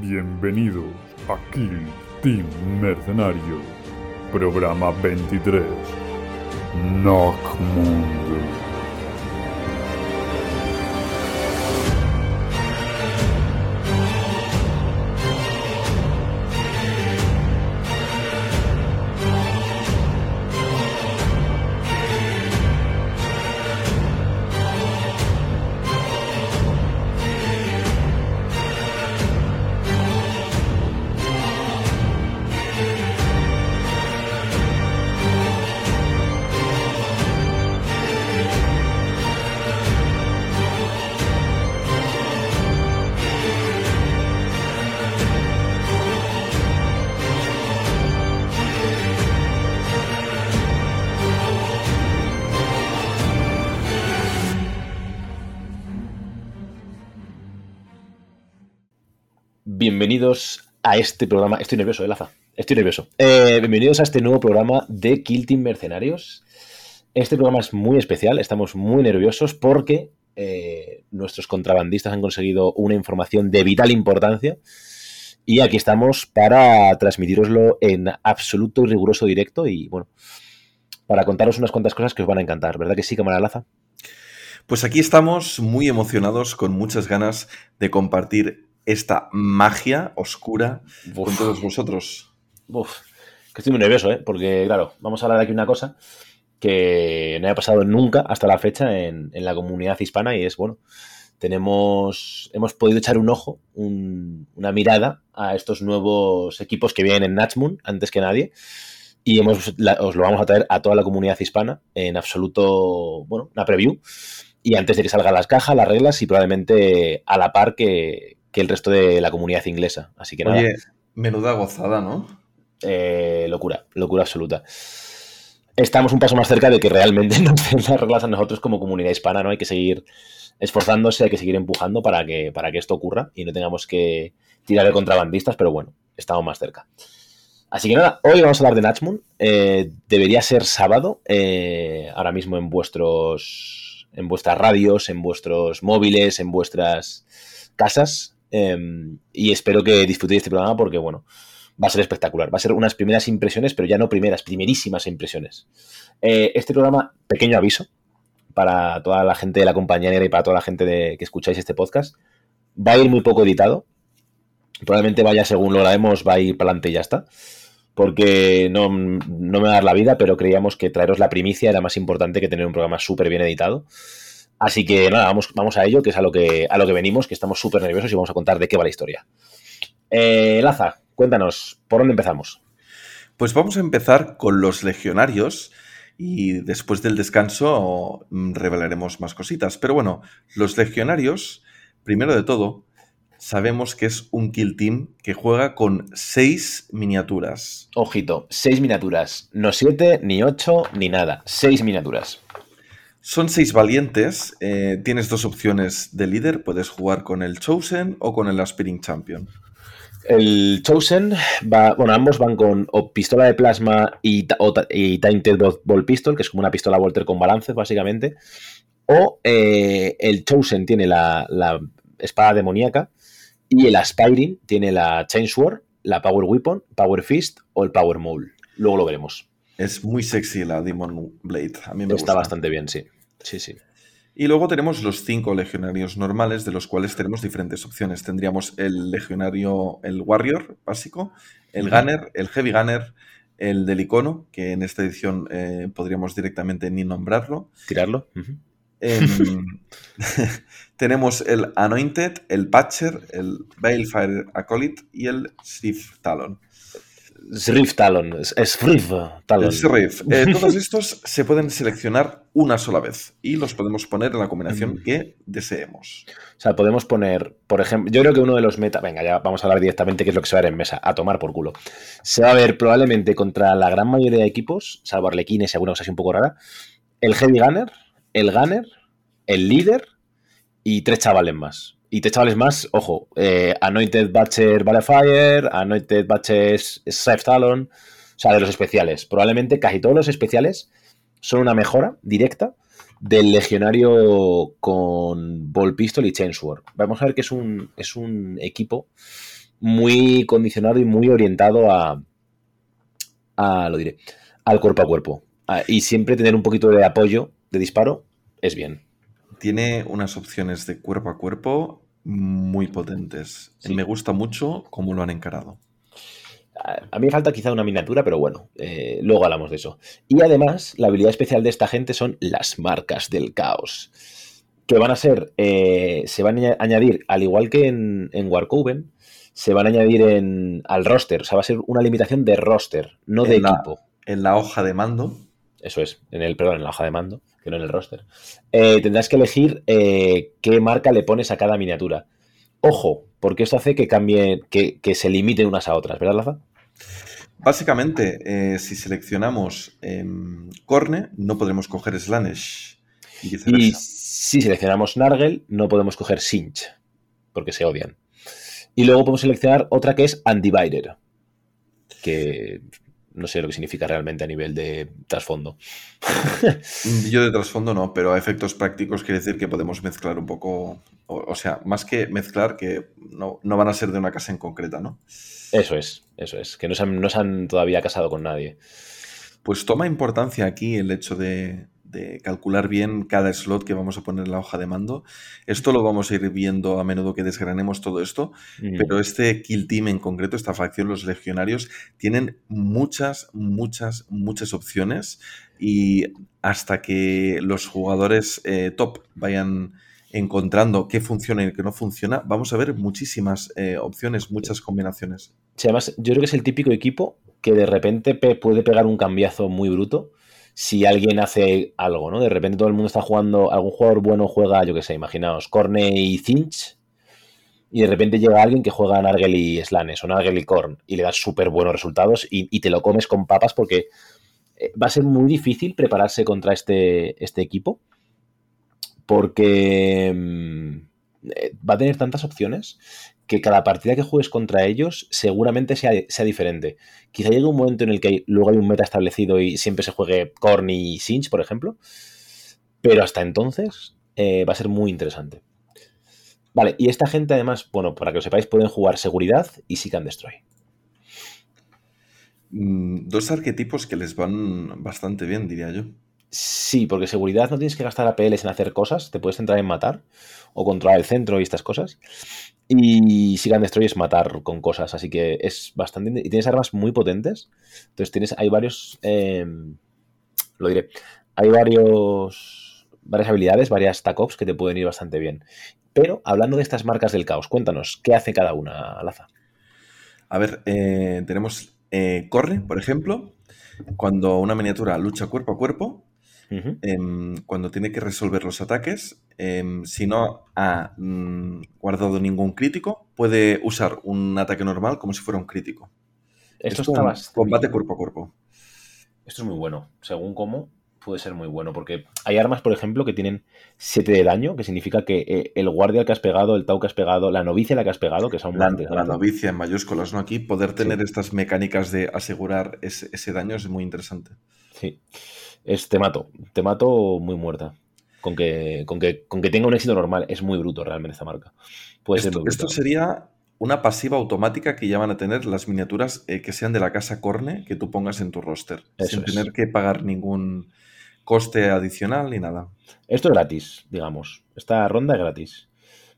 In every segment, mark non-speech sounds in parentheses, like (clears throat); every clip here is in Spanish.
Bienvenidos a Kill Team Mercenario, programa 23, Knockmundo. A este programa. Estoy nervioso, ¿eh? Estoy nervioso. Eh, bienvenidos a este nuevo programa de Kill Mercenarios. Este programa es muy especial, estamos muy nerviosos porque eh, nuestros contrabandistas han conseguido una información de vital importancia y aquí estamos para transmitiroslo en absoluto y riguroso directo y, bueno, para contaros unas cuantas cosas que os van a encantar, ¿verdad que sí, cámara Laza? Pues aquí estamos muy emocionados, con muchas ganas de compartir esta magia oscura Uf. con todos vosotros. Uf, que estoy muy nervioso, ¿eh? Porque, claro, vamos a hablar de aquí una cosa que no ha pasado nunca hasta la fecha en, en la comunidad hispana y es, bueno, tenemos, hemos podido echar un ojo, un- una mirada a estos nuevos equipos que vienen en Natchmoon antes que nadie y hemos, la- os lo vamos a traer a toda la comunidad hispana en absoluto, bueno, una preview y antes de que salgan las cajas, las reglas y probablemente a la par que, que el resto de la comunidad inglesa. Así que nada. Oye, menuda gozada, ¿no? Eh, locura, locura absoluta. Estamos un paso más cerca de que realmente (laughs) nos den las reglas a nosotros como comunidad hispana, ¿no? Hay que seguir esforzándose, hay que seguir empujando para que, para que esto ocurra y no tengamos que tirar de contrabandistas, pero bueno, estamos más cerca. Así que nada, hoy vamos a hablar de Natchmoon. Eh, debería ser sábado, eh, ahora mismo en vuestros, en vuestras radios, en vuestros móviles, en vuestras casas. Eh, y espero que disfrutéis este programa porque, bueno, va a ser espectacular. Va a ser unas primeras impresiones, pero ya no primeras, primerísimas impresiones. Eh, este programa, pequeño aviso para toda la gente de la compañía y para toda la gente que escucháis este podcast, va a ir muy poco editado. Probablemente vaya según lo grabemos, va a ir para adelante y ya está. Porque no, no me va a dar la vida, pero creíamos que traeros la primicia era más importante que tener un programa súper bien editado. Así que nada, vamos, vamos a ello, que es a lo que, a lo que venimos, que estamos súper nerviosos y vamos a contar de qué va la historia. Eh, Laza, cuéntanos, ¿por dónde empezamos? Pues vamos a empezar con los legionarios y después del descanso mm, revelaremos más cositas. Pero bueno, los legionarios, primero de todo, sabemos que es un kill team que juega con seis miniaturas. Ojito, seis miniaturas. No siete, ni ocho, ni nada. Seis miniaturas. Son seis valientes. eh, tienes dos opciones de líder. Puedes jugar con el Chosen o con el Aspiring Champion. El Chosen bueno, ambos van con o pistola de plasma y, o y Tainted Ball- Pistol, que es como una pistola Volter con balances, básicamente. O eh, el Chosen tiene la, la espada demoníaca y el Aspiring tiene la Chainsword, la Power Weapon, Power Fist o el Power Maul. Luego lo veremos. Es muy sexy la Demon Blade. A mí me Está gusta. bastante bien, sí. Sí, sí. Y luego tenemos los cinco legionarios normales, de los cuales tenemos diferentes opciones. Tendríamos el legionario, el Warrior básico, el. Gunner, el Heavy Gunner, el del icono, que en esta edición eh, podríamos directamente ni nombrarlo. ¿Tirarlo? Em, (laughs) tenemos el Anointed, el Patcher, el Balefire Acolyte y el Swift Talon. Srift Talon. Es Srift Talon. El Sheriff. Eh, todos estos se pueden seleccionar una sola vez y los podemos poner en la combinación Mm. que deseemos. O sea, podemos poner, por ejemplo, yo creo que uno de los meta, venga, ya vamos a hablar directamente qué es lo que se va a ver en mesa, a tomar por culo. Se va a ver probablemente contra la gran mayoría de equipos, salvo Arlequines y alguna cosa así un poco rara, el Heavy Gunner, el Gunner, el Líder y tres chavales más. Y tres chavales más, ojo, eh, Anointed Butcher Balefire, Anointed Butcher Safe Talon, o sea, de los especiales. Probablemente casi todos los especiales son una mejora directa del legionario con Ball Pistol y Chainsword. Vamos a ver que es un, es un equipo muy condicionado y muy orientado a, a lo diré, al cuerpo a cuerpo. y siempre tener un poquito de apoyo de disparo es bien. Tiene unas opciones de cuerpo a cuerpo muy potentes. Me gusta mucho cómo lo han encarado. A mí me falta quizá una miniatura, pero bueno, eh, luego hablamos de eso. Y además, la habilidad especial de esta gente son las marcas del caos. Que van a ser, eh, se van a añadir, al igual que en, en Warcoven, se van a añadir en, al roster. O sea, va a ser una limitación de roster, no de equipo. En la hoja de mando. Eso es, en el, perdón, en la hoja de mando, que no en el roster. Eh, tendrás que elegir qué marca le pones a cada miniatura. Ojo, porque esto hace que cambie, que, que se limiten unas a otras, ¿verdad, Laza? Básicamente, eh, si seleccionamos em, Corne, no podremos coger Slanesh. Y, si seleccionamos Nargel, no podemos coger Sinch, porque se odian. Y luego podemos seleccionar otra que es Undivided, que no sé lo que significa realmente a nivel de trasfondo. Yo de (laughs) trasfondo no, pero a efectos prácticos quiere decir que podemos mezclar un poco, o, sea, más que mezclar, que no, no, van a ser de una casa en concreta, ¿no? Eso es, eso es, que no se han, no se han todavía casado con nadie. Pues toma importancia aquí el hecho de, de calcular bien cada slot que vamos a poner en la hoja de mando. Esto lo vamos a ir viendo a menudo que desgranemos todo esto, pero este Kill Team en concreto, esta facción, los legionarios, tienen muchas, muchas, muchas opciones y hasta que los jugadores eh, top vayan encontrando qué funciona y qué no funciona, vamos a ver muchísimas eh, opciones, muchas combinaciones. Sí, además, yo creo que es el típico equipo que de repente puede pegar un cambiazo muy bruto si alguien hace algo, ¿no? De repente todo el mundo está jugando, algún jugador bueno juega, yo qué sé, imaginaos, Corne y Finch, y de repente llega alguien que juega Nargel y Slanes o Nargel y Korn y le das súper buenos resultados y, te lo comes con papas porque eh, va a ser muy difícil prepararse contra este, este equipo porque mm, eh, va a tener tantas opciones que cada partida que juegues contra ellos seguramente sea, sea, diferente. Quizá llegue un momento en el que luego hay un meta establecido y siempre se juegue Korn y Sinch, por ejemplo. Pero hasta entonces eh, va a ser muy interesante. Vale, y esta gente además, bueno, para que lo sepáis, pueden jugar seguridad y Seek and Destroy. Mm, dos arquetipos que les van bastante bien, diría yo. Sí, porque seguridad no tienes que gastar APLs en hacer cosas, te puedes centrar en matar o controlar el centro y estas cosas. Y Sigan Destroy es matar con cosas, así que es bastante... Y tienes armas muy potentes. Entonces tienes, hay varios... Em, lo diré. Hay varios... Varias habilidades, varias tac que te pueden ir bastante bien. Pero hablando de estas marcas del caos, cuéntanos, ¿qué hace cada una, Laza? A ver, eh, tenemos eh, Corre, por ejemplo. Cuando una miniatura lucha cuerpo a cuerpo, Em, cuando tiene que resolver los ataques, em, si no ha mm, guardado ningún crítico, puede usar un ataque normal como si fuera un crítico. Esto, es combate cuerpo a cuerpo. Esto es muy bueno. Según cómo, puede ser muy bueno. Porque hay armas, por ejemplo, que tienen 7 de daño, que significa que eh, el guardia que has pegado, el tau que has pegado, la novicia la que has pegado, que son la, la novicia en mayúsculas, ¿no? Aquí poder tener estas mecánicas de asegurar ese, ese daño es muy interesante. Sí es te mato, te mato muy muerta. Con que, con que, con que tenga un éxito normal, es muy bruto realmente esta marca. esto, sería una pasiva automática que ya van a tener las miniaturas eh, que sean de la casa Corne que tú pongas en tu roster, sin tener que pagar ningún coste adicional ni nada. Esto es gratis, digamos. Esta ronda es gratis.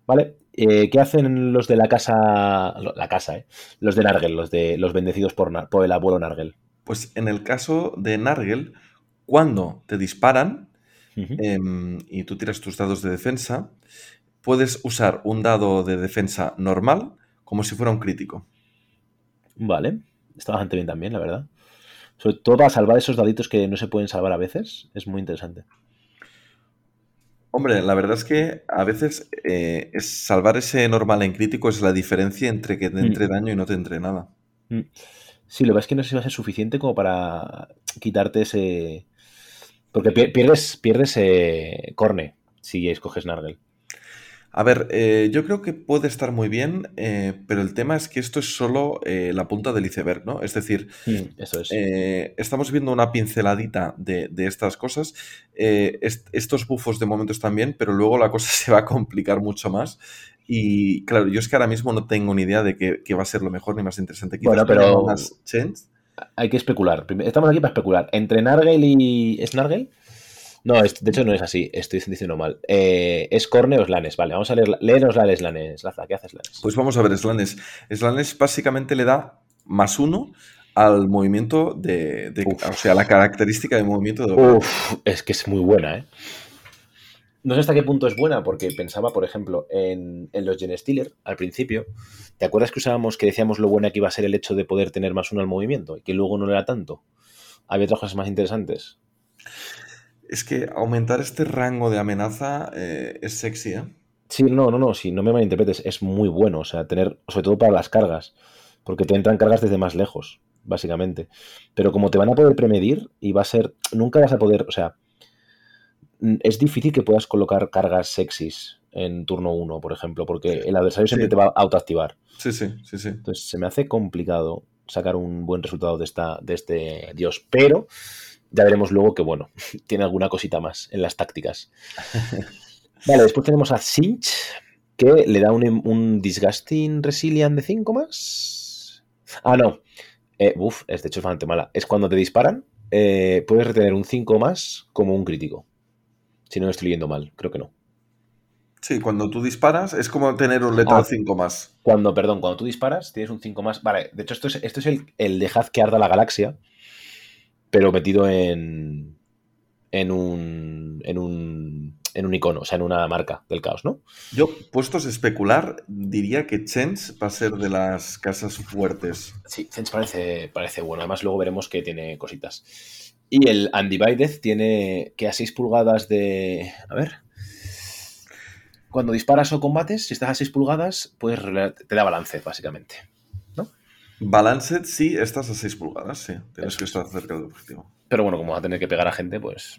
¿Vale? Eh, ¿Qué hacen los de la casa? La casa, ¿eh? Los de Nargel, los de los bendecidos por, por el abuelo Nargel. Pues en el caso de Nargel, cuando te disparan em, y tú tiras tus dados de defensa, puedes usar un dado de defensa normal como si fuera un crítico. Vale, está bastante bien también, la verdad. Sobre todo para salvar esos daditos que no se pueden salvar a veces, es muy interesante. Hombre, la verdad es que a veces eh, es salvar ese normal en crítico es la diferencia entre que te mm. entre daño y no te entre nada. Mm. Sí, lo que es que no sé si va a ser suficiente como para quitarte ese, porque pierdes, pierdes eh, Corne si escoges Nargel. A ver, eh, yo creo que puede estar muy bien, eh, pero el tema es que esto es solo eh, la punta del iceberg, ¿no? Es decir, Mm, eso es. eh, estamos viendo una pinceladita de, de estas cosas. Eh, est- estos bufos de momento están bien, pero luego la cosa (laughs) se va a complicar mucho más. Y claro, yo es que ahora mismo no tengo ni idea de qué, va a ser lo mejor ni más interesante. Quizás Bueno, pero- más. Hay que especular. Estamos aquí para especular. Entre Nargel y. ¿Es Nargel? No, es- de hecho no es así. Estoy diciendo mal. Eh, es Corne o Slanes. Vale, vamos a leer. Léenos la de Slanes. Laza, ¿qué haces Slanes? Pues vamos a ver, Slanes. Slanes básicamente le da más uno al movimiento de. o sea, la característica de movimiento de. Uf, es que es muy buena, ¿eh? No sé hasta qué punto es buena, porque pensaba, por ejemplo, en, en los Gen Stealer al principio. ¿Te acuerdas que usábamos, que decíamos lo buena que iba a ser el hecho de poder tener más uno al movimiento? Y que luego no era tanto. Había otras cosas más interesantes. Es que aumentar este rango de amenaza eh, es sexy, ¿eh? Sí, no, no, no, si no me malinterpretes, es muy bueno, o sea, tener, sobre todo para las cargas, porque te entran cargas desde más lejos, básicamente. Pero como te van a poder premedir y va a ser, nunca vas a poder, o sea, es difícil que puedas colocar cargas sexys en turno 1, por ejemplo, porque el adversario siempre Sí. te va a autoactivar. Sí, sí, sí, sí. Entonces se me hace complicado sacar un buen resultado de, esta, de este dios, pero ya veremos luego que, bueno, (laughs) tiene alguna cosita más en las tácticas. (laughs) Vale, después tenemos a Sinch, que le da un, un Disgusting Resilient de 5 más. Ah, no. Eh, uf, es de hecho es bastante mala. Es cuando te disparan, eh, puedes retener un 5 más como un crítico. Si no lo estoy leyendo mal, creo que no. Sí, cuando tú disparas es como tener un letal Ah. 5 más. Cuando, perdón, cuando tú disparas, tienes un 5 más. Vale, de hecho, esto es, esto es el, el dejad que arda la galaxia, pero metido en. en un. en un. en un icono, o sea, en una marca del caos, ¿no? Yo, puestos a especular, diría que Chance va a ser de las casas fuertes. Sí, Zench parece, parece bueno. Además, luego veremos que tiene cositas. Y el Undivided tiene que a 6 pulgadas de. A ver. Cuando disparas o combates, si estás a 6 pulgadas, pues te da balance, básicamente. Balanced, sí, estás a 6 pulgadas, sí. Tienes Eso que es. estar cerca del objetivo. Pero bueno, como vas a tener que pegar a gente, pues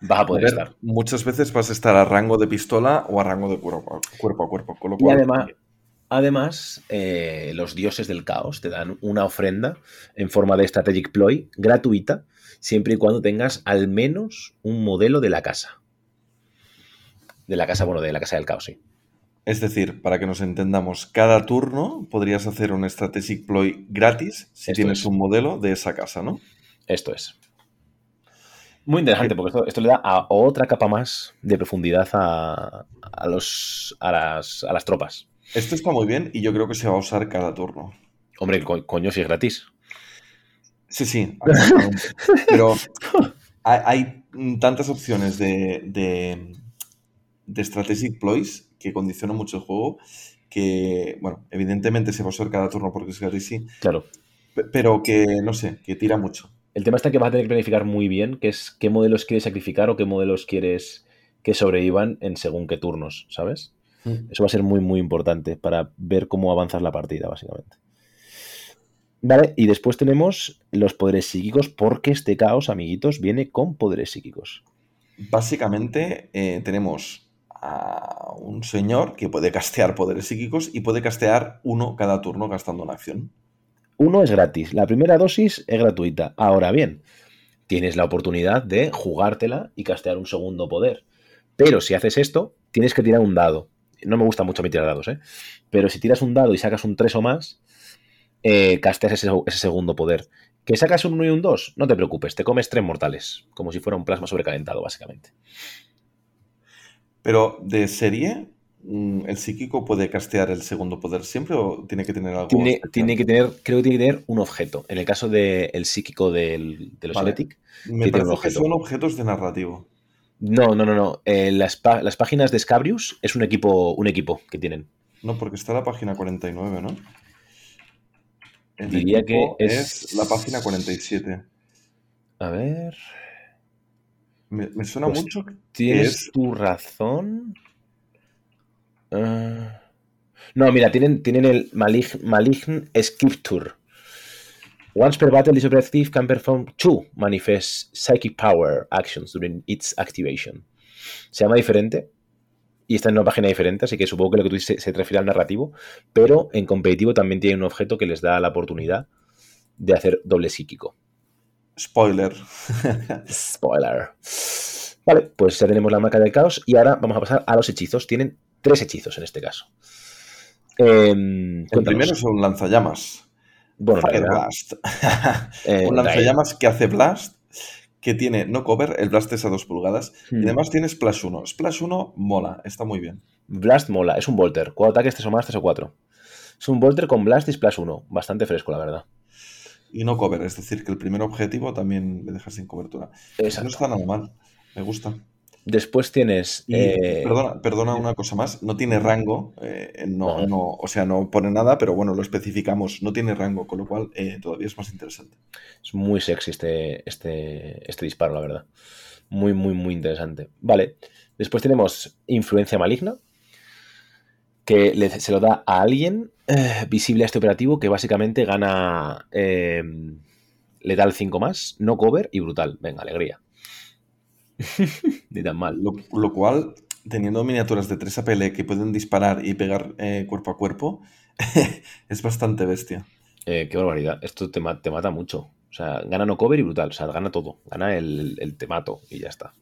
vas a A poder ver, estar. muchas veces vas a estar a rango de pistola o a rango de cuerpo a cuerpo. A cuerpo con lo Y además, además eh, los dioses del caos te dan una ofrenda en forma de Strategic Ploy gratuita, siempre y cuando tengas al menos un modelo de la casa. De la casa, bueno, de la casa del caos, sí. Es decir, para que nos entendamos, cada turno podrías hacer un Strategic Ploy gratis si Esto tienes es. un modelo de esa casa, ¿no? Esto es. Muy interesante, porque esto, esto le da a otra capa más de profundidad a, a los, a, las, a las tropas. Esto está muy bien y yo creo que se va a usar cada turno. Hombre, co- coño, si es gratis. Sí, sí. Pero hay, hay, mm, tantas opciones de, de, de Strategic Ploys que condicionan mucho el juego que, bueno, evidentemente se va a usar cada turno porque es gratis, sí, Claro. pe- pero que, no sé, que tira mucho. El tema está que vas a tener que planificar muy bien qué es qué modelos quieres sacrificar o qué modelos quieres que sobrevivan en según qué turnos, ¿sabes? Eso va a ser muy, muy importante para ver cómo avanzar la partida, básicamente. Vale, y después tenemos los poderes psíquicos, porque este caos, amiguitos, viene con poderes psíquicos. Básicamente eh, tenemos a un señor que puede castear poderes psíquicos y puede castear uno cada turno gastando una acción. Uno es gratis, la primera dosis es gratuita. Ahora bien, tienes la oportunidad de jugártela y castear un segundo poder. Pero si haces esto, tienes que tirar un dado. No me gusta mucho a mí tirar dados, ¿eh? Pero si tiras un dado y sacas un 3 o más, eh, casteas ese, ese segundo poder. ¿Que sacas un 1 y un 2? No te preocupes, te comes tres mortales, como si fuera un plasma sobrecalentado, básicamente. Pero de serie, mm, ¿el psíquico puede castear el segundo poder siempre o tiene que tener algo? Tiene, tiene que tener, creo que tiene que tener un objeto. En el caso del psíquico del, de los Vale. Me que un son objetos de narrativo. No, no, no, no. Eh, las, las páginas de Scabrius es un equipo, un equipo que tienen. No, porque está la página 49, ¿no? El Diría que es- la página 47. A ver. Me, me suena Pues mucho. Tienes es- tu razón. Ah. no, mira, tienen, tienen el Malig, Malign Scripture. Once per battle, this objective can perform two manifest psychic power actions during its activation. Se llama diferente y está en una página diferente, así que supongo que lo que tú dices se, se refiere al narrativo, pero en competitivo también tiene un objeto que les da la oportunidad de hacer doble psíquico. Spoiler. (laughs) Spoiler. Vale, pues ya tenemos la marca del caos y ahora vamos a pasar a los hechizos. Tienen tres hechizos en este caso. Em, El primero es un lanzallamas. bueno, Fire Blast. (laughs) eh, un lanzallamas que hace blast, que tiene no cover, el blast es a 2 pulgadas, Hmm. y además tiene Splash 1. Splash 1 mola, está muy bien. Blast mola, es un Volter. Cuatro ataques, tres o más, tres o cuatro. Es un Volter con Blast y Splash 1. Bastante fresco, la verdad. Y no cover, es decir, que el primer objetivo también le dejas sin cobertura. Exacto. No está nada mal, me gusta. Después tienes. Y eh, perdona, perdona una cosa más, no tiene rango, eh, no, No. no, o sea, no pone nada, pero bueno, lo especificamos, no tiene rango, con lo cual eh, todavía es más interesante. Es muy sexy este, este, este disparo, la verdad. Muy, muy, muy interesante. Vale. Después tenemos influencia maligna, que le- se lo da a alguien visible a este operativo que básicamente gana eh, letal 5 más, no cover y brutal. Venga, alegría. (laughs) Ni tan mal. Lo, lo cual, teniendo miniaturas de 3 APL que pueden disparar y pegar eh, cuerpo a cuerpo, (laughs) es bastante bestia. Eh, qué barbaridad. Esto te, ma- te mata mucho. O sea, gana no cover y brutal. O sea, gana todo. Gana el, el te mato y ya está.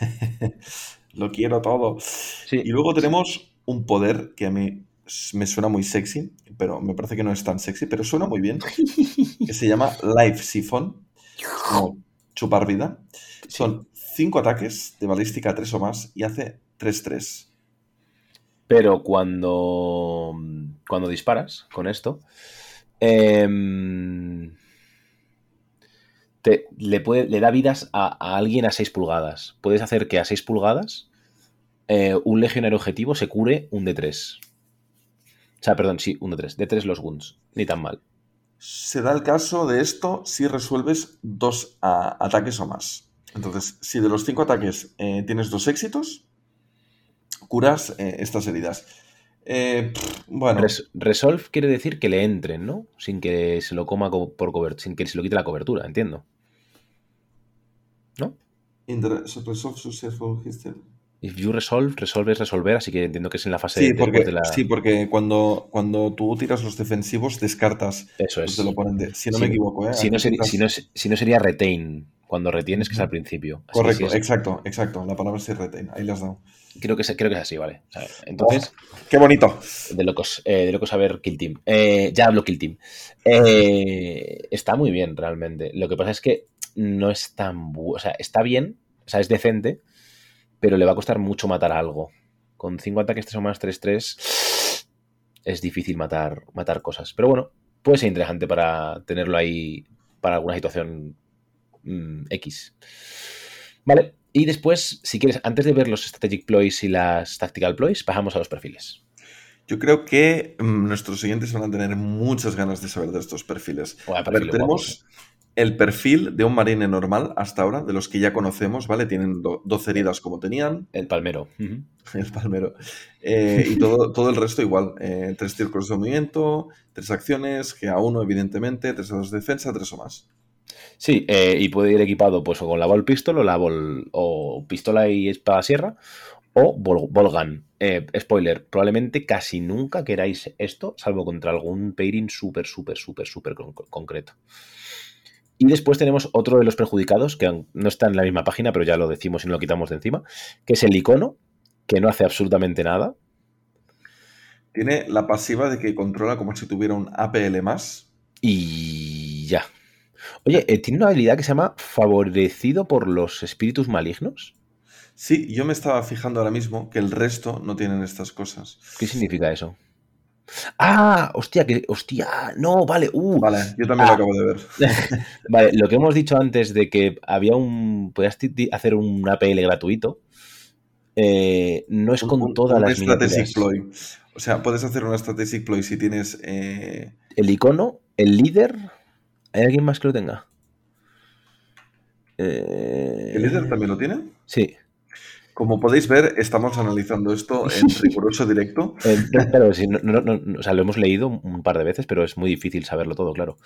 (laughs) Lo quiero todo. Sí. Y luego tenemos un poder que a mí me suena muy sexy, pero me parece que no es tan sexy, pero suena muy bien, que se llama Life Siphon, como chupar vida. Son 5 ataques de balística 3 o más y hace 3-3. Pero cuando, cuando disparas con esto, em, te- le, puede, le da vidas a, a alguien a 6 pulgadas. Puedes hacer que a 6 pulgadas eh, un legionario objetivo se cure un D3. O sea, perdón, sí, un D3. D3 los wounds. Ni tan mal. Se da el caso de esto si resuelves dos a- ataques o más. Entonces, si de los 5 ataques eh, tienes dos éxitos, curas eh, estas heridas. Eh, pff, bueno, Res- resolve quiere decir que le entren, ¿no? Sin que se lo coma co- por cobertura, sin que se lo quite la cobertura, entiendo. ¿No? resolve successful history. If you resolve, resolve es resolver, así que entiendo que es en la fase Sí, después porque, de la. sí, porque cuando, cuando tú tiras los defensivos, descartas Eso los es. del oponente. Si no Si- me equivoco, ¿eh? No, no si no sería retain, cuando retienes, que es al principio. Así Correcto, sí exacto, exacto. La palabra es retain. Ahí la has dado. creo, que es, creo que es así, vale. O sea, entonces, ¡Qué bonito! de locos, eh, de locos saber Kill Team. Eh, ya hablo Kill Team. Eh, está muy bien, realmente. Lo que pasa es que no es tan bueno. O sea, está bien, o sea, es decente, pero le va a costar mucho matar algo. Con 5 ataques 3 o más 3-3 es difícil matar, matar cosas. Pero bueno, puede ser interesante para tenerlo ahí para alguna situación mm, X. Vale, y después, si quieres, antes de ver los Strategic Ploys y las Tactical Ploys, pasamos a los perfiles. Yo creo que mm, nuestros siguientes van a tener muchas ganas de saber de estos perfiles. A ver, tenemos el perfil de un marine normal hasta ahora, de los que ya conocemos, ¿vale? Tienen do- 12 heridas como tenían, El palmero. (laughs) El palmero. Eh, y todo, todo el resto igual. Eh, tres círculos de movimiento, tres acciones, GA1 evidentemente, tres dados de defensa, tres o más. Sí, eh, y puede ir equipado pues o con la Ball Pistol o la Ball o pistola y espada sierra o Ball, ball Gun. Eh, spoiler, probablemente casi nunca queráis esto, salvo contra algún pairing súper, súper, súper, súper con- concreto. Y después tenemos otro de los perjudicados, que no está en la misma página, pero ya lo decimos y no lo quitamos de encima, que es el icono, que no hace absolutamente nada. Tiene la pasiva de que controla como si tuviera un APL más. Y. Oye, eh, tiene una habilidad que se llama favorecido por los espíritus malignos. Sí, yo me estaba fijando ahora mismo que el resto no tienen estas cosas. ¿Qué significa eso? Ah, hostia, que hostia, no, vale, uh, Vale, yo también Ah. lo acabo de ver. (laughs) vale, lo que hemos dicho antes de que había un, podías hacer un APL gratuito, eh, no es con Un- todas un las strategic ploy. O sea, puedes hacer una strategic ploy si tienes. eh, El icono, el líder, ¿hay alguien más que lo tenga? Eh, ¿El líder también lo tiene? Sí. Como podéis ver, estamos analizando esto en (laughs) riguroso directo. Eh, claro, sí, no- no- no- o sea, lo hemos leído un par de veces, pero es muy difícil saberlo todo, claro.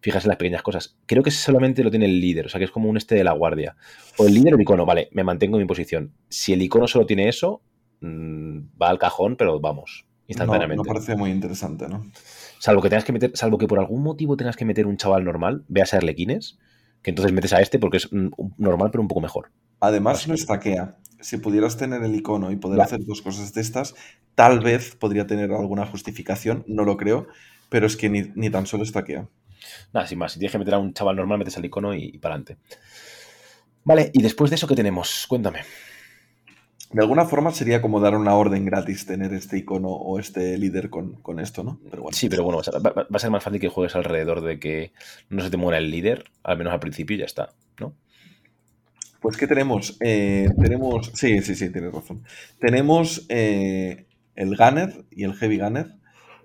Fíjate en las pequeñas cosas. Creo que solamente lo tiene el líder, o sea que es como un este de la guardia. O el líder o el icono, vale, me mantengo en mi posición. Si el icono solo tiene eso, mm, va al cajón, pero vamos, No, instantáneamente. no parece muy interesante, ¿no? Salvo que tengas que meter, salvo que por algún motivo tengas que meter un chaval normal, veas a Arlequines, que entonces metes a este porque es mm, normal, pero un poco mejor. Además, no estaquea. Si pudieras tener el icono y poder hacer dos cosas de estas, tal vez podría tener alguna justificación, no lo creo, pero es que ni, ni tan solo estaquea. Nada, sin más, si tienes que meter a un chaval normal, metes al icono y, para adelante. Vale, y después de eso, ¿qué tenemos? Cuéntame. De alguna forma sería como dar una orden gratis tener este icono o este líder con, con esto, ¿no? Pero bueno. Sí, pero bueno, va a ser- va, va a ser más fácil que juegues alrededor de que no se te muera el líder, al menos al principio y ya está, ¿no? Pues ¿qué tenemos? Eh, tenemos. Sí, sí, sí, tienes razón. Tenemos eh, el Gunner y el Heavy Gunner.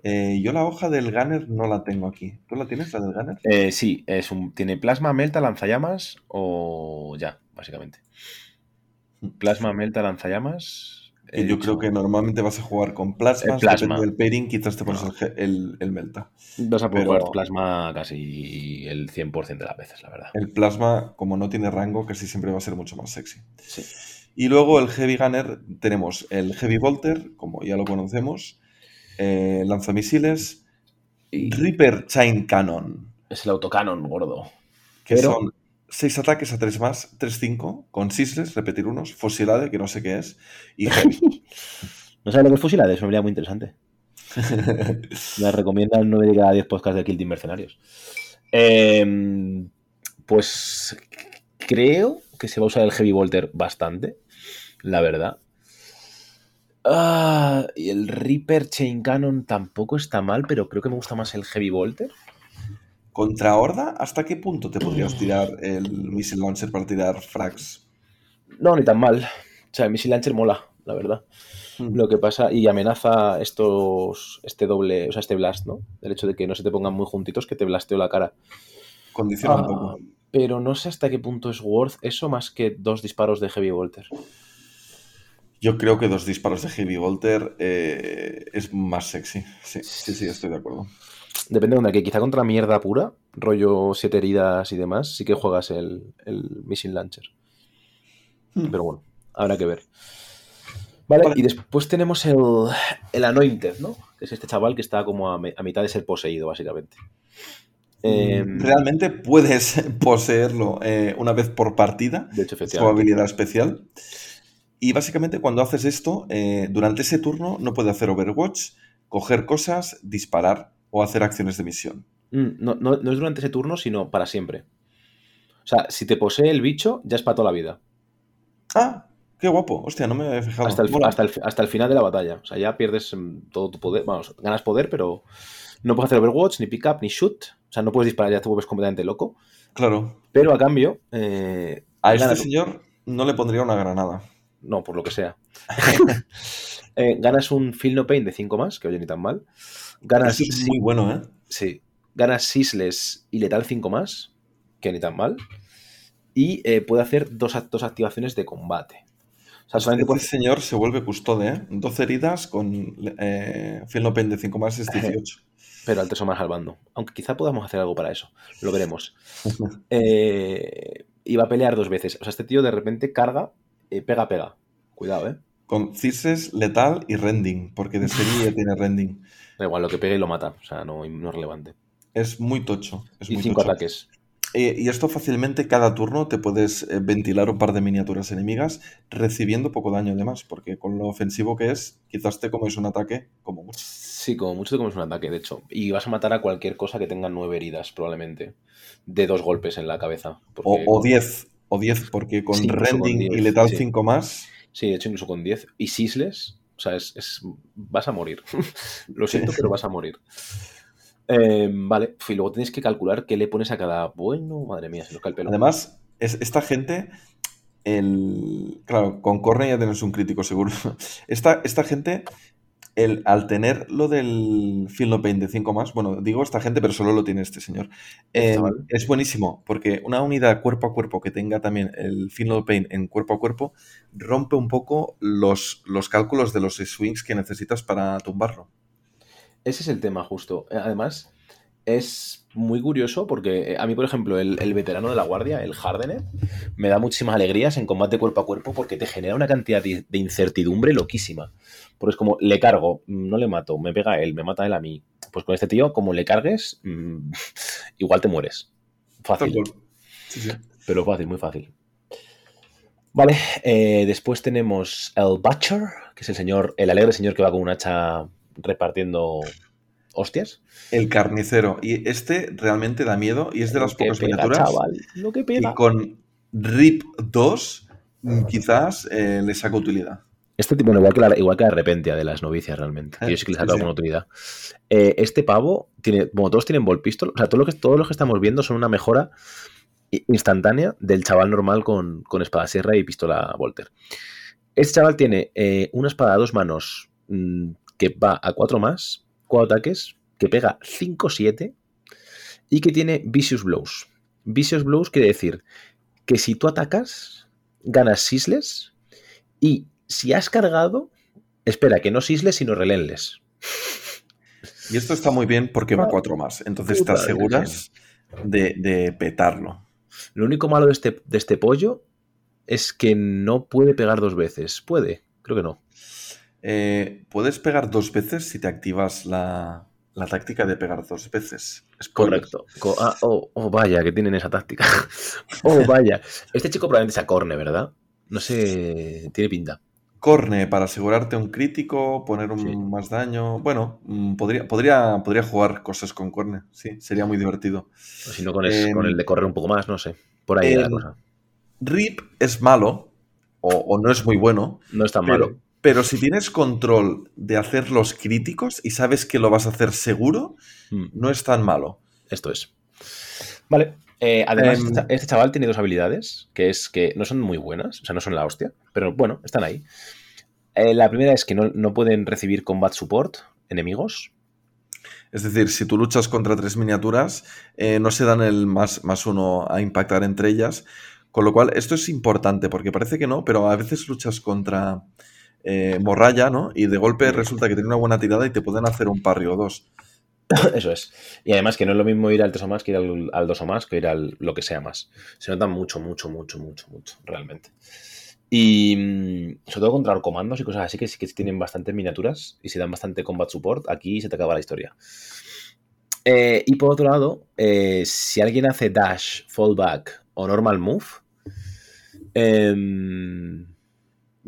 Eh, yo la hoja del Gunner no la tengo aquí. ¿Tú la tienes, la del Gunner? Eh, sí, es un, tiene plasma, melta, lanzallamas o ya, básicamente. Plasma, melta, lanzallamas. Que yo creo que normalmente vas a jugar con plasmas, El plasma. depende del pairing, quizás te pones No. el, el- el Melta. Vas a poder pero- jugar plasma casi el 100% de las veces, la verdad. El plasma, como no tiene rango, casi siempre va a ser mucho más sexy. Sí. Y luego el Heavy Gunner, tenemos el Heavy Bolter, como ya lo conocemos, eh, lanzamisiles, Y Reaper Chain Cannon, es el autocanon gordo. que Pero- son 6 ataques a 3 más, 3-5, con Sisles, repetir unos, Fusilade, que no sé qué es, y (laughs) Heavy. ¿No sabes lo que es fusilade? Es una habilidad muy interesante. (laughs) Me recomiendan 9 de cada 10 podcasts de Kill Team Mercenarios. Eh, pues creo que se va a usar el Heavy Volter bastante, la verdad. Ah, y el Reaper Chain Cannon tampoco está mal, pero creo que me gusta más el Heavy Volter. Contra Horda, ¿hasta qué punto te podrías tirar el Missile Launcher para tirar frags? No, ni tan mal. O sea, el Missile Launcher mola, la verdad. Lo que pasa, y amenaza estos, este doble, o sea, este blast, ¿no? El hecho de que no se te pongan muy juntitos, que te blasteo la cara. Condiciona un Ah, poco. pero no sé hasta qué punto es worth eso más que dos disparos de Heavy Volter. Yo creo que dos disparos de Heavy Volter eh, es más sexy. Sí, sí, sí, estoy de acuerdo. Depende de donde, que quizá contra mierda pura, rollo siete heridas y demás, sí que juegas el, el Missile Launcher. Hmm. Pero bueno, habrá que ver. Vale, Vale. y después tenemos el, el Anointed, ¿no? Que es este chaval que está como a, me- a mitad de ser poseído, básicamente. Eh, Mm, Realmente puedes (laughs) poseerlo eh, una vez por partida, de hecho, su habilidad especial. Y básicamente cuando haces esto, eh, durante ese turno no puede hacer Overwatch, coger cosas, disparar o hacer acciones de misión. Mm, No, no- no es durante ese turno, sino para siempre. O sea, si te posee el bicho, ya es para toda la vida. Ah, qué guapo. Hostia, no me había fijado. Hasta el, hasta, el, hasta el final de la batalla. O sea, ya pierdes mm, todo tu poder. Vamos, ganas poder, pero no puedes hacer Overwatch, ni pick up, ni shoot. O sea, no puedes disparar, ya te vuelves completamente loco. Claro. Pero a cambio, eh, A este ganas- señor no le pondría una granada. No, por lo que sea. (laughs) (laughs) Eh, ganas un Feel No Pain de 5 más, que oye, ni tan mal. Eso es muy bueno, ¿eh? sí, ganas Sisles y Letal 5 más, que ni tan mal. Y eh, puede hacer dos, dos activaciones de combate. O sea, solamente Este puede señor se vuelve custode, ¿eh? 12 heridas con eh, de 5 más es (laughs) 18. pero al 3 o más al bando. Aunque quizá podamos hacer algo para eso. Lo veremos. (laughs) Eh, y va a pelear dos veces. O sea, este tío de repente carga, eh, pega, pega. Cuidado, ¿eh? Con Circes, Letal y Rending, porque de serie ya (laughs) tiene Rending. Da igual, lo que pegue lo mata. O sea, no, no es relevante. Es muy tocho. Es y muy cinco tocho. ataques. Eh, y esto fácilmente cada turno te puedes eh, ventilar un par de miniaturas enemigas recibiendo poco daño además, porque con lo ofensivo que es, quizás te comes un ataque como mucho. Sí, como mucho te comes un ataque, de hecho. Y vas a matar a cualquier cosa que tenga nueve heridas, probablemente. De dos golpes en la cabeza. O, porque o con- 10, o 10, porque con Sí, incluso con Rending 10, y Letal sí. 5 más, Sí, de hecho, incluso con 10. Y Sisles, o sea, es, es- vas a morir. (laughs) Lo siento, pero vas a morir. Eh, vale, y luego tienes que calcular qué le pones a cada. Bueno, madre mía, se nos cae el pelo. Además, es, esta gente, el, claro, con Corne ya tienes un crítico seguro. (laughs) Esta, esta gente, el, al tener lo del Feel No Pain de 5 más, bueno, digo esta gente, pero solo lo tiene este señor, Este chaval. es buenísimo, porque una unidad cuerpo a cuerpo que tenga también el Feel No Pain en cuerpo a cuerpo, rompe un poco los, los cálculos de los swings que necesitas para tumbarlo. Ese es el tema, justo. Además, es muy curioso porque eh, a mí, por ejemplo, el, el veterano de la guardia, el Hardener, me da muchísimas alegrías en combate cuerpo a cuerpo porque te genera una cantidad de, de incertidumbre loquísima. Porque es como, le cargo, mm, no le mato, me pega él, me mata él a mí. Pues con este tío, como le cargues, mm, (laughs) igual te mueres. Fácil. Sí, sí. Pero fácil, muy fácil. Vale, eh, después tenemos el Butcher, que es el señor, el alegre señor que va con un hacha repartiendo hostias. El carnicero. Y este realmente da miedo y es de las que pocas pega, miniaturas. chaval, lo que Y pega. con RIP 2 mm, quizás eh, le saca utilidad. Este tipo, bueno, igual que la, igual que la Repentia de las novicias realmente. que Eh, yo sí que le sí, saco sí. alguna utilidad. Eh, este pavo tiene, como todos tienen Ball Pistol, o sea, todo lo que, todos los que estamos viendo son una mejora instantánea del chaval normal con, con espada sierra y pistola Volter. Este chaval tiene eh, una espada a dos manos mm, que va a cuatro más, cuatro ataques, que pega 5-7 y que tiene Vicious Blows. Vicious Blows quiere decir que si tú atacas, ganas Sisles y si has cargado, espera, que no Sisles sino Relenles. Y esto está muy bien porque va Ah, 4 más. Entonces te aseguras de, de petarlo. Lo único malo de este, de este pollo es que no puede pegar dos veces. ¿Puede? Creo que no. Eh, puedes pegar dos veces si te activas la, la táctica de pegar dos veces. Spoiler. Correcto. Co- ah, oh, oh, vaya, que tienen esa táctica. (laughs) oh, vaya. Este chico probablemente sea corne, ¿verdad? No sé, tiene pinta. Corne para asegurarte un crítico, poner un Sí. más daño. Bueno, mm, podría, podría, podría jugar cosas con Corne. Sí, sería muy divertido. O si no, con, Em, con el de correr un poco más, no sé. Por ahí la em, cosa. Rip es malo o, o no es muy bueno, No es tan pero, malo. Pero si tienes control de hacer los críticos y sabes que lo vas a hacer seguro, Mm, no es tan malo. esto es. Vale. eh, además, Em, este este chaval tiene dos habilidades, que es que no son muy buenas, o sea, no son la hostia, pero bueno, están ahí. Eh, la primera es que no, no pueden recibir combat support enemigos. Es decir, si tú luchas contra tres miniaturas, eh, no se dan el más, más uno a impactar entre ellas. Con lo cual, esto es importante, porque parece que no, pero a veces luchas contra eh, Morralla, ¿no? Y de golpe resulta que tiene una buena tirada y te pueden hacer un parry o dos. (laughs) Eso es. Y además que no es lo mismo ir al 3 o más que ir al, al 2 o más que ir al lo que sea más. Se nota mucho, mucho, mucho, mucho, mucho, realmente. Y mm, sobre todo contra comandos y cosas así que sí que tienen bastantes miniaturas y se dan bastante combat support, aquí se te acaba la historia. Eh, y por otro lado, eh, si alguien hace dash, fallback o normal move, em,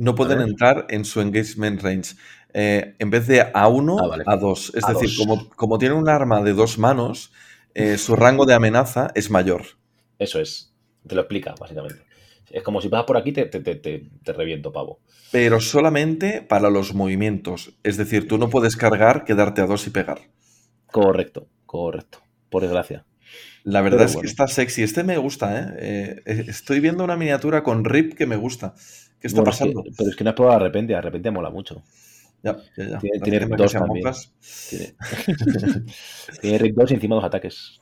No pueden entrar en su engagement range. Eh, en vez de a uno, Ah, vale. a dos. Es A decir, dos. como, como tiene un arma de dos manos, eh, (laughs) su rango de amenaza es mayor. eso es. Te lo explica, básicamente. Es como si pasas por aquí, te, te, te, te- reviento, pavo. Pero solamente para los movimientos. Es decir, tú no puedes cargar, quedarte a dos y pegar. Correcto, correcto. Por desgracia. La verdad Pero es bueno. que está sexy. Este me gusta. Eh, eh, Estoy viendo una miniatura con Rip que me gusta. ¿Qué está Bueno, es que- pasando? pero es que no has probado de repente, de repente mola mucho. Ya, ya, ya. Tiene- tiene que sean también. monjas. Tiene, (laughs) Tiene Rick 2 y encima dos ataques.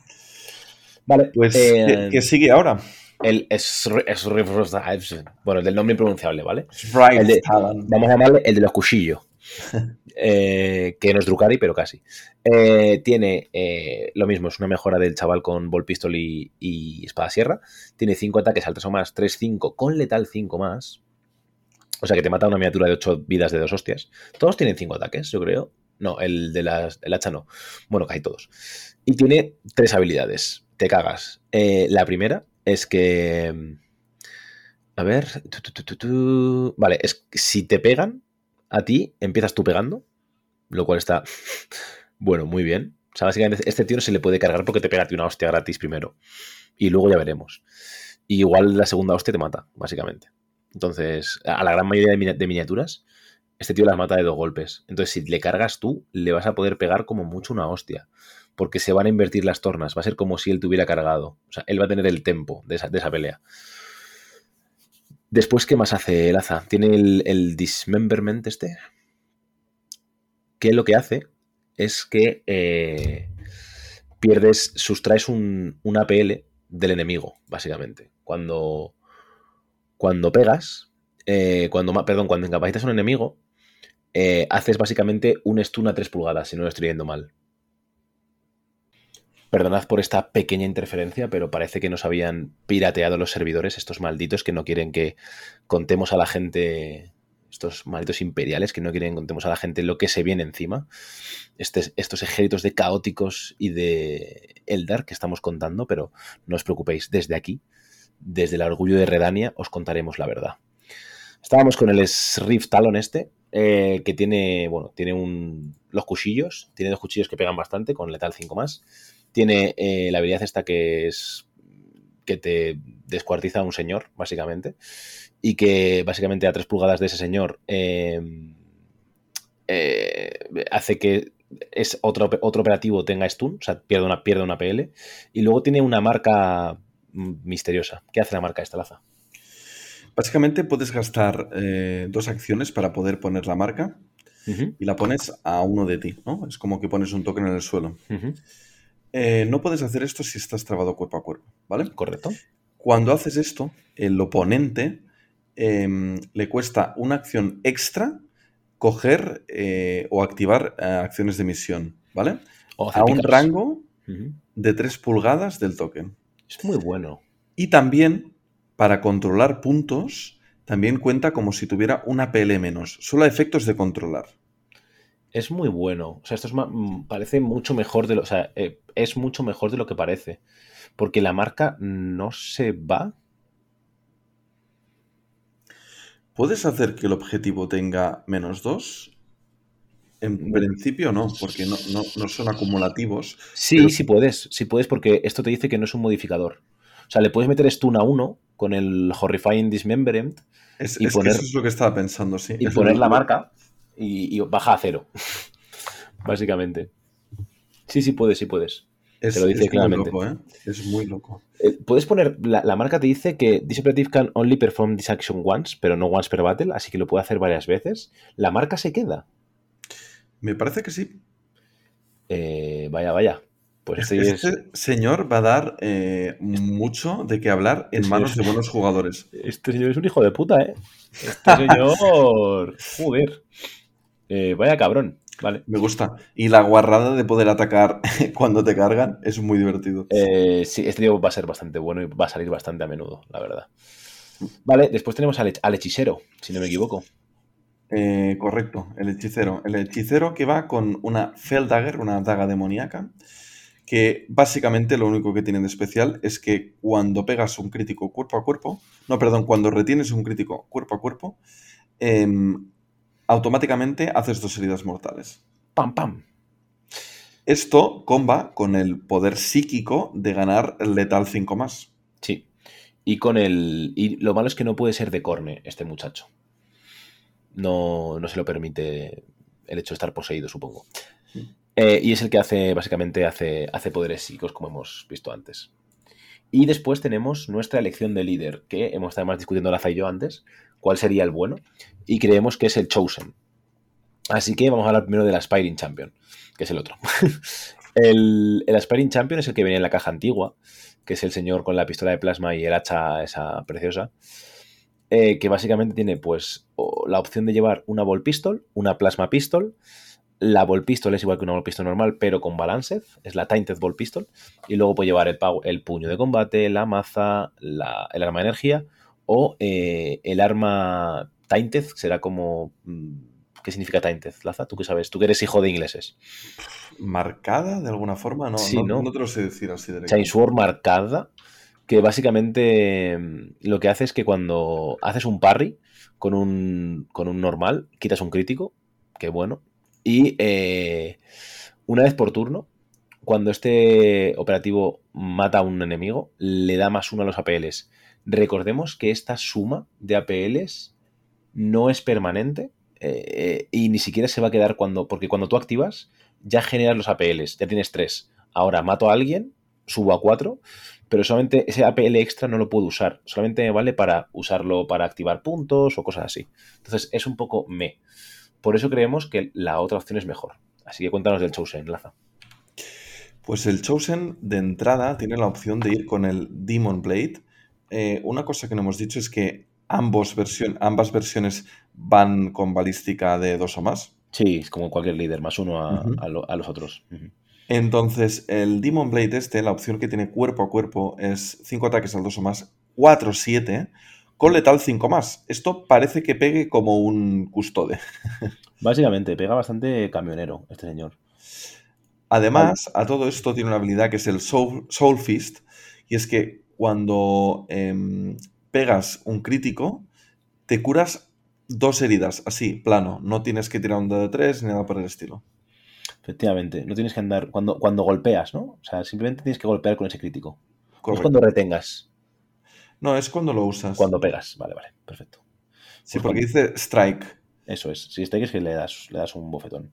Vale, Pues, eh, ¿qué, sigue ahora? el es, es- bueno, el del nombre impronunciable, ¿vale? El de-. Vamos a llamarle el de los cuchillos. (laughs) Eh, que no es Drukari, pero casi. Eh, tiene eh, lo mismo, es una mejora del chaval con Ball Pistol y, y Espada Sierra. Tiene 5 ataques al 3 o más, 3-5 con letal 5 más. O sea que te mata una miniatura de 8 vidas de dos hostias. Todos tienen 5 ataques, yo creo. No, el de las, el hacha no. Bueno, casi todos. Y tiene tres habilidades. Te cagas. Eh, la primera es que. A ver. Vale, es si te pegan a ti, empiezas tú pegando. Lo cual está. (laughs) Bueno, muy bien. O sea, básicamente este tío no se le puede cargar porque te pega a ti una hostia gratis primero. Y luego ya veremos. Igual la segunda hostia te mata, básicamente. Entonces, a la gran mayoría de, mini- de miniaturas, este tío las mata de dos golpes. Entonces, si le cargas tú, le vas a poder pegar como mucho una hostia. Porque se van a invertir las tornas. Va a ser como si él tuviera cargado. O sea, él va a tener el tempo de esa, pelea. Después, ¿qué más hace el Aza? Tiene el, el Dismemberment este. Que lo que hace es que eh, pierdes, sustraes un, un APL del enemigo, básicamente. Cuando, cuando pegas, eh, cuando, perdón, cuando incapacitas a un enemigo, eh, haces básicamente un stun a 3 pulgadas, si no lo estoy viendo mal. Perdonad por esta pequeña interferencia, pero parece que nos habían pirateado los servidores, estos malditos que no quieren que contemos a la gente, estos malditos imperiales que no quieren que contemos a la gente lo que se viene encima. Este- estos ejércitos de caóticos y de Eldar que estamos contando, pero no os preocupéis, desde aquí, desde el orgullo de Redania, os contaremos la verdad. Estábamos con el Srift Talon este, eh, que tiene, bueno, tiene un, los cuchillos, tiene dos cuchillos que pegan bastante con letal 5 más. Tiene eh, la habilidad esta que es que te descuartiza a un señor, básicamente, y que básicamente a 3 pulgadas de ese señor eh, eh, hace que es otro, otro operativo tenga stun, o sea, pierde una, pierde una PL, y luego tiene una marca misteriosa. ¿Qué hace la marca esta laza? Básicamente puedes gastar eh, dos acciones para poder poner la marca y la pones a uno de ti, ¿no? Es como que pones un token en el suelo. Eh, no puedes hacer esto si estás trabado cuerpo a cuerpo, ¿vale? Correcto. Cuando haces esto, el oponente em, le cuesta una acción extra coger eh, o activar acciones de misión, ¿vale? O A un rango de 3 pulgadas del token. Es muy bueno. Y también, para controlar puntos, también cuenta como si tuviera una PL menos. Solo a efectos de controlar. Es muy bueno. O sea, esto es mm, parece mucho mejor de lo. O sea, eh, es mucho mejor de lo que parece. Porque la marca no se va. ¿Puedes hacer que el objetivo tenga menos 2? En principio no, porque no, no- no son acumulativos. Sí, Pero- sí puedes. Sí puedes, porque esto te dice que no es un modificador. O sea, le puedes meter stun a uno con el Horrifying Dismemberment Es, Y es poner- que eso es lo que estaba pensando, sí. y Es poner la marca y, y baja a cero. (laughs) Básicamente. Sí, sí puedes, sí puedes. Es, te lo dice es muy claramente. loco, ¿eh? Es muy loco. Eh, Puedes poner, la, la marca te dice que this operative can only perform this action once, pero no once per battle, así que lo puede hacer varias veces. La marca se queda. Me parece que sí. Eh, vaya, vaya. Pues Es este es, este señor va a dar eh, mucho de qué hablar en Sí, manos de buenos jugadores. este señor es un hijo de puta, ¿eh? Este señor... Joder. Eh, vaya cabrón. Vale. Me gusta. Y la guarrada de poder atacar (laughs) cuando te cargan es muy divertido. Eh, sí, este tío va a ser bastante bueno y va a salir bastante a menudo, la verdad. Vale, después tenemos al, al hechicero, si no me equivoco. Eh, correcto, el hechicero. El hechicero que va con una Feldagger, una daga demoníaca, que básicamente lo único que tiene de especial es que cuando pegas un crítico cuerpo a cuerpo, no, perdón, cuando retienes un crítico cuerpo a cuerpo, em, automáticamente haces dos heridas mortales. ¡Pam, pam! Esto comba con el poder psíquico de ganar letal 5 más. Sí. Y con el. Y lo malo es que no puede ser de corne este muchacho. No, no se lo permite el hecho de estar poseído, supongo. Eh, y es el que hace, básicamente, hace, hace poderes psíquicos, como hemos visto antes. Y después tenemos nuestra elección de líder, que hemos estado más discutiendo Laza y yo antes, cuál sería el bueno, y creemos que es el Chosen. Así que vamos a hablar primero del Aspiring Champion, que es el otro. (laughs) el, el Aspiring Champion es el que venía en la caja antigua, que es el señor con la pistola de plasma y el hacha esa preciosa, eh, que básicamente tiene pues la opción de llevar una ball pistol, una plasma pistol, la ball pistol es igual que una ball pistol normal, pero con balanced, es la Tainted Ball Pistol, y luego puede llevar el, puño de combate, la maza, la- el arma de energía, o eh, el arma Tainted, será como... mm, ¿Qué significa Tainted, Laza? ¿Tú qué sabes? Tú que eres hijo de ingleses. ¿Marcada de alguna forma? No, Sí, no, ¿no? no te lo sé decir así de Chainsword marcada, que básicamente mm, lo que hace es que cuando haces un parry con un, con un normal, quitas un crítico, que bueno, y eh, una vez por turno, cuando este operativo mata a un enemigo, le da más uno a los APLs. Recordemos que esta suma de APLs no es permanente eh, y ni siquiera se va a quedar cuando, porque cuando tú activas, ya generas los APLs, ya tienes tres. Ahora mato a alguien, subo a 4, pero solamente ese APL extra no lo puedo usar. Solamente me vale para usarlo para activar puntos o cosas así. Entonces es un poco me. Por eso creemos que la otra opción es mejor. Así que cuéntanos del Chosen, Laza. Pues el Chosen de entrada tiene la opción de ir con el Demon Blade. Eh, una cosa que no hemos dicho es que ambos ambas versiones van con balística de dos o más. Sí, es como cualquier líder, más uno a, Ujú. a lo- a los otros. Entonces, el Demon Blade este, la opción que tiene cuerpo a cuerpo es 5 ataques al 2 o más, 4-7, con letal 5 más. Esto parece que pegue como un custode. (laughs) Básicamente, pega bastante camionero este señor. Además, a todo esto tiene una habilidad que es el Soul, Soul Fist, y es que cuando em, pegas un crítico, te curas dos heridas, así, plano. No tienes que tirar un dado de 3 ni nada por el estilo. Efectivamente, no tienes que andar cuando, cuando golpeas, ¿no? O sea, simplemente tienes que golpear con ese crítico. No es cuando retengas, No, es cuando lo usas. cuando pegas. Vale, vale, perfecto. Sí, Pues porque cuando- dice strike. Eso es. Si este es que le das, le das un bofetón.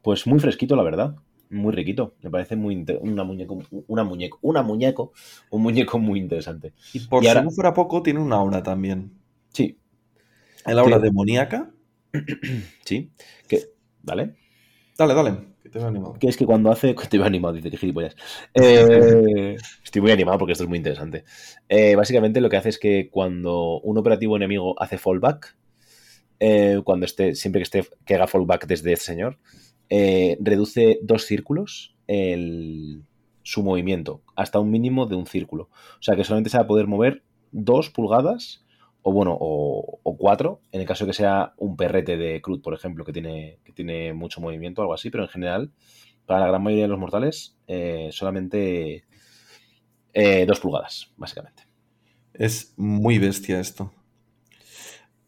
Pues muy fresquito, la verdad. Muy riquito. Me parece muy inter- una muñeco, una muñeco, una muñeco, un muñeco muy interesante. Y por Y si ahora- no fuera poco, tiene una aura también. Sí, El aura Sí. demoníaca. (clears throat) sí. Que, ¿vale? Dale, dale, que te veo animado. Que es que cuando hace. (laughs) Te veo animado, dice que gilipollas. Eh, (laughs) estoy muy animado porque esto es muy interesante. Eh, básicamente lo que hace es que cuando un operativo enemigo hace fallback, eh, cuando esté, siempre que esté que haga fallback desde este señor, reduce dos círculos el- su movimiento, hasta un mínimo de un círculo. O sea que solamente se va a poder mover dos pulgadas, o bueno, o, o cuatro, en el caso de que sea un perrete de Crud, por ejemplo, que tiene, que tiene mucho movimiento o algo así, pero en general, para la gran mayoría de los mortales, eh, solamente eh, dos pulgadas, básicamente. Es muy bestia esto.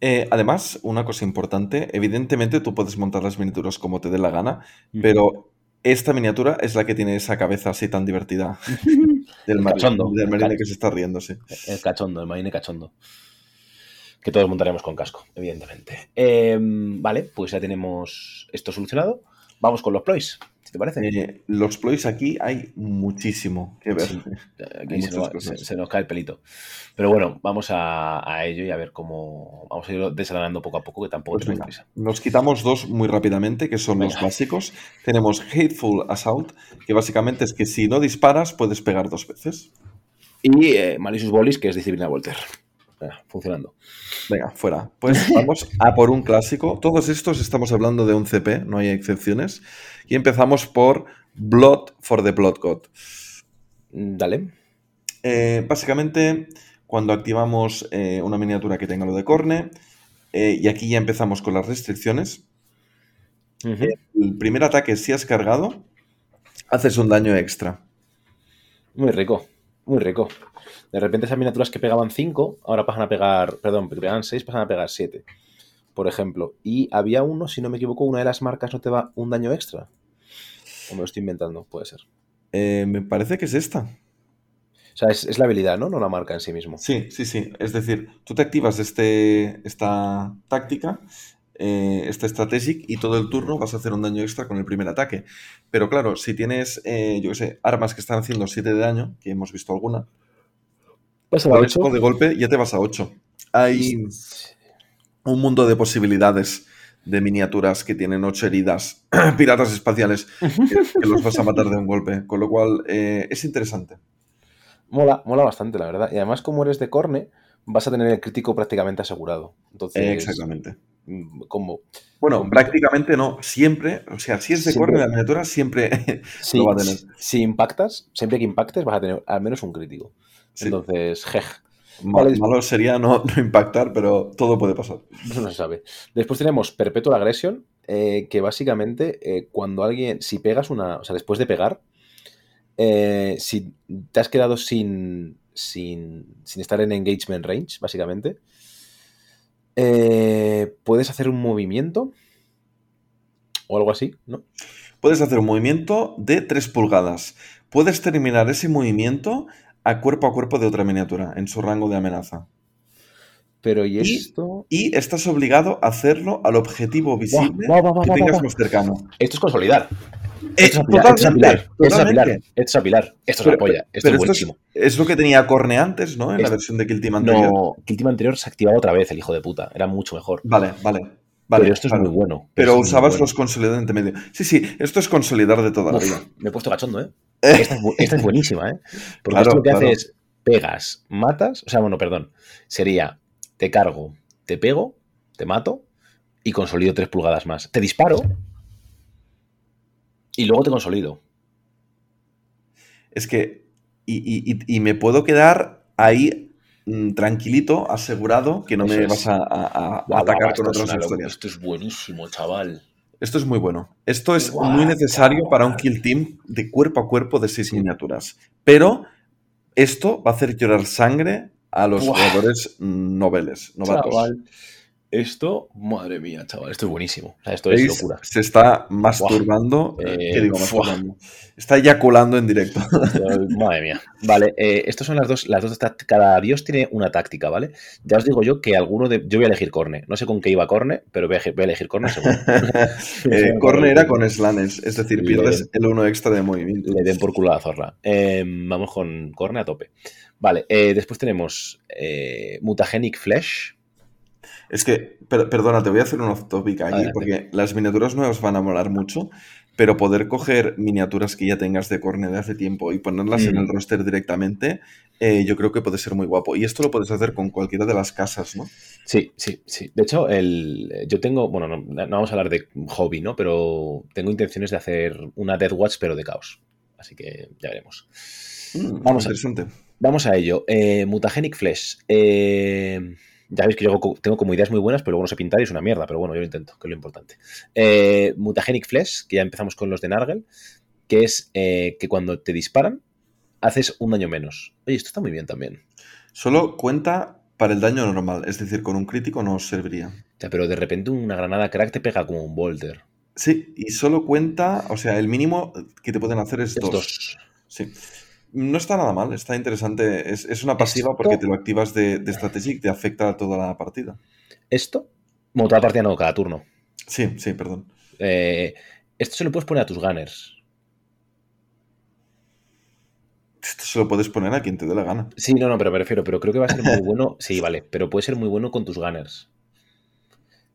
Eh, además, una cosa importante, evidentemente tú puedes montar las miniaturas como te dé la gana, pero esta miniatura es la que tiene esa cabeza así tan divertida (laughs) del, El cachondo. del El marine que se está riendo, sí. El cachondo, el marine cachondo. Que todos montaremos con casco, evidentemente. Eh, vale, pues ya tenemos esto solucionado. Vamos con los ploys, si te parece. Eh, los ploys aquí hay muchísimo que ver. Sí. (laughs) Aquí se nos, cosas. se- se nos cae el pelito. Pero bueno, vamos a, a ello y a ver cómo. Vamos a irlo desgranando poco a poco, que tampoco Pues tenemos prisa. Nos quitamos dos muy rápidamente, que son los básicos. Tenemos Hateful Assault, que básicamente es que si no disparas puedes pegar dos veces. Y eh, Malicious Bolis, que es disciplina Volter. Venga, funcionando. Venga, fuera. Pues (laughs) vamos a por un clásico. Todos estos estamos hablando de un CP, no hay excepciones. Y empezamos por Blood for the Blood God. Mm, Dale. Eh, básicamente, cuando activamos eh, una miniatura que tenga lo de corne, eh, y aquí ya empezamos con las restricciones, el primer ataque, si has cargado, haces un daño extra. Muy rico, muy rico. De repente esas miniaturas que pegaban 5, ahora pasan a pegar, perdón, que pegaban 6, pasan a pegar 7, por ejemplo. Y había uno, si no me equivoco, una de las marcas no te da un daño extra. O me lo estoy inventando, puede ser. Eh, me parece que es esta. O sea, es, es la habilidad, ¿no? No la marca en sí mismo. Sí, sí, sí. Es decir, tú te activas este, esta táctica, eh, esta strategic, y todo el turno vas a hacer un daño extra con el primer ataque. Pero claro, si tienes, eh, yo qué sé, armas que están haciendo 7 de daño, que hemos visto alguna, Pasa con esto de golpe ya te vas a 8. Hay un mundo de posibilidades de miniaturas que tienen 8 heridas, (clears throat) piratas espaciales, que, que los vas a matar de un golpe. Con lo cual, eh, es interesante. Mola, mola bastante, la verdad. Y además, como eres de corne, vas a tener el crítico prácticamente asegurado. Entonces, Exactamente. Mm, como Bueno, prácticamente no, siempre, o sea, si es de Siempre. corne la miniatura, siempre (laughs) si, lo va a tener. si impactas, siempre que impactes vas a tener al menos un crítico. Sí. Entonces, jej. Malo sería no, no impactar, pero todo puede pasar. eso no se sabe. Después tenemos Perpetual Aggression, eh, que básicamente eh, cuando alguien, si pegas una, o sea, después de pegar, eh, si te has quedado sin, sin, sin estar en engagement range, básicamente, eh, puedes hacer un movimiento o algo así, ¿no? Puedes hacer un movimiento de 3 pulgadas. Puedes terminar ese movimiento a cuerpo a cuerpo de otra miniatura, en su rango de amenaza. Pero y esto... Y estás obligado a hacerlo al objetivo visible que tengas más cercano. Esto es consolidar. Eh, Esto es apilar, esto es apilar, esto es apilar, esto es apilar, esto es Pero- la polla, esto Pero es buenísimo. es, lo que tenía Corne antes, ¿no? En la versión de Kill Team anterior. No, team anterior se activaba otra vez, el hijo de puta, era mucho mejor. Vale, vale. vale pero esto es claro. muy bueno. Pero usabas bueno. los consolidadores entre medio. Sí, sí, esto es consolidar de toda la Uf, vida. me he puesto cachondo, ¿eh? (laughs) Esta es, bu- esta es buenísima, ¿eh? Porque Claro, esto lo que claro. hace es pegas, matas, o sea, bueno, perdón, sería te cargo, te pego, te mato y consolido tres pulgadas más. Te disparo y luego te consolido. Es que. Y, y- y- y me puedo quedar ahí mm, tranquilito, asegurado, que no Eso me es. vas a, a- a Guau, atacar con otras historias. Esto es buenísimo, chaval. Esto es muy bueno. Esto es muy necesario para un kill team de cuerpo a cuerpo de seis miniaturas. Pero esto va a hacer llorar sangre a los jugadores mm, noveles, novatos. Chaval. Esto, madre mía, chaval, esto es buenísimo. O sea, esto es locura. Se está masturbando. Eh, Eh, ¿Qué digo? Masturbando. Está eyaculando en directo. (laughs) Madre mía. Vale, eh, estas son las dos, las dos Cada dios tiene una táctica, ¿vale? Ya os digo yo que alguno de. Yo voy a elegir Corne. No sé con qué iba Corne, pero voy a, elegir- voy a elegir Corne seguro. (laughs) (laughs) eh, Corne era con slanes, es decir, Le- pierdes el uno extra de movimiento. Le den por culo a la zorra. Eh, vamos con Corne a tope. Vale, eh, después tenemos Mutagenic Flesh. Es que, per- perdona, te voy a hacer un off topic aquí, Adelante. porque las miniaturas nuevas van a molar mucho, pero poder coger miniaturas que ya tengas de Corne de hace tiempo y ponerlas en Mm. el roster directamente, eh, yo creo que puede ser muy guapo. Y esto lo puedes hacer con cualquiera de las casas, ¿no? Sí, sí, sí. De hecho, el, yo tengo, bueno, no, no vamos a hablar de hobby, ¿no? Pero tengo intenciones de hacer una Death Watch, pero de caos. Así que ya veremos. Mm, Vamos a- interesante. Vamos a ello. Eh, Mutagenic Flesh. Eh, ya veis que yo tengo como ideas muy buenas, pero luego no sé pintar y es una mierda. Pero bueno, yo lo intento, que es lo importante. Eh, Mutagenic Flesh, que ya empezamos con los de Nargel, que es eh, que cuando te disparan, haces un daño menos. Oye, esto está muy bien también. Solo cuenta para el daño normal, es decir, con un crítico no os serviría. Sea, pero de repente una granada crack te pega como un bolter. Sí, y solo cuenta, o sea, el mínimo que te pueden hacer es Es dos. dos. Sí. No está nada mal, está interesante. Es, es una pasiva porque te lo activas de, de strategy y te afecta a toda la partida. Esto, bueno, toda partida no, cada turno. Sí, sí, perdón. Eh, esto se lo puedes poner a tus gunners. Esto se lo puedes poner a quien te dé la gana. Sí, no, no, pero me refiero, pero creo que va a ser muy bueno. (laughs) Sí, vale, pero puede ser muy bueno con tus gunners.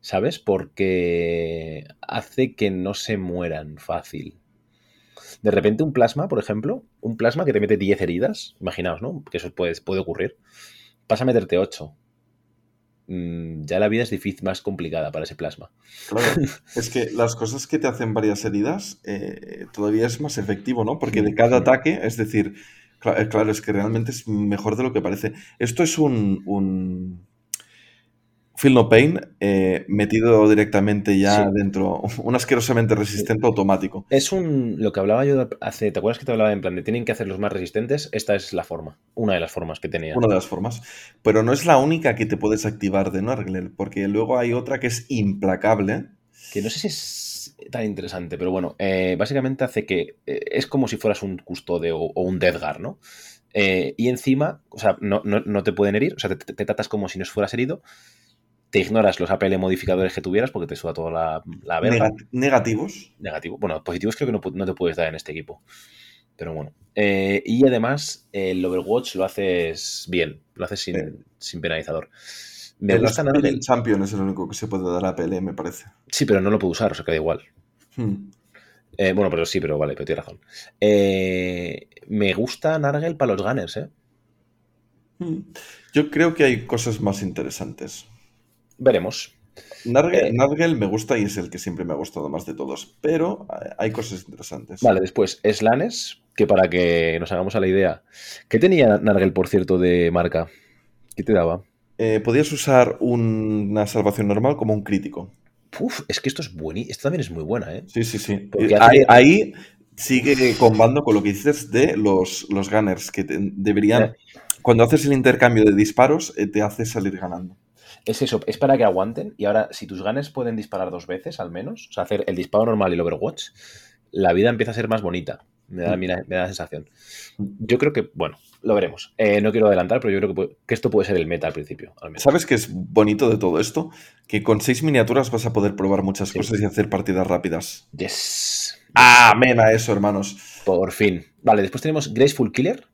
¿Sabes? Porque hace que no se mueran fácil. De repente un plasma, por ejemplo, un plasma que te mete 10 heridas, imaginaos, ¿no? Que eso puede, puede ocurrir. Pasa a meterte 8. Mm, ya la vida es difícil, más complicada para ese plasma. Claro, (laughs) es que las cosas que te hacen varias heridas eh, todavía es más efectivo, ¿no? Porque de cada ataque, es decir, eh, claro, es que realmente es mejor de lo que parece. Esto es un, un Feel No Pain eh, metido directamente ya Sí. dentro, (laughs) un asquerosamente resistente automático. Es un. Lo que hablaba yo hace. ¿Te acuerdas que te hablaba en plan de tienen que hacerlos más resistentes? Esta es la forma. Una de las formas que tenía. Una de las formas. Pero no es la única que te puedes activar de Nargler, porque luego hay otra que es implacable. Que no sé si es tan interesante, pero bueno, eh, básicamente hace que eh, es como si fueras un custodio o, o un Deathguard, ¿no? Y encima, o sea, no, no- no te pueden herir, o sea, te, te- te tratas como si no fueras herido, te ignoras los APL modificadores que tuvieras porque te suda toda la, la verga. Negat- negativos. Negativo. Bueno, positivos creo que no, no te puedes dar en este equipo. Pero bueno. Eh, y además, el Overwatch lo haces bien, lo haces sin, Eh. sin penalizador. Me El gusta Spirit Nargel. Champion es el único que se puede dar a PL, me parece. Sí, pero no lo puedo usar, o sea que da igual. Hmm. Eh, bueno, pero sí, pero vale, pero tienes razón. Eh, me gusta Nargel para los gunners, ¿eh? Hmm. Yo creo que hay cosas más interesantes. Veremos. Nargel, Eh. Nargel me gusta y es el que siempre me ha gustado más de todos, pero eh, hay cosas interesantes. Vale, después, Slanes, que para que nos hagamos a la idea. ¿Qué tenía Nargel, por cierto, de marca? ¿Qué te daba? Eh, podías usar una salvación normal como un crítico. Uf, es que esto es buenísimo. Esto también es muy buena, ¿eh? Sí, sí, sí. Porque hace- ahí, sigue combando con lo que dices de los, los gunners, que te- deberían, cuando haces el intercambio de disparos, te hace salir ganando. Es eso, es para que aguanten. Y ahora, si tus gunners pueden disparar dos veces al menos, o sea, hacer el disparo normal y el Overwatch, la vida empieza a ser más bonita. Me da, Mm. me da la sensación. Yo creo que, bueno, lo veremos. Eh, no quiero adelantar, pero yo creo que, puede- que esto puede ser el meta al principio. Al menos. ¿Sabes qué es bonito de todo esto? Que con seis miniaturas vas a poder probar muchas Sí. cosas y hacer partidas rápidas. Yes. Amén a eso, hermanos. Por fin. Vale, después tenemos Graceful Killer.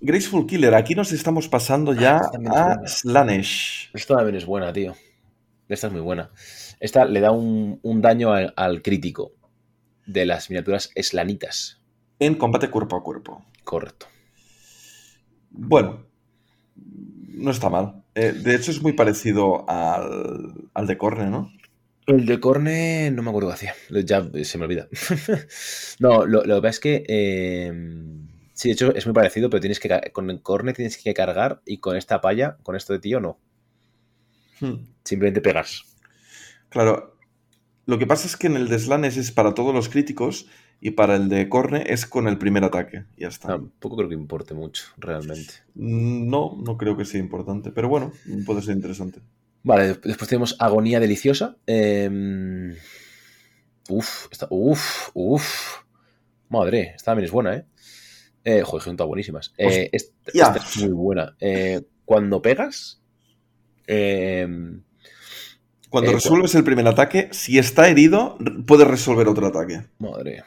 Graceful Killer, aquí nos estamos pasando ya Ah, a. Slanesh. Esta también es buena, tío. Esta es muy buena. Esta le da un, un daño al, al crítico de las miniaturas eslanitas. En combate cuerpo a cuerpo. Correcto. Bueno, no está mal. Eh, de hecho, es muy parecido al, al de Corne, ¿no? El de Corne no me acuerdo qué hacía. Ya se me olvida. (laughs) no, lo, lo que pasa es que eh, Sí, de hecho es muy parecido, pero tienes que con el corne tienes que cargar y con esta palla, con esto de tío, no. Hmm. Simplemente pegas. Claro, lo que pasa es que en el de Slanes es para todos los críticos y para el de Corne es con el primer ataque. Ya está. Tampoco creo que importe mucho, realmente. Mm, No, no creo que sea importante, pero bueno, puede ser interesante. Vale, de- después tenemos Agonía Deliciosa. Eh, uf, esta, uf, uf. Madre, esta también es buena, ¿eh? Eh joder, son todas buenísimas. Eh, esta, es muy buena. Eh, cuando pegas, eh, Cuando Eh, resuelves el primer ataque, si está herido, puedes resolver otro ataque. madre.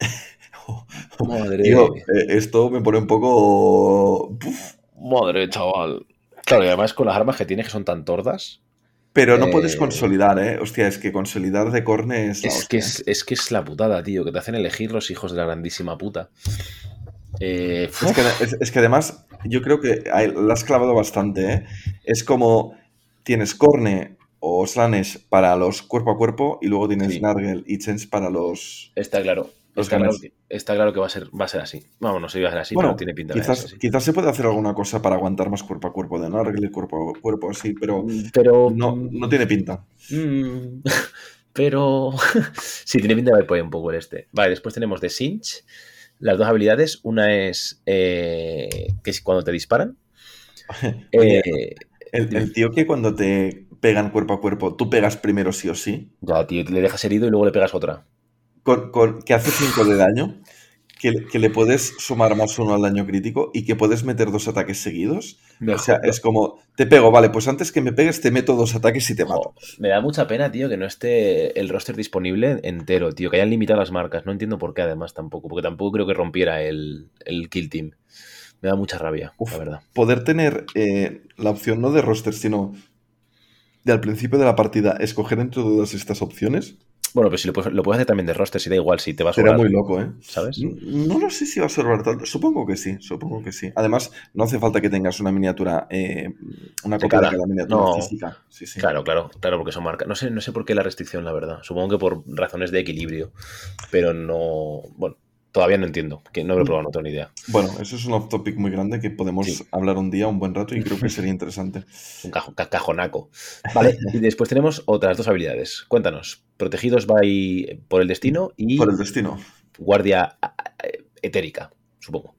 (laughs) Madre. Eh, esto me pone un poco... Uf, Madre, chaval. Claro, y además con las armas que tienes que son tan tordas. Pero no Eh, puedes consolidar, ¿eh? Hostia, es que consolidar de Corne es... la Es que es, es que es la putada, tío, que te hacen elegir los hijos de la grandísima puta. Eh, Es que, es- es que además, yo creo que la has clavado bastante, ¿eh? Es como tienes Corne o Slanesh para los cuerpo a cuerpo y luego tienes Sí. Nargel y Chens para los... Está claro. Los Está claro, que, está claro que va a ser, va a ser así. Vamos, no sé si va a ser así, bueno, pero tiene pinta de quizás, ser así. quizás se puede hacer alguna cosa para aguantar más cuerpo a cuerpo de Nargel y cuerpo a cuerpo así, pero Mm, Pero. no, no tiene pinta. Mm, (laughs) pero. (laughs) sí, tiene pinta de haber un poco el este. Vale, después tenemos de Sinch. Las dos habilidades. Una es eh, que es cuando te disparan. (laughs) Oye, Eh, el, el tío que cuando te pegan cuerpo a cuerpo, tú pegas primero sí o sí, ya, tío, le dejas herido y luego le pegas otra. Con, con- que hace 5 de daño, que, que le puedes sumar más uno al daño crítico y que puedes meter dos ataques seguidos. O sea, es como, te pego, vale, pues antes que me pegues te meto dos ataques y te mato. Me da mucha pena, tío, que no esté el roster disponible entero, tío, que hayan limitado las marcas. No entiendo por qué, además, tampoco, porque tampoco creo que rompiera el, el kill team. Me da mucha rabia, Uf. la verdad. Poder tener eh, la opción no de roster, sino de al principio de la partida escoger entre todas estas opciones, Bueno, pero si lo puedes, lo puedes hacer también de roster, si da igual, si te vas a sobrar, muy loco, ¿eh? ¿sabes? No lo sé si va a sobrar tanto. Supongo que sí, supongo que sí. Además, no hace falta que tengas una miniatura, eh, una copia de cada miniatura no. física. Sí, sí. Claro, claro, claro, porque son marcas. No sé, no sé por qué la restricción, la verdad. Supongo que por razones de equilibrio. Pero no. Bueno, todavía no entiendo. Que no lo he probado, no tengo ni idea. Bueno, eso es un off topic muy grande que podemos Sí. hablar un día, un buen rato, y creo que (laughs) sería interesante. Un cajo- ca- cajonaco. (laughs) Vale, y después tenemos otras dos habilidades. Cuéntanos. Protegidos by por el destino y Por el destino. guardia a- a- etérica, supongo.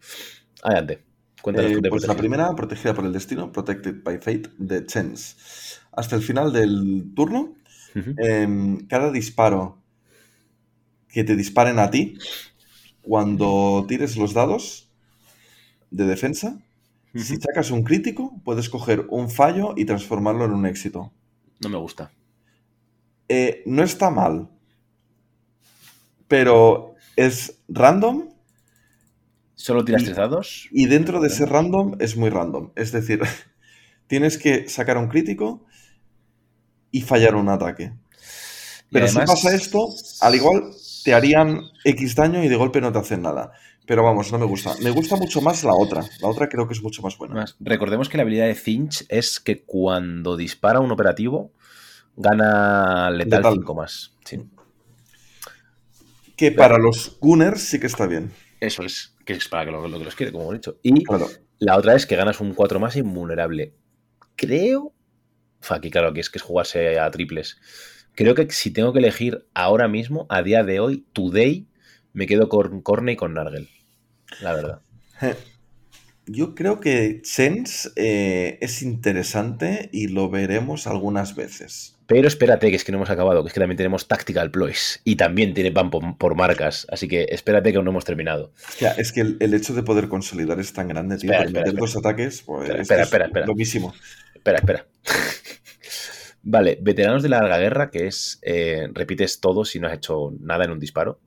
Adelante. Cuéntanos Eh, tú de pues la primera, protegida por el destino, Protected by Fate, de Chens. Hasta el final del turno, em, cada disparo que te disparen a ti, cuando tires los dados de defensa, si sacas un crítico, puedes coger un fallo y transformarlo en un éxito. No me gusta. Eh, no está mal, pero es random Solo tiras Y- tres dados. y dentro de ser random es muy random. Es decir, (laughs) tienes que sacar un crítico y fallar un ataque. Pero además- si pasa esto, al igual te harían X daño y de golpe no te hacen nada. Pero vamos, no me gusta. Me gusta mucho más la otra. La otra creo que es mucho más buena. Más- Recordemos que la habilidad de Finch es que cuando dispara un operativo gana letal Letal. 5 más. Sí. Que para los Gunners sí que está bien. Eso es, que es para que lo, lo que los quiere, como hemos dicho. Y Claro. la otra es que ganas un 4 más invulnerable. Creo. Aquí, claro, aquí es que es jugarse a triples. Creo que si tengo que elegir ahora mismo, a día de hoy, today, me quedo con Corne y con Nargel. La verdad. (laughs) Yo creo que Chens eh, es interesante y lo veremos algunas veces. Pero espérate, que es que no hemos acabado, que es que también tenemos Tactical Ploys y también tiene pan por, por marcas, así que espérate que aún no hemos terminado. Hostia, es que el, el hecho de poder consolidar es tan grande, tío. Espera, Para espera, meter espera. dos ataques, pues Espera, es espera, espera, espera. Espera, espera. Vale, veteranos de la larga guerra, que es eh, repites todo si no has hecho nada en un disparo.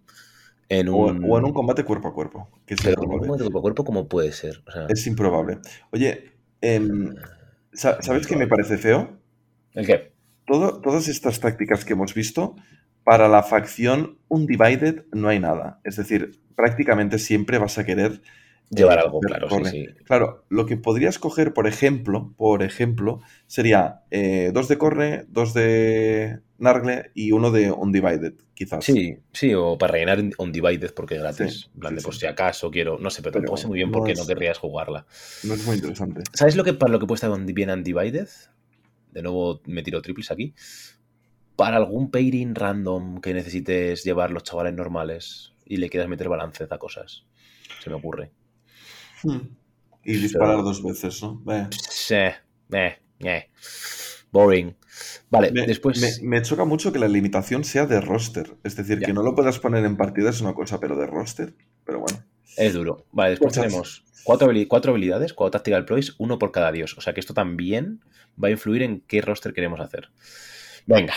En O, un, o en un combate cuerpo a cuerpo, que es Pero un combate cuerpo a cuerpo, ¿cómo puede ser? O sea, Es improbable. Oye, em, sa- ¿sabes qué me parece feo? ¿El qué? Todo- todas estas tácticas que hemos visto, para la facción Undivided no hay nada. Es decir, prácticamente siempre vas a querer Llevar algo, claro, sí, sí. Claro, lo que podrías coger, por ejemplo, por ejemplo, sería eh, dos de corre, dos de Nargle y uno de Undivided, quizás. Sí, sí, o para rellenar Undivided porque es gratis. Sí, en plan de, pues sí. si acaso quiero, no sé, pero, Pero tampoco sé muy bien no por qué es- no querrías jugarla. No es muy interesante. ¿Sabes lo que para lo que puede estar bien Undivided? De nuevo me tiro triples aquí. Para algún pairing random que necesites llevar los chavales normales y le quieras meter balance a cosas. Se me ocurre. Hmm. Y disparar dos veces, ¿no? Eh. Sí, eh, eh. Boring. Vale, Me, después. me- me choca mucho que la limitación sea de roster. Es decir, que no lo puedas poner en partida es una cosa, pero de roster. Pero bueno. Es duro. Vale, después tenemos cuatro, habili- cuatro habilidades, cuatro tactical ploys, uno por cada dios. O sea que esto también va a influir en qué roster queremos hacer. Venga,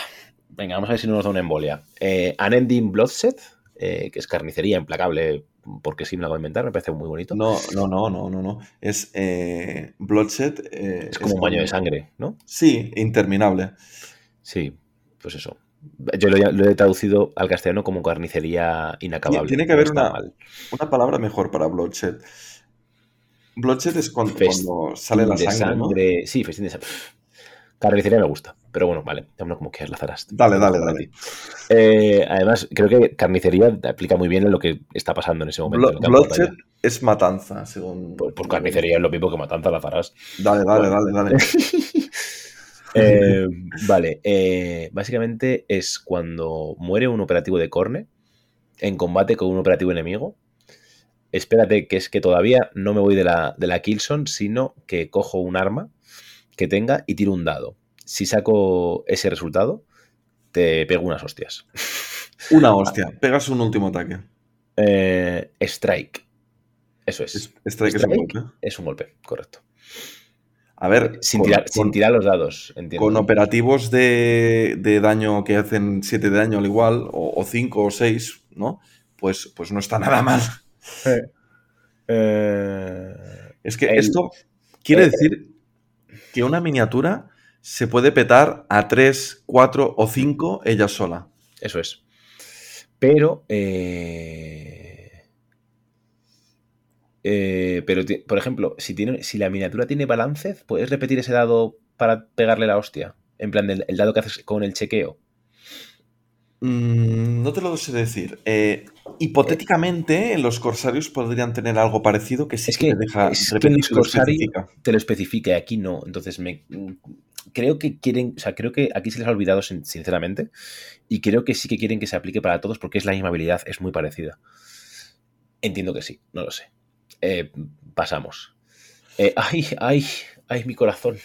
venga, vamos a ver si no nos da una embolia. Eh, Unending Bloodshed, eh, que es carnicería implacable, porque sí me la voy a inventar, me parece muy bonito. No, no, no, no, no, no. Es eh, Bloodshed. eh, es como un baño de sangre, ¿no? Sí, interminable. Sí, pues eso. Yo lo, he- lo he traducido al castellano como carnicería inacabable. Tiene que haber una-. Una palabra mejor para Bloodshed. Bloodshed es cuando, sale la de sangre, ¿no? sangre. Sí, festín de sangre. Carnicería me gusta, pero bueno, vale, llámalo como quieras, Lazaras. Dale, dale, dale. Eh, además, creo que carnicería aplica muy bien en lo que está pasando en ese momento. Bloodshed es matanza, según. Por, por carnicería es lo mismo que matanza, Lazaras. Dale, dale, Bueno. dale, dale. (laughs) Eh, vale, eh, básicamente es cuando muere un operativo de Corne en combate con un operativo enemigo. Espérate, que es que todavía no me voy de la, de la Killzone, sino que cojo un arma que tenga y tiro un dado. Si saco ese resultado, te pego unas hostias. (laughs) Una hostia. Pegas un último ataque. Eh, strike. Eso es. Es- Strike es un golpe. Es un golpe, correcto. A ver, Sin, con- tirar, con- sin tirar los dados, entiendo. Con operativos de, de daño que hacen 7 de daño al igual, o 5 o 6, ¿no? Pues, pues no está nada mal. Eh, Es que El- esto quiere eh, decir que una miniatura se puede petar a 3, 4 o 5 ella sola. Eso es. Pero, eh, eh, pero, por ejemplo, si, tiene, si la miniatura tiene balance, ¿puedes repetir ese dado para pegarle la hostia? En plan, del, el dado que haces con el chequeo. Mm, no te lo sé decir. Eh, hipotéticamente, los corsarios podrían tener algo parecido que sí Es que, que- te deja es que los corsarios-. Te lo especifica aquí no. Entonces, me, creo que quieren, o sea, creo que aquí se les ha olvidado, sin- sinceramente, y creo que sí que quieren que se aplique para todos porque es la misma habilidad, es muy parecida. Entiendo que sí, no lo sé. Eh, pasamos. Eh, (laughs) ay, ay, ay, mi corazón.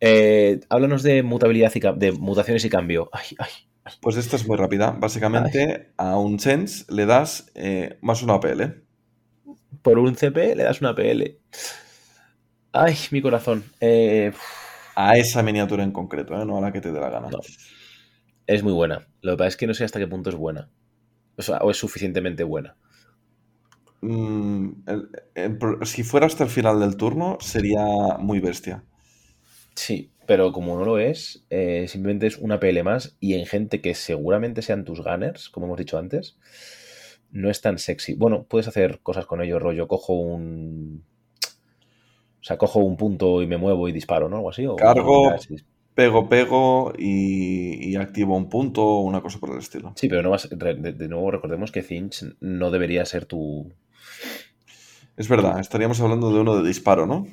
Eh, háblanos de mutabilidad y de mutaciones y cambio. Ay, ay. Pues esta es muy rápida. Básicamente, a un Sense le das más una APL. Por un CP le das una PL. Ay, mi corazón. Eh, A esa miniatura en concreto, ¿eh? no a la que te dé la gana. No. es muy buena. Lo que pasa es que no sé hasta qué punto es buena. O sea, o es suficientemente buena. Mm, el- el pro- si fuera hasta el final del turno, sería muy bestia. Sí, pero como no lo es, eh, simplemente es una PL más y en gente que seguramente sean tus gunners, como hemos dicho antes, no es tan sexy. Bueno, puedes hacer cosas con ello, rollo, cojo un... O sea, cojo un punto y me muevo y disparo, ¿no? Algo así. O Cargo. Pego, pego y, y activo un punto o una cosa por el estilo. Sí, pero no vas, de, de nuevo recordemos que Finch no debería ser tu... Es verdad, estaríamos hablando de uno de disparo, ¿no?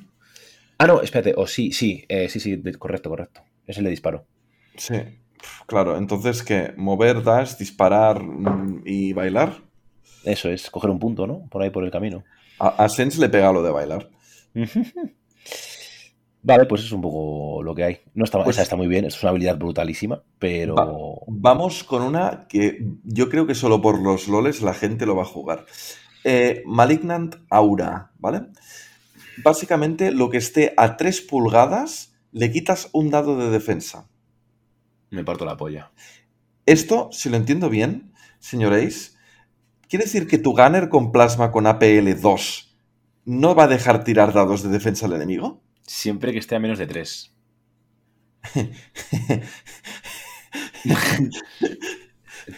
Ah, no, espérate, o sí, sí, eh, sí, sí, correcto, correcto. Es el de disparo. Sí. Claro, entonces, ¿qué? Mover, dash, disparar mm, y bailar. Eso es, coger un punto, ¿no? Por ahí por el camino. A, a Sense le pega lo de bailar. (laughs) Vale, pues es un poco lo que hay. No está, Pues- esa está muy bien, es una habilidad brutalísima, pero... Va- Vamos con una que yo creo que solo por los loles la gente lo va a jugar. Eh, Malignant Aura, ¿vale? Básicamente lo que esté a 3 pulgadas le quitas un dado de defensa. Me parto la polla. Esto, si lo entiendo bien, señoréis, quiere decir que tu gunner con plasma con APL 2 no va a dejar tirar dados de defensa al enemigo. Siempre que esté a menos de 3. (laughs)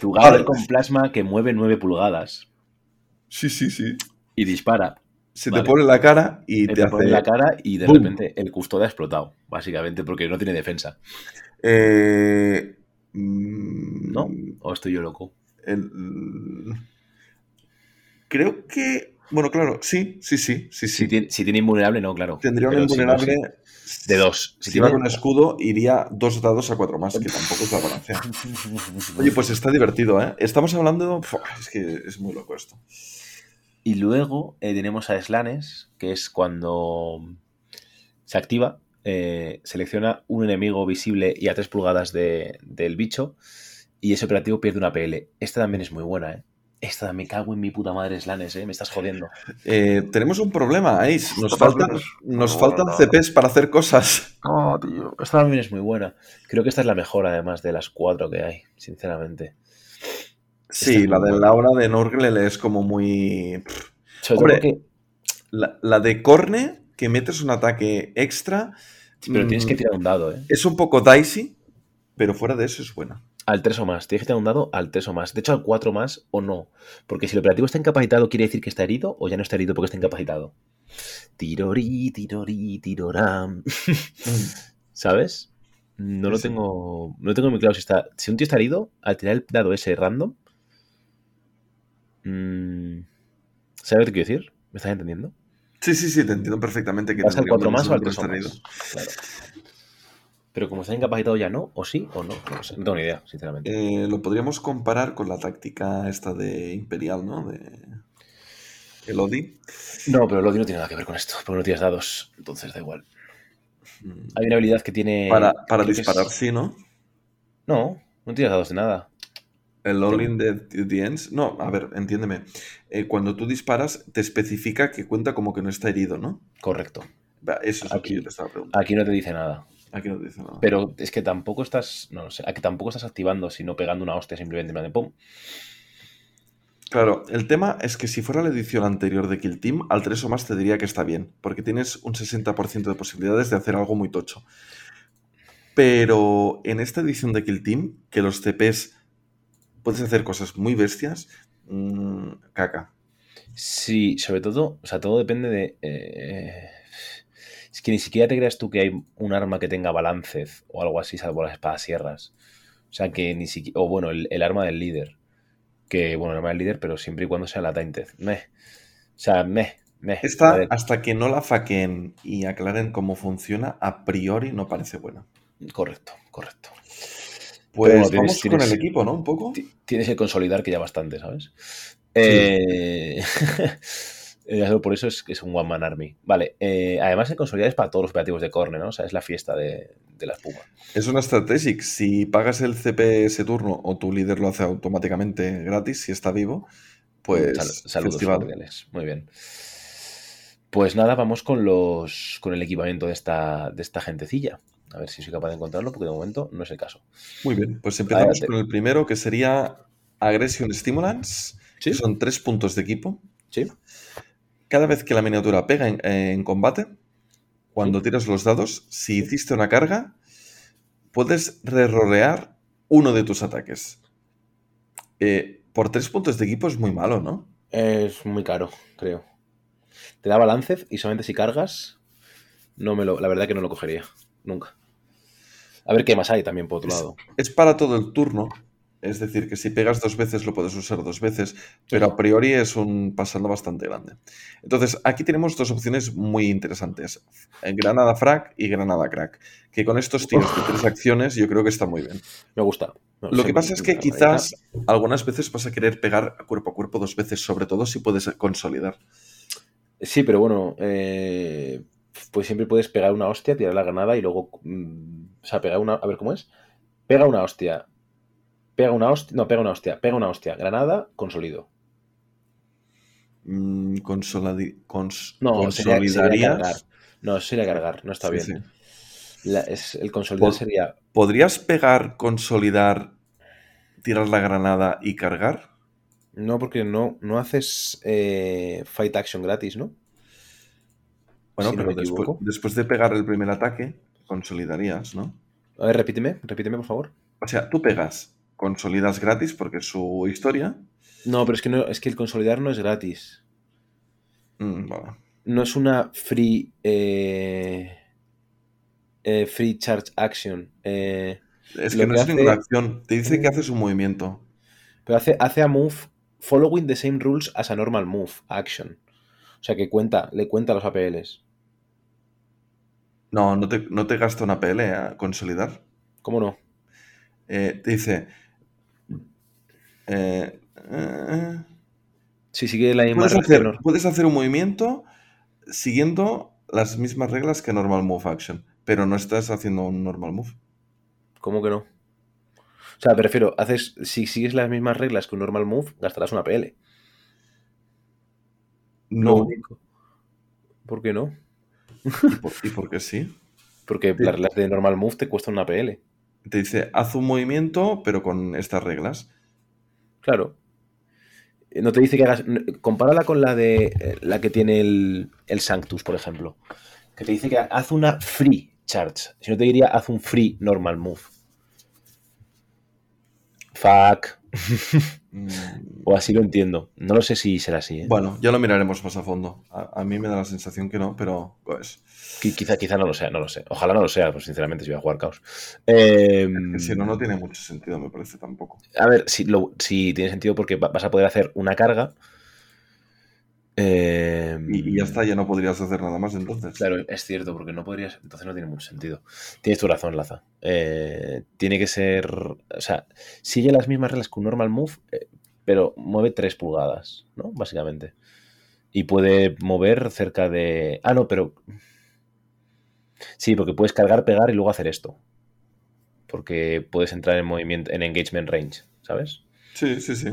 Tu Vale. con plasma que mueve 9 pulgadas Sí, sí, sí. y dispara. se Vale. te pone la cara y Te, te, pone hace... en la cara y de ¡Bum! repente el custodio ha explotado, básicamente, porque no tiene defensa. Eh, mm, ¿No? ¿O estoy yo loco? el- creo que... Bueno, claro, sí, sí, sí, sí, sí. Si, tiene, si tiene invulnerable, no, claro. Tendría un Pero si no, invulnerable... sí. De dos. Si, Si va tiene- con escudo, iría dos dados a cuatro más, que tampoco es la panacea. (laughs) Oye, pues está divertido, ¿eh? Estamos hablando... Es que es muy loco esto. Y luego eh, tenemos a Slanes, que es cuando se activa, eh, selecciona un enemigo visible y a 3 pulgadas de- del bicho, y ese operativo pierde una PL. Esta también es muy buena, ¿eh? Esta me cago en mi puta madre Slanes, ¿eh? Me estás jodiendo. (laughs) Eh, tenemos un problema, Ace. Nos faltan, nos No, faltan no. CPs para hacer cosas. (laughs) No, tío. Esta también es muy buena. Creo que esta es la mejor, además, de las cuatro que hay, sinceramente. Sí, la de buena. Laura de Norgle es como muy... Hombre. La, la de Corne, que metes un ataque extra, Pero tienes que mm, tirar un dado, ¿eh? es un poco dicey, pero fuera de eso es buena. Al 3 o más. Tienes que tirar un dado al 3 o más. De hecho, al 4 más o no. Porque si el operativo está incapacitado, ¿quiere decir que está herido o ya no está herido porque está incapacitado? Tirorí, tirorí, tiroram. (laughs) ¿Sabes? No lo tengo. No lo tengo muy claro si está. Si un tío está herido, al tirar el dado ese random. mm, ¿Sabes lo que quiero decir? ¿Me estás entendiendo? Sí, sí, sí, te entiendo perfectamente que ¿Vas al tendría 4 menos más o al de 3 o estar más? Claro. Pero como está incapacitado ya no, o sí o no. No, sé, no tengo ni idea, sinceramente. Eh, lo podríamos comparar con la táctica esta de Imperial, ¿no? De Elodie. No, pero el odio no tiene nada que ver con esto, porque no tienes dados, entonces da igual. Mm. Hay una habilidad que tiene. Para, que es- disparar, sí, ¿no? No, no tienes dados de nada. El All in the, the Ends. No, a ver, entiéndeme. Eh, cuando tú disparas, te especifica que cuenta como que no está herido, ¿no? Correcto. Eso es lo que yo te estaba preguntando. Aquí no te dice nada. Aquí no te dice nada. Pero es que tampoco estás. No sé. Aquí tampoco estás activando, sino pegando una hostia simplemente en plan de pum. Claro, el tema es que si fuera la edición anterior de Kill Team, al 3 o más te diría que está bien, porque tienes un 60% de posibilidades de hacer algo muy tocho. Pero en esta edición de Kill Team, que los CPs puedes hacer cosas muy bestias, mm, caca. Sí, sobre todo. O sea, todo depende de. eh, es que ni siquiera te creas tú que hay un arma que tenga balancez o algo así, salvo las espadas sierras. O sea, que ni siquiera. O bueno, el, el arma del líder. Que, bueno, el arma del líder, pero siempre y cuando sea la Tainted. Meh. O sea, meh. Meh. Esta, hasta que no la faqueen y aclaren cómo funciona, a priori no parece buena. Correcto, correcto. Pues bueno, tienes- vamos con el equipo, ¿no? Un poco. Ti- Tienes que consolidar que ya bastante, ¿sabes? Eh, (laughs) (laughs) eh, por eso es que es un One Man Army. Vale, eh, además el consolidar es para todos los operativos de Corne, ¿no? O sea, es la fiesta de, de la espuma. Es una strategic. Si pagas el CP ese turno o tu líder lo hace automáticamente gratis, si está vivo, pues Sal- saludos cordiales. Muy bien. Pues nada, vamos con los con el equipamiento de esta, de esta gentecilla. A ver si soy capaz de encontrarlo, porque de momento no es el caso. Muy bien, pues empezamos con el primero, que sería Aggression Stimulants, ¿Sí? que son tres puntos de equipo. ¿Sí? Cada vez que la miniatura pega en, en combate, cuando Sí. tiras los dados, si hiciste una carga, puedes rerolear uno de tus ataques. Eh, por tres puntos de equipo es muy malo, ¿no? Es muy caro, creo. Te da balance y solamente si cargas, no me lo, la verdad que no lo cogería. Nunca. A ver qué más hay también por otro Es- lado. Es para todo el turno. Es decir, que si pegas dos veces lo puedes usar dos veces, pero a priori es un pasando bastante grande. Entonces, aquí tenemos dos opciones muy interesantes. eh, Granada Frag y Granada Crack. Que con estos tiros de tres acciones yo creo que está muy bien. Me gusta. No, Lo que pasa es que quizás algunas veces vas a querer pegar cuerpo a cuerpo dos veces, sobre todo si puedes consolidar. Sí, pero bueno, eh, pues siempre puedes pegar una hostia, tirar la granada y luego. mm, o sea, pegar una. A ver cómo es. Pega una hostia. Pega una hostia. No, pega una hostia. Pega una hostia. Granada, consolido. Mm, cons- No, sería, sería consolidarías. cargar. No, sería cargar, no está Sí, bien. sí. La- es- el consolidar Pod- sería. ¿Podrías pegar, consolidar, tirar la granada y cargar? No, porque no, no haces eh, fight action gratis, ¿no? Bueno, Si pero después, después de pegar el primer ataque, consolidarías, ¿no? A ver, repíteme, repíteme, por favor. O sea, tú pegas, consolidas gratis porque es su historia. No, pero es que no, es que el consolidar no es gratis. Mm, vale. no es una free. eh, eh, free charge action. eh, Es que no que es ninguna acción. Te dice que haces un movimiento. pero hace, hace a move following the same rules as a normal move action. O sea que cuenta, le cuenta los APLs. No, no te, no te gasta una PL a consolidar. ¿Cómo no? Eh, te dice. Eh, eh, Si sigue la misma puedes, hacer, puedes hacer un movimiento siguiendo las mismas reglas que normal move action, pero no estás haciendo un normal move. ¿Cómo que no? O sea, prefiero, haces, si sigues las mismas reglas que un normal move, gastarás una PL. No, único. ¿Por qué no? ¿y por, y por qué sí? Porque Sí. las reglas de normal move te cuestan una PL. Te dice, haz un movimiento, pero con estas reglas. Claro. Eh, No te dice que hagas. Compárala con la de eh, la que tiene el, el Sanctus, por ejemplo. Que te dice que haz una free charge. Si no te diría, haz un free normal move. Fuck. (laughs) O así lo entiendo. No lo sé si será así. ¿eh? Bueno, ya lo miraremos más a fondo. A, a mí me da la sensación que no, pero pues, Qui- Quizá, quizá no lo sea, no lo sé. Ojalá no lo sea, pues sinceramente, si voy a jugar caos. Eh, que si no, no tiene mucho sentido, me parece tampoco. A ver, si, lo- si tiene sentido porque va- vas a poder hacer una carga. Eh, Y, y ya está, ya no podrías hacer nada más entonces. Claro, es cierto, porque no podrías. Entonces no tiene mucho sentido. Tienes tu razón, Laza. Eh, tiene que ser. O sea, sigue las mismas reglas que un normal move, eh, pero mueve 3 pulgadas, ¿no? Básicamente. Y puede mover cerca de. Ah, no, pero. Sí, porque puedes cargar, pegar y luego hacer esto. Porque puedes entrar en movimiento, en engagement range, ¿sabes? Sí, sí, sí.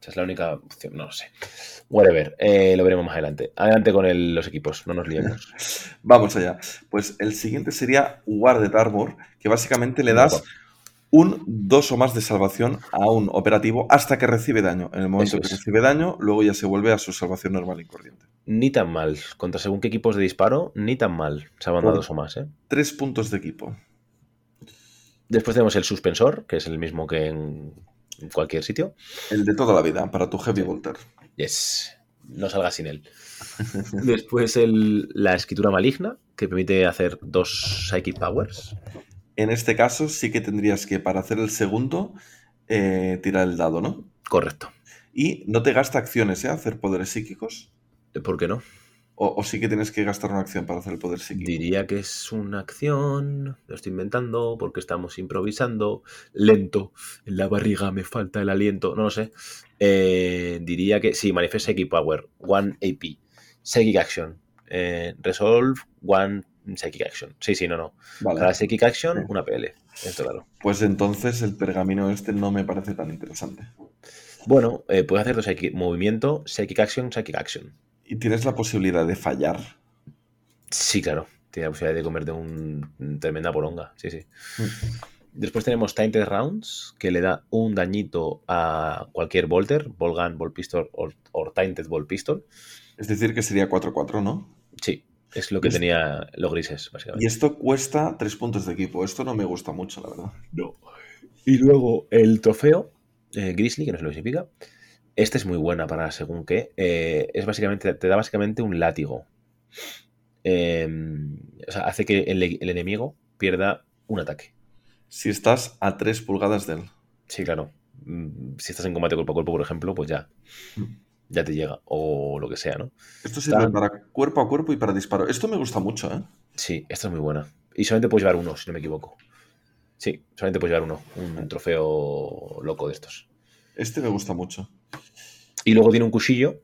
Esa es la única opción, no lo sé. Whatever, eh, lo veremos más adelante. Adelante con el- los equipos, no nos liemos. (laughs) Vamos allá. Pues el siguiente sería Guarded Armor, que básicamente le das un 2 o más de salvación a un operativo hasta que recibe daño. En el momento Eso que es. recibe daño, luego ya se vuelve a su salvación normal y corriente. Ni tan mal. Contra según qué equipos de disparo, ni tan mal. Se van Por- dos o más, ¿eh? Tres puntos de equipo. Después tenemos el suspensor, que es el mismo que en en cualquier sitio. El de toda la vida, para tu Heavy Volter. Yes. No salgas sin él. (laughs) Después el- la escritura maligna, que permite hacer dos Psychic Powers. En este caso, sí que tendrías que, para hacer el segundo, eh, tirar el dado, ¿no? Correcto. Y no te gasta acciones, ¿eh? Hacer poderes psíquicos. ¿Por qué no? O, o sí que tienes que gastar una acción para hacer el poder psíquico. Diría que es una acción. Lo estoy inventando porque estamos improvisando. Lento. En la barriga me falta el aliento. No lo sé. Eh, diría que sí, Manifest Psychic Power. One AP. Psychic Action. Eh, resolve One Psychic Action. Sí, sí, no, no. Vale. Cada Psychic Action, una PL. Esto claro. Pues entonces el pergamino este no me parece tan interesante. Bueno, eh, puedes hacer dos movimiento, Psychic Action, Psychic Action. Y tienes la posibilidad de fallar. Sí, claro. Tiene la posibilidad de comerte un, un tremenda poronga. Sí, sí. Mm. Después tenemos Tainted Rounds, que le da un dañito a cualquier Volter, Volgun, Ball Pistol o Tainted Ball Pistol. Es decir, que sería 4-4, ¿no? Sí, es lo que Y tenía los grises, Y básicamente. esto cuesta 3 puntos de equipo. Esto no me gusta mucho, la verdad. No. Y luego el trofeo, eh, Grizzly, que no sé lo que significa. Este es muy buena para según qué. eh, es básicamente, te da básicamente un látigo. Eh, o sea, hace que el, el enemigo pierda un ataque. Si estás a 3 pulgadas de él. Sí, claro. Mm, Si estás en combate cuerpo a cuerpo, por ejemplo, pues ya. Mm. Ya te llega. O lo que sea, ¿no? Esto sirve para cuerpo a cuerpo y para disparo. Esto me gusta mucho, ¿eh? Sí, esta es muy buena. Y solamente puedes llevar uno, si no me equivoco. Sí, solamente puedes llevar uno. Un trofeo loco de estos. Este me gusta mucho. Y luego tiene un cuchillo,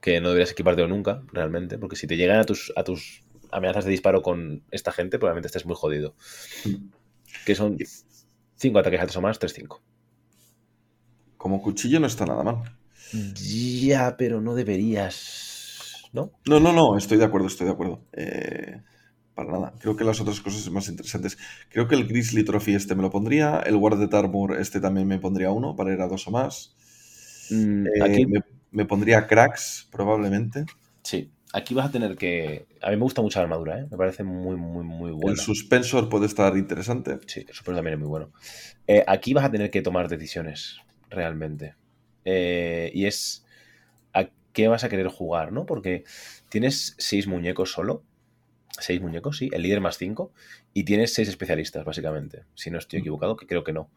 que no deberías equipártelo nunca, realmente, porque si te llegan a tus, a tus amenazas de disparo con esta gente, probablemente estés muy jodido. Que son 5 ataques altos o más, 3-5. Como cuchillo no está nada mal. Ya, pero no deberías. ¿No? No, no, no, estoy de acuerdo, estoy de acuerdo. Eh, para nada. Creo que las otras cosas son más interesantes. Creo que el Grizzly Trophy este me lo pondría. El Guarded Armor este también me pondría uno para ir a dos o más. Mm, Eh, aquí, me, me pondría Cracks, probablemente. sí, aquí vas a tener que. A mí me gusta mucho la armadura, ¿eh? Me parece muy, muy, muy buena. El Suspensor puede estar interesante. Sí, el super también es muy bueno. Eh, aquí vas a tener que tomar decisiones, realmente. Eh, y es. a- qué vas a querer jugar, ¿no? Porque tienes seis muñecos solo. Seis muñecos, sí. El líder más cinco. Y tienes seis especialistas, básicamente. Si no estoy equivocado, que creo que no.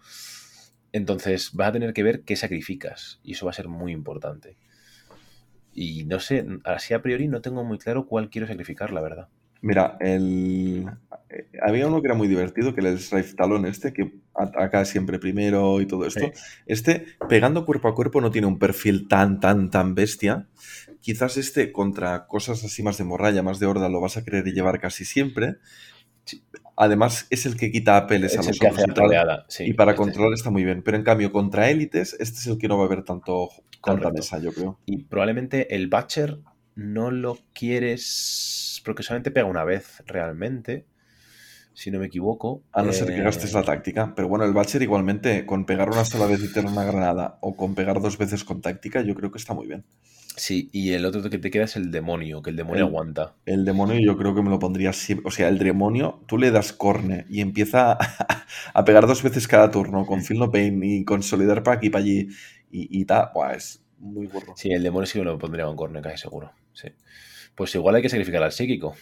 Entonces vas a tener que ver qué sacrificas. Y eso va a ser muy importante. Y no sé, así a priori no tengo muy claro cuál quiero sacrificar, la verdad. Mira, el... eh, había uno que era muy divertido, que era el Strife Talon este, que ataca siempre primero y todo esto. Sí. Este, pegando cuerpo a cuerpo, no tiene un perfil tan, tan, tan bestia. Quizás este contra cosas así más de morralla, más de horda, lo vas a querer llevar casi siempre. Además, es el que quita apeles a los el que hace y. Sí, para este. controlar está muy bien. Pero en cambio, contra élites, este es el que no va a haber tanto, tanta Correcto. mesa, yo creo. Y probablemente el Batcher no lo quieres porque solamente pega una vez realmente, si no me equivoco. A no ser que Eh, gastes la táctica. Pero bueno, el Batcher igualmente, con pegar una sola vez y tener una granada o con pegar dos veces con táctica, yo creo que está muy bien. Sí, y el otro que te queda es el demonio, que el demonio El- aguanta. El demonio yo creo que me lo pondría siempre. O sea, el demonio, tú le das corne y empieza a, a pegar dos veces cada turno con Feel No Pain y con Solidar para aquí para allí y, y tal. Buah, es muy burro. Sí, el demonio sí me lo pondría con corne, casi seguro. Sí. Pues igual hay que sacrificar al psíquico.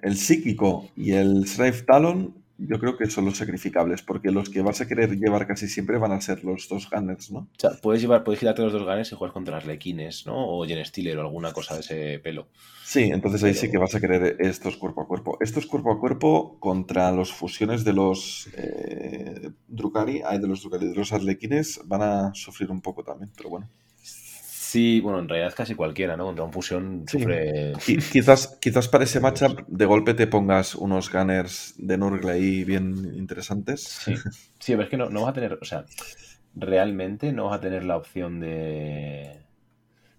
El psíquico y el Strife Talon, yo creo que son los sacrificables, porque los que vas a querer llevar casi siempre van a ser los dos gunners, ¿no? O sea, puedes llevar, puedes quitarte los dos ganes y juegas contra lequines, ¿no? O Jen Steeler o alguna cosa de ese pelo. Sí, entonces ahí Pero- sí que vas a querer estos cuerpo a cuerpo. Estos cuerpo a cuerpo contra los fusiones de los eh, Drukari, de los Drukari, de los Arlequines, van a sufrir un poco también, pero bueno. Sí, bueno, en realidad casi cualquiera, ¿no? Contra un fusión Sí. sufre. Qui- (laughs) Quizás, quizás para ese matchup de golpe te pongas unos gunners de Nurgle ahí bien interesantes. Sí, (laughs) sí, pero es que no, no vas a tener, o sea, realmente no vas a tener la opción de,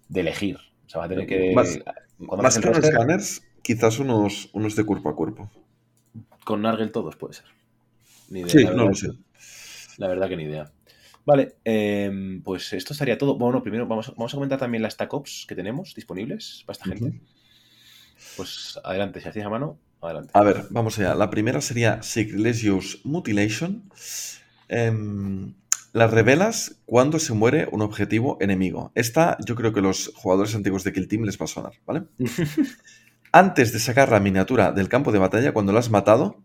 de elegir. O sea, vas a tener que. Más- Más que unos gunners, quizás unos, unos de cuerpo a cuerpo. con Nargel todos puede ser. Ni idea, Sí, no lo sé. La verdad que ni idea. Vale, em, pues esto estaría todo. Bueno, primero vamos, a- vamos a comentar también las stack ops que tenemos disponibles para esta gente. Pues adelante, si hacéis a mano, adelante. A ver, vamos allá. La primera sería Sacrilegious Mutilation. Em, las revelas cuando se muere un objetivo enemigo. Esta yo creo que los jugadores antiguos de Kill Team les va a sonar, ¿vale? (laughs) Antes de sacar la miniatura del campo de batalla, cuando la has matado,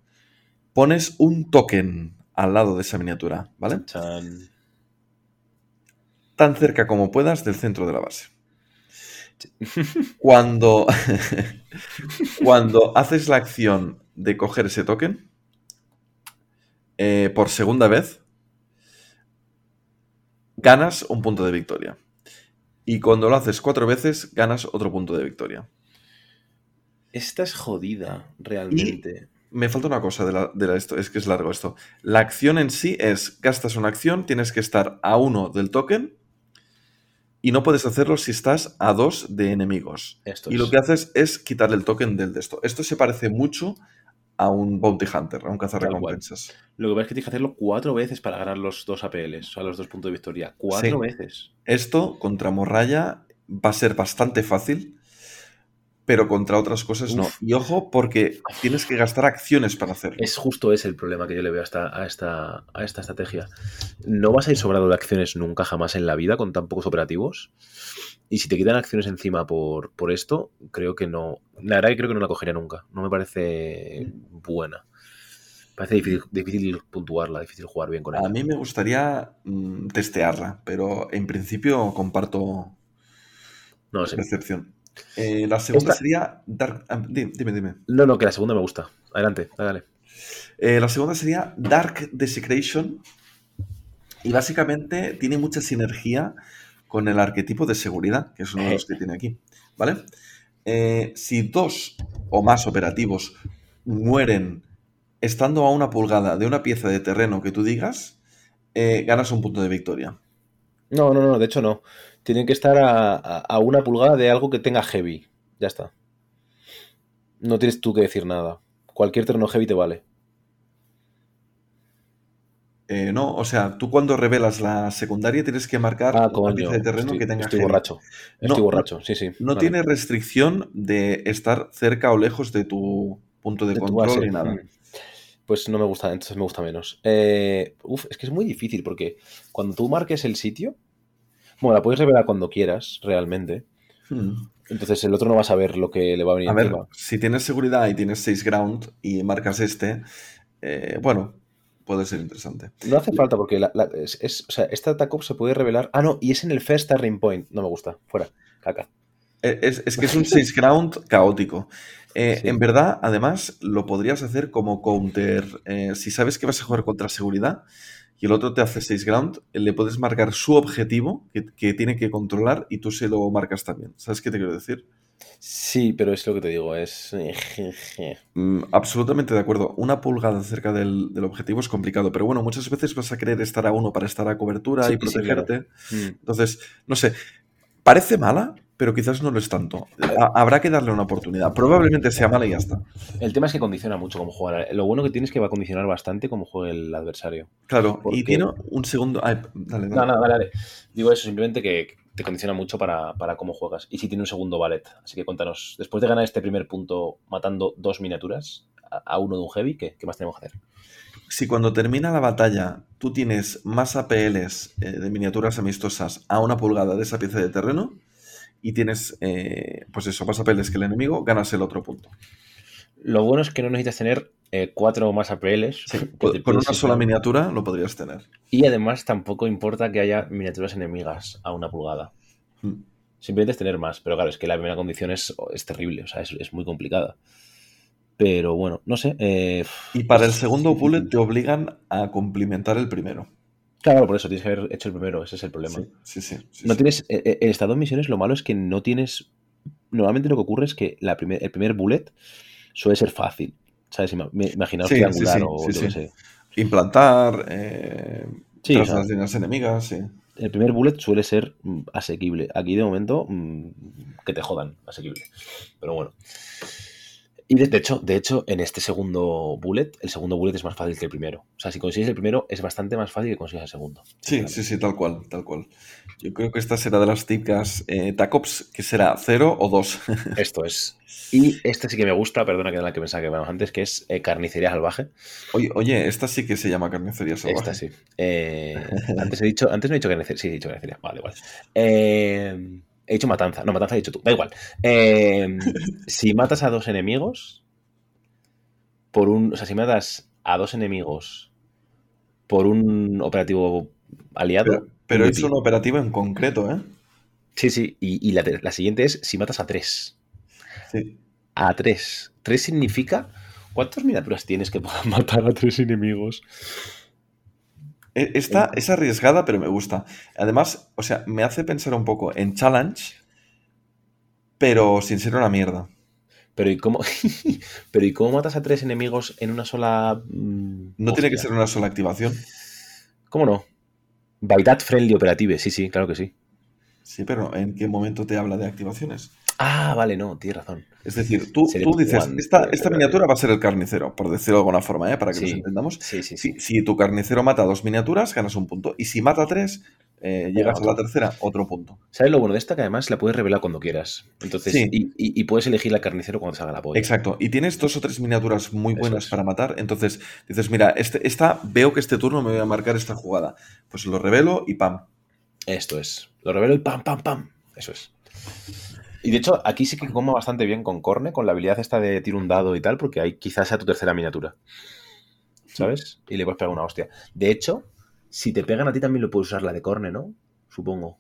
pones un token al lado de esa miniatura, ¿vale? Chan. Tan cerca como puedas del centro de la base. Cuando, (laughs) cuando haces la acción de coger ese token, eh, por segunda vez, ganas un punto de victoria. Y cuando lo haces cuatro veces, ganas otro punto de victoria. Esta es jodida, realmente. Me falta una cosa de, la, de la- esto, es que es largo esto. La acción en sí es, gastas una acción, tienes que estar a uno del token y no puedes hacerlo si estás a dos de enemigos. Esto Y lo que haces es quitarle el token del de esto. Esto se parece mucho a un bounty hunter, a un cazarrecompensas. Lo que pasa es que tienes que hacerlo cuatro veces para ganar los dos APLs, o sea, los dos puntos de victoria. Cuatro Sí. veces. Esto contra Morraya va a ser bastante fácil, pero contra otras cosas no. Y ojo, porque tienes que gastar acciones para hacerlo. Es justo ese el problema que yo le veo a esta, a esta, a esta estrategia. No vas a ir sobrado de acciones nunca jamás en la vida con tan pocos operativos. Y si te quitan acciones encima por, por esto, creo que no. La verdad que creo que no la cogería nunca. No me parece buena. Parece difícil, difícil puntuarla, difícil jugar bien con ella. A mí me gustaría mm, testearla, pero en principio comparto No sé. percepción. Eh, la segunda Esta- sería Dark. ah, di- Dime, dime. No, no, que la segunda me gusta. Adelante, dale. Eh, la segunda sería Dark Desecration. Y básicamente tiene mucha sinergia con el arquetipo de seguridad, que es uno de los que tiene aquí. ¿Vale? Eh, si dos o más operativos mueren estando a una pulgada de una pieza de terreno que tú digas, ganas un punto de victoria. No, no, no, de hecho no. Tienen que estar a, a- a una pulgada de algo que tenga heavy. Ya está. No tienes tú que decir nada. Cualquier terreno heavy te vale. Eh, no, o sea, tú cuando revelas la secundaria tienes que marcar Ah, una coño. pieza de terreno estoy, que tenga estoy heavy. borracho. Estoy No, borracho, sí, sí. No vale. tiene restricción de estar cerca o lejos de tu punto de, De control ni nada. Mm. Pues no me gusta, entonces me gusta menos. Eh, uf, es que es muy difícil porque cuando tú marques el sitio, bueno, la puedes revelar cuando quieras, realmente, Hmm. Entonces el otro no va a saber lo que le va a venir A ver, encima. si tienes seguridad y tienes 6 ground y marcas este, eh, bueno, puede ser interesante. No hace falta porque la- la- es, es- o sea, esta attack se puede revelar. Ah, no, y es en el first starting point. No me gusta. Fuera. Caca. Eh, Es, es que es un 6 ground caótico. Eh, Sí. En verdad, además, lo podrías hacer como counter. eh, si sabes que vas a jugar contra seguridad y el otro te hace 6 ground, le puedes marcar su objetivo que, que tiene que controlar y tú se lo marcas también. ¿Sabes qué te quiero decir? Sí, pero es lo que te digo. Es. (laughs) Mm, absolutamente de acuerdo. Una pulgada cerca del, del objetivo es complicado, pero bueno, muchas veces vas a querer estar a uno para estar a cobertura Sí, y sí, claro. protegerte. Mm. Entonces, no sé, parece mala, pero quizás no lo es tanto. Ha- habrá que darle una oportunidad. Probablemente sea mala y ya está. El tema es que condiciona mucho cómo jugar. Lo bueno que tienes es que va a condicionar bastante cómo juegue el adversario. Claro, Porque- y tiene un segundo. Ay, dale, dale. No, no, dale, dale. Digo eso, simplemente que te condiciona mucho para, para cómo juegas. Y si tiene un segundo ballet. Así que cuéntanos, después de ganar este primer punto matando dos miniaturas a, a uno de un heavy, ¿qué, qué más tenemos que hacer? Si cuando termina la batalla tú tienes más APLs eh, de miniaturas amistosas a una pulgada de esa pieza de terreno y tienes, eh, pues eso, más APLs que el enemigo, ganas el otro punto. Lo bueno es que no necesitas tener eh, cuatro más APLs. Con una sola miniatura lo podrías tener. Y además tampoco importa que haya miniaturas enemigas a una pulgada. Mm. Simplemente es tener más. Pero claro, es que la primera condición es, es terrible. O sea, es, es muy complicada. Pero bueno, no sé. eh, Y para el segundo bullet te obligan a complementar el primero. Claro, por eso tienes que haber hecho el primero. Ese es el problema. Sí, sí, sí. sí, No tienes. eh, eh, En estado de misiones, lo malo es que no tienes. Normalmente lo que ocurre es que la primer, el primer bullet suele ser fácil. ¿Sabes? Imaginaos triangular o yo qué sé. Implantar, eh, tras o sea, las líneas enemigas, sí. el primer bullet suele ser mm, asequible. Aquí de momento, mm, que te jodan, asequible. Pero bueno. Y de, de hecho, de hecho, en este segundo bullet, el segundo bullet es más fácil que el primero. O sea, si consigues el primero, es bastante más fácil que consigas el segundo. Sí, sí, sí, tal cual, tal cual. Yo creo que esta será de las típicas eh, TACOPS, que será 0 o 2. (laughs) Esto es. Y este sí que me gusta, perdona que era la que pensaba que íbamos antes, que es eh, carnicería salvaje. oye, oye, esta sí que se llama carnicería salvaje. Esta sí. Eh, antes he dicho, antes no he dicho carnicería. Sí, he dicho carnicería. Vale, igual. Eh, he dicho matanza. No, matanza he dicho tú. Da igual. Eh, (laughs) si matas a dos enemigos, por un. O sea, si matas a dos enemigos por un operativo aliado. Pero, pero es un operativo en concreto, ¿eh? Sí, sí. Y, y la, la siguiente es si matas a tres. Sí. A tres. Tres significa. ¿Cuántas miniaturas tienes que puedan (laughs) matar a tres enemigos? E- Esta es arriesgada, pero me gusta. Además, o sea, me hace pensar un poco en challenge, pero sin ser una mierda. Pero ¿y cómo, (laughs) pero ¿y cómo matas a tres enemigos en una sola. mm, No tiene que ser una sola activación. ¿Cómo no? By that friendly operative, sí, sí, claro que sí. Sí, pero ¿en qué momento te habla de activaciones? Ah, vale, no, tienes razón. Es decir, tú, tú dices, esta, esta miniatura va a ser el carnicero, por decirlo de alguna forma, ¿eh? para que Sí. nos entendamos. Sí, sí, sí. Si, si tu carnicero mata dos miniaturas, ganas un punto. Y si mata tres, eh, llegas a la tercera, otro punto. ¿Sabes lo bueno de esta? Que además la puedes revelar cuando quieras. Entonces, Sí. y, y- y puedes elegir al carnicero cuando salga la polla. Exacto. Y tienes dos o tres miniaturas muy buenas es. para matar. Entonces dices, mira, este, esta, veo que este turno me voy a marcar esta jugada. Pues lo revelo y pam. Esto es. Lo revelo y pam, pam, pam. Eso es. Y de hecho, aquí sí que como bastante bien con Corne, con la habilidad esta de tiro un dado y tal, porque ahí quizás sea tu tercera miniatura. ¿Sabes? Y le puedes pegar una hostia. De hecho, si te pegan a ti también lo puedes usar la de Corne, ¿no? Supongo.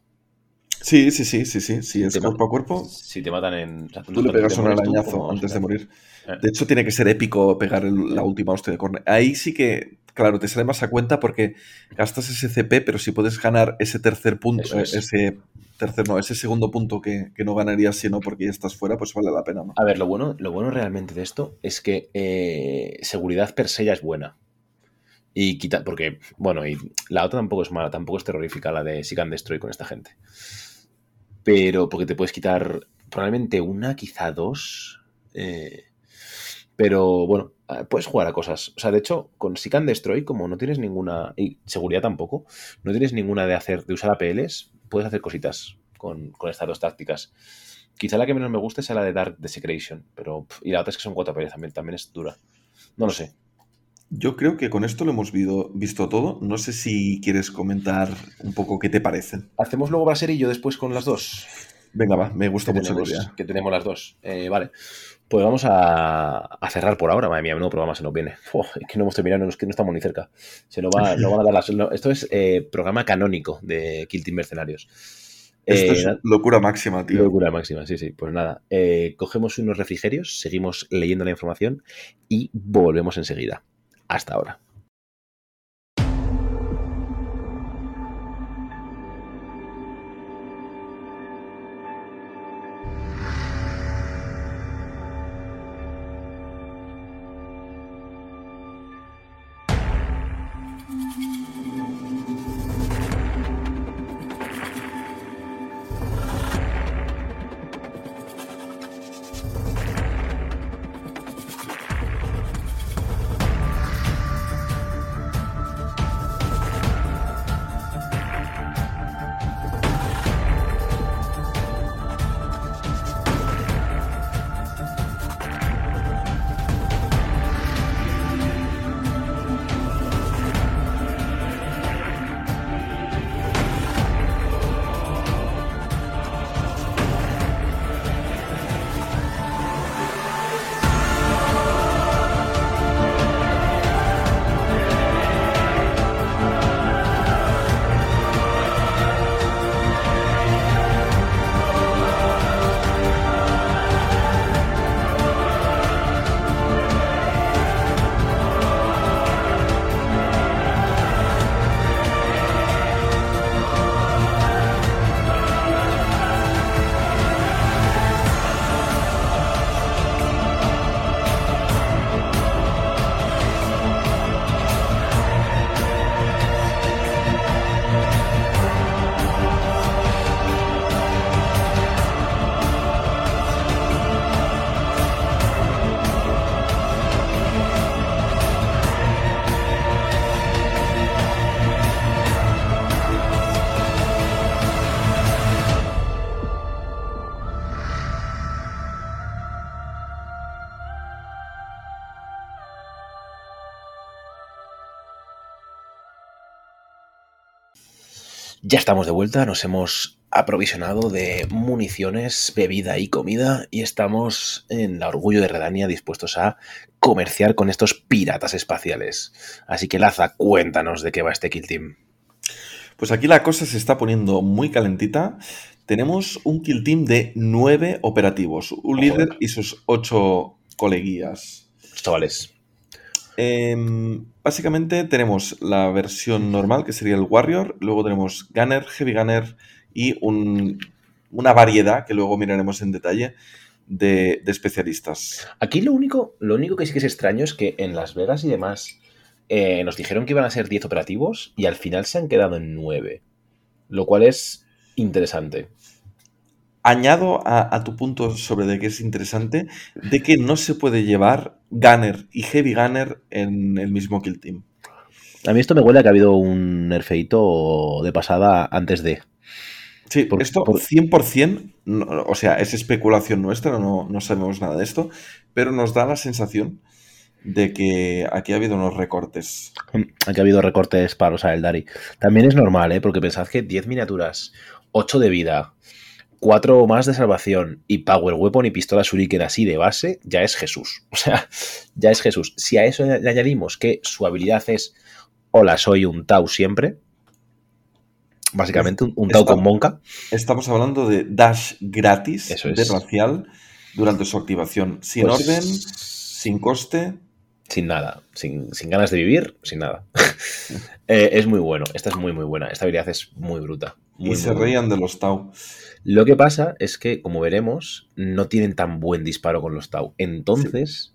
Sí, sí, sí, sí, sí. Si es cuerpo a cuerpo, Si te matan en. o sea, tú le pegas un tú arañazo antes de morir. Eh. De hecho, tiene que ser épico pegar el- la última hostia de corner. Ahí sí que, claro, te sale más a cuenta porque gastas ese CP, pero si puedes ganar ese tercer punto, es. eh, ese ese segundo punto que, que no ganarías si no porque ya estás fuera, pues vale la pena. A ver, lo bueno, lo bueno realmente de esto es que eh, seguridad per se ya es buena. Y quita, porque, bueno, y la otra tampoco es mala, tampoco es terrorífica la de and Destroy con esta gente. Pero porque te puedes quitar probablemente una, quizá dos. eh, pero bueno, eh, puedes jugar a cosas. O sea, de hecho, con and Destroy, como no tienes ninguna. Y seguridad tampoco, no tienes ninguna de hacer, de usar APLs, puedes hacer cositas con, con estas dos tácticas. Quizá la que menos me gusta sea la de Dark Desecration, pero pff, y la otra es que son cuatro APLs también, también es dura. No lo sé. Yo creo que con esto lo hemos visto, visto todo. No sé si quieres comentar un poco qué te parecen. ¿Hacemos luego Braser y yo después con las dos? Venga, va, me gusta que mucho la tenemos, idea. que tenemos las dos. Eh, vale. Pues vamos a, a cerrar por ahora. Madre mía, no programa se nos viene. Uf, es que no hemos terminado, no, es que no estamos ni cerca. Se nos va, (laughs) nos van a dar las. no, esto es eh, programa canónico de Kill Team Mercenarios. Esto Eh, es locura máxima, tío. Locura máxima, sí, sí. Pues nada, cogemos unos refrigerios, seguimos leyendo la información y volvemos enseguida. Hasta ahora. Ya estamos de vuelta, nos hemos aprovisionado de municiones, bebida y comida y estamos en la Orgullo de Redania dispuestos a comerciar con estos piratas espaciales. Así que Laza, cuéntanos de qué va este Kill Team. Pues aquí la cosa se está poniendo muy calentita. Tenemos un kill team de nueve operativos, un líder y sus ocho coleguías. Chavales, Em, básicamente tenemos la versión normal, que sería el Warrior, luego tenemos Gunner, Heavy Gunner y un- una variedad, que luego miraremos en detalle, de, especialistas. aquí lo único, lo único que sí que es extraño es que en Las Vegas y demás eh, nos dijeron que iban a ser 10 operativos y al final se han quedado en 9. Lo cual es interesante. Añado a, a tu punto sobre de que es interesante, de que no se puede llevar Gunner y Heavy Gunner en el mismo kill team. A mí esto me huele a que ha habido un nerfeito de pasada antes de. Sí, Por- esto por- 100%, no- o sea, es especulación nuestra, no, no sabemos nada de esto, pero nos da la sensación de que aquí ha habido unos recortes. Aquí ha habido recortes para usar el Dari. También es normal, ¿eh? Porque pensad que 10 miniaturas, 8 de vida, 4 más de salvación y Power Weapon y pistola Shuriken así de base, ya es Jesús. (laughs) O sea, ya es Jesús. Si a eso le añadimos que su habilidad es Hola, soy un Tau siempre. Básicamente, un, un Tau con Monka. Estamos hablando de dash gratis Eso es. de racial durante su activación, sin Pues, orden, sin coste. Sin nada, sin, sin ganas de vivir, sin nada. (laughs) Eh, es muy bueno, esta es muy muy buena, esta habilidad es muy bruta. muy, y muy se reían de los Tau. Lo que pasa es que, como veremos, no tienen tan buen disparo con los Tau. Entonces.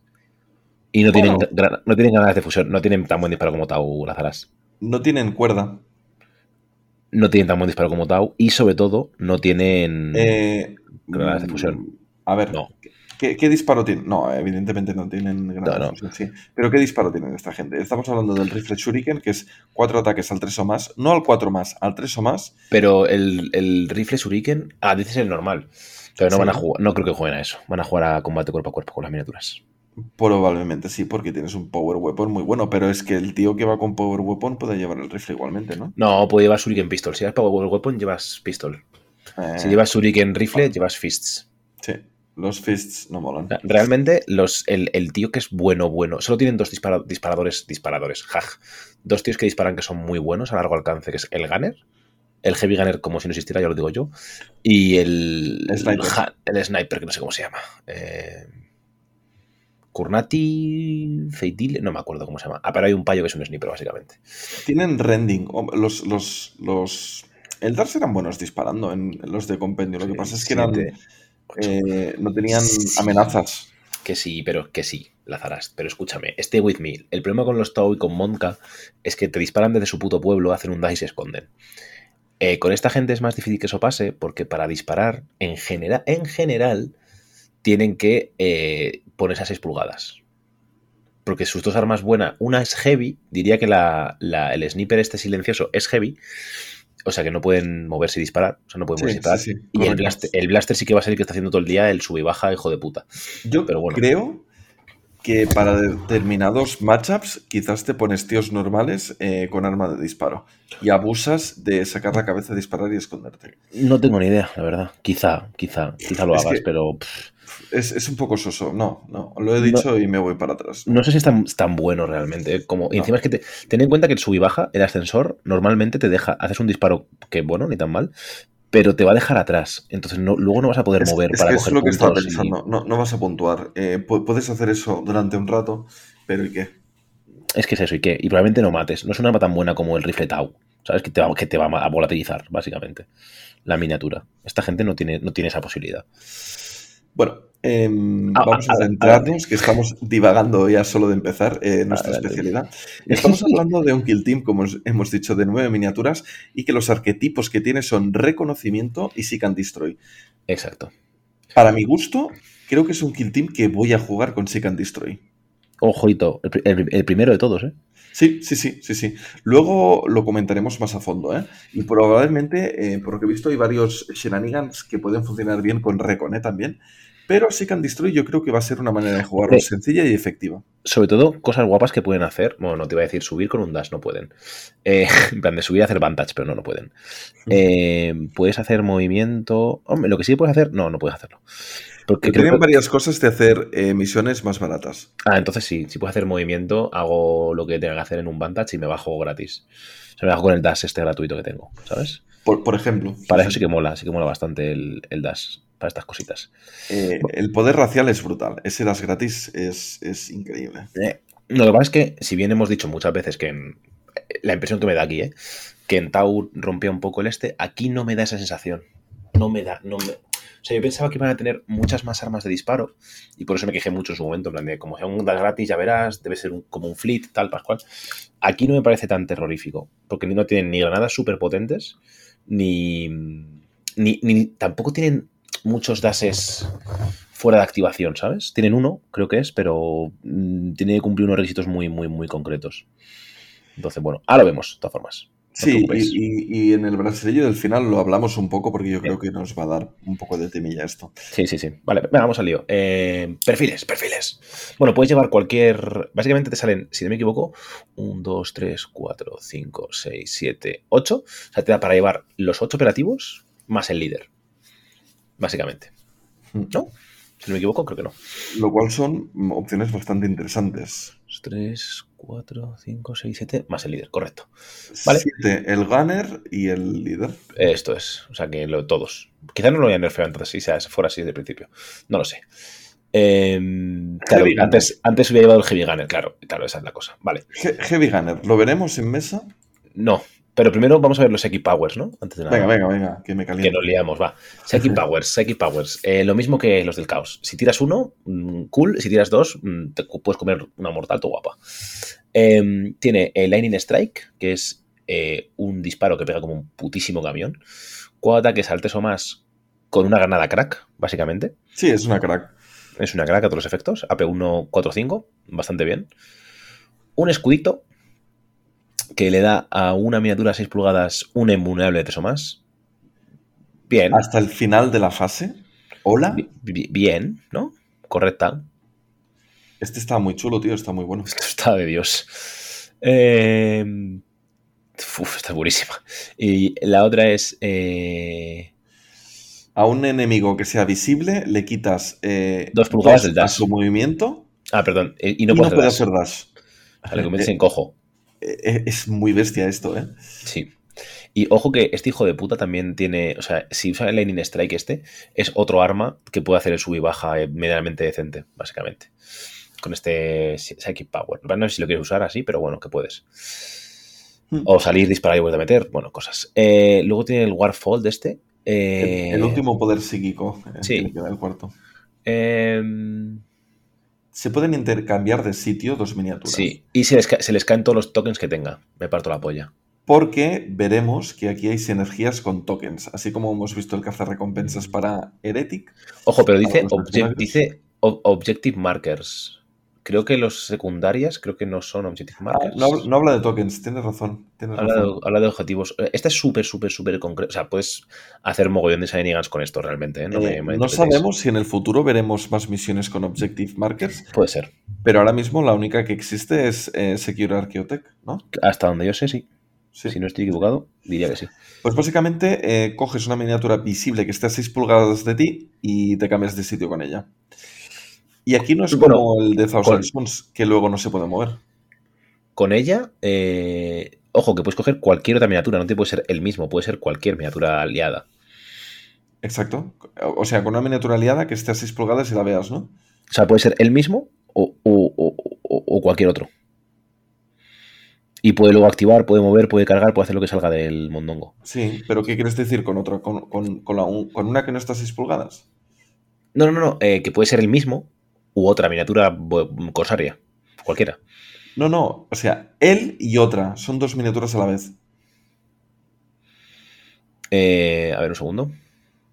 Y no tienen, Bueno. gra- no tienen ganas de fusión, no tienen tan buen disparo como Tau Lazaras. No tienen cuerda. No tienen tan buen disparo como Tau. Y sobre todo, no tienen. Eh, Granadas de fusión. A ver, No. ¿Qué, qué disparo tienen? No, evidentemente no tienen granadas No, no. sí. Pero ¿qué disparo tienen esta gente? Estamos hablando del rifle Shuriken, que es cuatro ataques al 3 o más, no al 4 más, al 3 o más. Pero el, el rifle Shuriken. Ah, dices el normal. Pero no Sí. van a jugar. No creo que jueguen a eso. Van a jugar a combate cuerpo a cuerpo con las miniaturas. Probablemente sí, porque tienes un power weapon muy bueno, pero es que el tío que va con power weapon puede llevar el rifle igualmente, ¿no? No, puede llevar Shuriken Pistol. Si llevas Power Weapon, llevas Pistol. Eh, Si llevas Shuriken Rifle, llevas Fists. Sí, los fists no molan. Realmente, los, el, el tío que es bueno, bueno, solo tienen dos dispara- disparadores, disparadores, jaj. Dos tíos que disparan que son muy buenos a largo alcance, que es el Gunner, el Heavy Gunner, como si no existiera, ya lo digo yo, y el Sniper. el Sniper, que no sé cómo se llama. Eh, Kurnati, Feitile, no me acuerdo cómo se llama. Ah, pero hay un payo que es un sniper, básicamente. Tienen rending. Los, los, los... El Darks eran buenos disparando en los de compendio. Lo que pasa es que eran. Eh, no tenían amenazas. Que sí, pero que sí, Lazarás. Pero escúchame, stay with me. El problema con los Tau y con Monka es que te disparan desde su puto pueblo, hacen un dash y se esconden. Eh, con esta gente es más difícil que eso pase porque para disparar, en, genera- en general, tienen que eh, ponerse a 6 pulgadas. Porque sus dos armas buenas, una es heavy, diría que la, la- el sniper este silencioso es heavy, o sea que no pueden moverse y disparar, o sea, no pueden moverse y disparar. sí, sí, y el blaster, el blaster sí que va a ser el que está haciendo todo el día el sube y baja, hijo de puta. Yo Pero bueno. creo que para determinados matchups quizás te pones tíos normales eh, con arma de disparo y abusas de sacar la cabeza, disparar y esconderte. No tengo ni idea, la verdad. Quizá, quizá, quizá lo Es hagas, que- pero pff, Es, es un poco soso. No, no. Lo he dicho y me voy para atrás. no sé si es tan, es tan bueno realmente. ¿eh? Como, y encima es que te, ten en cuenta que el sub y baja, el ascensor, normalmente te deja, haces un disparo que bueno, ni tan mal, pero te va a dejar atrás. Entonces no, luego no vas a poder Es, mover es para que es coger lo que estaba y-. No, no vas a puntuar. Eh, pu- puedes hacer eso durante un rato, pero ¿y qué? Es que es eso, ¿y qué? Y probablemente no mates. No es una arma tan buena como el rifle Tau. ¿Sabes? Que te va, que te va a volatilizar, básicamente. La miniatura. Esta gente no tiene, no tiene esa posibilidad. Bueno, em, Ah, vamos ah, a centrarnos, que estamos divagando ya solo de empezar eh, nuestra Adelante. especialidad. (laughs) Estamos hablando de un kill team, como os- hemos dicho, de nueve miniaturas y que los arquetipos que tiene son reconocimiento y seek and destroy. Exacto. Para mi gusto, creo que es un kill team que voy a jugar con seek and destroy. Ojito, el, pri- el- el primero de todos, ¿eh? Sí, sí, sí, sí, sí. Luego lo comentaremos más a fondo, ¿eh? Y probablemente, eh, por lo que he visto, hay varios shenanigans que pueden funcionar bien con Recon, ¿eh? También. Pero Seek and Destroy yo creo que va a ser una manera de jugarlo Sí. sencilla y efectiva. Sobre todo, cosas guapas que pueden hacer. Bueno, no te iba a decir subir con un dash, no pueden. Eh, (laughs) en plan de subir y hacer vantage, pero no, no pueden. Eh, puedes hacer movimiento. Hombre, lo que sí puedes hacer, no, no puedes hacerlo. Porque tienen que- varias cosas de hacer eh, misiones más baratas. Ah, entonces sí, si puedes hacer movimiento, hago lo que tenga que hacer en un vantage y me bajo gratis. O sea, me bajo con el dash este gratuito que tengo, ¿sabes? Por, por ejemplo, Para eso sí que mola, sí que mola bastante el, el dash, para estas cositas. eh, el poder racial es brutal. Ese das gratis es, es increíble. Eh, Lo que pasa es que, si bien hemos dicho muchas veces que en- la impresión que me da aquí, ¿eh? que en Tau rompía un poco el este, aquí no me da esa sensación. No me da, no me... O sea, yo pensaba que iban a tener muchas más armas de disparo y por eso me quejé mucho en su momento, en plan de como sea un dash gratis, ya verás, debe ser un- como un fleet, tal, pascual. Aquí no me parece tan terrorífico, porque no tienen ni granadas súper potentes, ni, ni, ni- tampoco tienen muchos dashes fuera de activación, ¿sabes? Tienen uno, creo que es, pero mm, tiene que cumplir unos requisitos muy, muy, muy concretos. Entonces, bueno, ahora lo vemos, de todas formas. No Sí, preocupes. y, y- y en el brasileño del final lo hablamos un poco porque yo creo que nos va a dar un poco de temilla esto. Sí, sí, sí. Vale, venga, vamos al lío. Eh, perfiles, perfiles. Bueno, puedes llevar cualquier. Básicamente te salen, si no me equivoco, 1, 2, 3, 4, 5, 6, 7, 8. O sea, te da para llevar los 8 operativos más el líder. Básicamente. ¿No? Si no me equivoco, creo que no. Lo cual son mm, opciones bastante interesantes. 3, 4, 5, 6, 7, más el líder, correcto. Vale. El gunner y el líder. Esto es, o sea que lo, todos. Quizás no lo hayan nerfeado antes, si fuera así desde el principio. No lo sé. Eh, claro, Gunner. antes, antes hubiera llevado el Heavy Gunner, claro, claro, esa es la cosa. Vale. He- Heavy gunner, ¿lo veremos en mesa? No, pero primero vamos a ver los Seki Powers, ¿no? Antes de nada. Venga, venga, venga, que me Que caliento. nos liamos, va. Seki (laughs) Powers, Seki Powers. Eh, lo mismo que los del caos. Si tiras uno, mm, cool. Si tiras dos, mm, te puedes comer una mortal, tu guapa. Eh, tiene el Lightning Strike, que es eh, un disparo que pega como un putísimo camión. Cuatro ataques al o más con una granada crack, básicamente. Sí, es una crack. Es una crack a todos los efectos. AP1, 4, 5. Bastante bien. Un escudito que le da a una miniatura 6 pulgadas un invulnerable de 3 o más. Bien. Hasta el final de la fase. Hola. Bi- bi- Bien, ¿no? Correcta. Este está muy chulo, tío, está muy bueno. Esto está de Dios. Eh, uf, está buenísima. Y la otra es. eh, a un enemigo que sea visible le quitas eh, Dos pulgadas del a dash. su movimiento Ah, perdón. eh, Y y no, no, puede puede hacer hacer dash. le conviertes en cojo. Eh, eh, Es muy bestia esto, ¿eh? Sí. Y ojo que este hijo de puta también tiene. O sea, si usa el Lightning Strike este, es otro arma que puede hacer el sub y baja eh, medianamente decente, básicamente. Con este Psychic Power. No sé si lo quieres usar así, pero bueno, que puedes. Hmm. O salir, disparar y volver a meter. Bueno, cosas. Eh, luego tiene el Warfold este. El, eh, el último poder psíquico eh, sí. que le queda el cuarto. em, Se pueden intercambiar de sitio dos miniaturas. sí. Y se les, se les caen todos los tokens que tenga. Me parto la polla. Porque veremos que aquí hay sinergias con tokens. Así como hemos visto el cazarrecompensas para Heretic. Ojo, pero dice, obje- Objective Markers. Creo que los secundarias creo que no son Objective Ah, Markers. no, habla- no habla de tokens, tienes razón. Tienes Habla de, razón. habla de objetivos. Eh, Esta es súper, súper, súper concreto. O sea, puedes hacer mogollón de shenanigans con esto realmente. ¿eh? No, Eh, me no interpretéis. sabemos si en el futuro veremos más misiones con Objective Markers, Puede ser. pero ahora mismo la única que existe es eh, Secure Archaeotech, ¿no? Hasta donde yo sé, sí. Sí. Si no estoy equivocado, diría que sí. Pues básicamente eh, coges una miniatura visible que esté a 6 pulgadas de ti y te cambias de sitio con ella. Y aquí no es Bueno, como el de Thousand Suns, que luego no se puede mover. Con ella, eh, ojo, que puedes coger cualquier otra miniatura. No te puede ser el mismo, puede ser cualquier miniatura aliada. Exacto. O sea, con una miniatura aliada que esté a 6 pulgadas y la veas, ¿no? O sea, puede ser el mismo o, o- o- o- cualquier otro. Y puede luego activar, puede mover, puede cargar, puede hacer lo que salga del mondongo. Sí, pero ¿qué quieres decir con otra? ¿Con, con- con la un- con una que no está a 6 pulgadas? No, no, no, no, eh, que puede ser el mismo u otra miniatura corsaria. Cualquiera. No, no. O sea, él y otra. Son dos miniaturas a la vez. Eh, a ver, un segundo.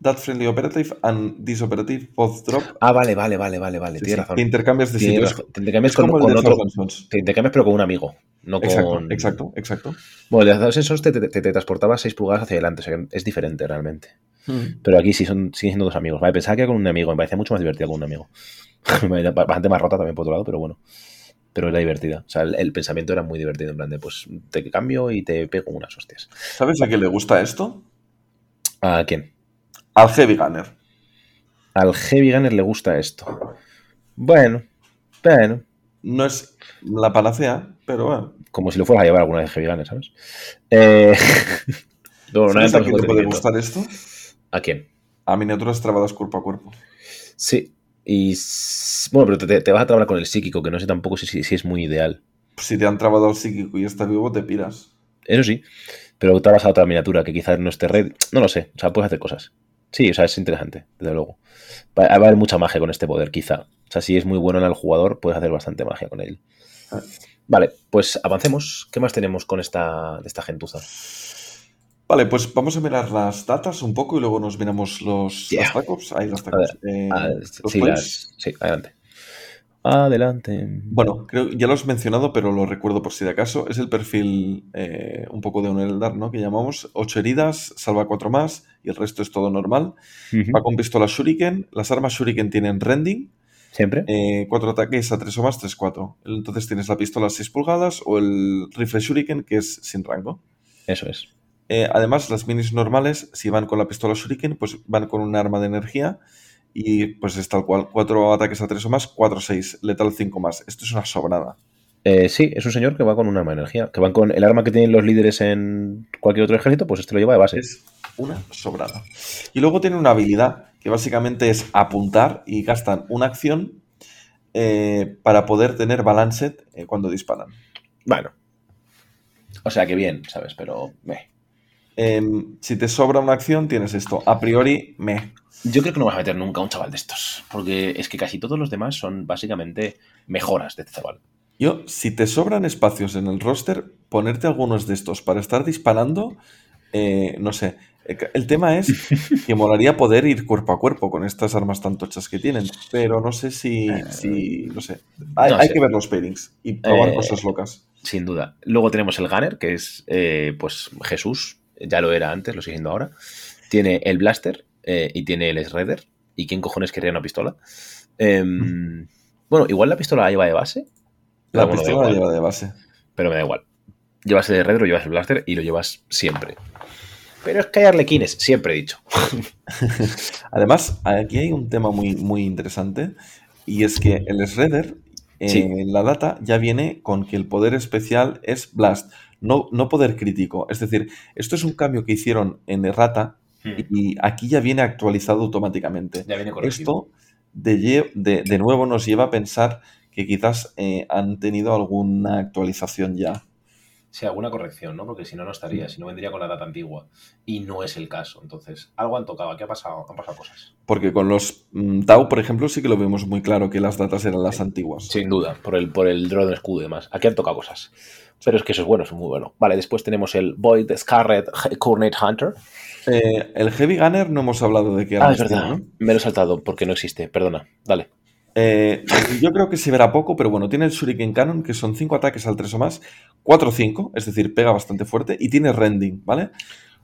That friendly operative and this operative both drop. Ah, vale, vale, vale, vale, vale. Sí, Tienes sí, razón. Te intercambias de Tienes sitio. razón. Es- Te intercambias con, con otro. Te intercambias, pero con un amigo. No Exacto, con. exacto, exacto. Bueno, el de Thousand Sons te, te, te- te transportaba 6 pulgadas hacia adelante. O sea, que es diferente realmente. Mm. Pero aquí sí son, siguen siendo dos amigos. Vale, pensaba que era con un amigo. Me parece mucho más divertido con un amigo. (laughs) Bastante más rota también por otro lado, pero bueno. Pero era divertida. O sea, el, el pensamiento era muy divertido. En plan de, pues te cambio y te pego unas hostias. ¿Sabes a qué le gusta esto? ¿A quién? Al Heavy Gunner. Al Heavy Gunner le gusta esto. Bueno, bueno. No es la panacea, pero bueno. Como si lo fueras a llevar alguna vez Heavy Gunner, ¿sabes? Eh... (laughs) no, ¿Sabes a quién le puede gustar esto? ¿A quién? A miniaturas trabadas cuerpo a cuerpo. Sí. Y. Bueno, pero te, te vas a trabar con el psíquico, que no sé tampoco si, si- es muy ideal. Si te han trabado al psíquico y está vivo, te piras. Eso sí. Pero te vas a otra miniatura que quizás no esté red. No lo sé. O sea, puedes hacer cosas. Sí, o sea, es interesante, desde luego. Va, va a haber mucha magia con este poder, quizá. O sea, si es muy bueno en el jugador, puedes hacer bastante magia con él. Ah. Vale, pues avancemos. ¿Qué más tenemos con esta, esta gentuza? Vale, pues vamos a mirar las datas un poco y luego nos miramos los Yeah. backups. Ahí. Eh, ¿los sí, plays? las- sí, adelante. Adelante. Bueno, creo ya lo has mencionado, pero lo recuerdo por si de acaso. Es el perfil eh, un poco de un Eldar, ¿no? Que llamamos 8 heridas, salva 4 más y el resto es todo normal. Va con pistola Shuriken. Las armas Shuriken tienen rending. Siempre. 4 ataques a 3 o más, 3-4. Entonces tienes la pistola a 6 pulgadas o el rifle Shuriken, que es sin rango. Eso es. Eh, además, las minis normales, si van con la pistola Shuriken, pues van con un arma de energía y pues es tal cual. 4 ataques a 3 o más, 4-6, letal 5 más. Esto es una sobrada. Eh, sí, es un señor que va con un arma de energía. Que van con el arma que tienen los líderes en cualquier otro ejército, pues este lo lleva de base. Es una sobrada. Y luego tiene una habilidad que básicamente es apuntar y gastan una acción eh, para poder tener balanced eh, cuando disparan. Bueno. O sea que bien, ¿sabes? Pero. meh. Em, si te sobra una acción, tienes esto. A priori, me. Yo creo que no vas a meter nunca a un chaval de estos. Porque es que casi todos los demás son básicamente mejoras de este chaval. Yo, si te sobran espacios en el roster, ponerte algunos de estos para estar disparando, eh, no sé. Eh, El tema es (laughs) que molaría poder ir cuerpo a cuerpo con estas armas tan tochas que tienen, pero no sé si, si no sé. Hay, no hay sé. que ver los pairings y probar Eh, cosas locas. Sin duda. Luego tenemos el Gunner, que es eh, pues Jesús. Ya lo era antes, lo sigue siendo ahora. Tiene el Blaster eh, y tiene el Shredder. ¿Y quién cojones querría una pistola? Em, Bueno, igual la pistola la lleva de base. La bueno, pistola la lleva de base. pero me da igual. Llevas el Shredder o llevas el Blaster y lo llevas siempre. Pero es que hay arlequines, siempre he dicho. (laughs) Además, aquí hay un tema muy, muy interesante y es que el Shredder en la data ya viene con que el poder especial es Blast, no, no poder crítico. Es decir, esto es un cambio que hicieron en Errata Hmm. y aquí ya viene actualizado automáticamente. Ya viene corregido. Esto de, de, de nuevo nos lleva a pensar que quizás eh, han tenido alguna actualización ya. Sí, alguna corrección, ¿no? Porque si no, no estaría, si no vendría con la data antigua. Y no es el caso. Entonces, algo han tocado, aquí ha pasado, han pasado cosas. Porque con los mm, Tau, por ejemplo, sí que lo vemos muy claro que las datas eran las Sí. antiguas. Sin duda, por el, por el drone escudo y demás. Aquí han tocado cosas. Pero es que eso es bueno, eso es muy bueno. Vale, después tenemos el Void Scarlet Coordinate Hunter. Eh, el Heavy Gunner no hemos hablado de qué Ah, es verdad. tiene, ¿no? Me lo he saltado porque no existe. Perdona. Dale. Eh, yo creo que se verá poco, pero bueno, tiene el Shuriken Cannon, que son 5 ataques al 3 o más, 4 o 5, es decir, pega bastante fuerte, y tiene Rending, ¿vale?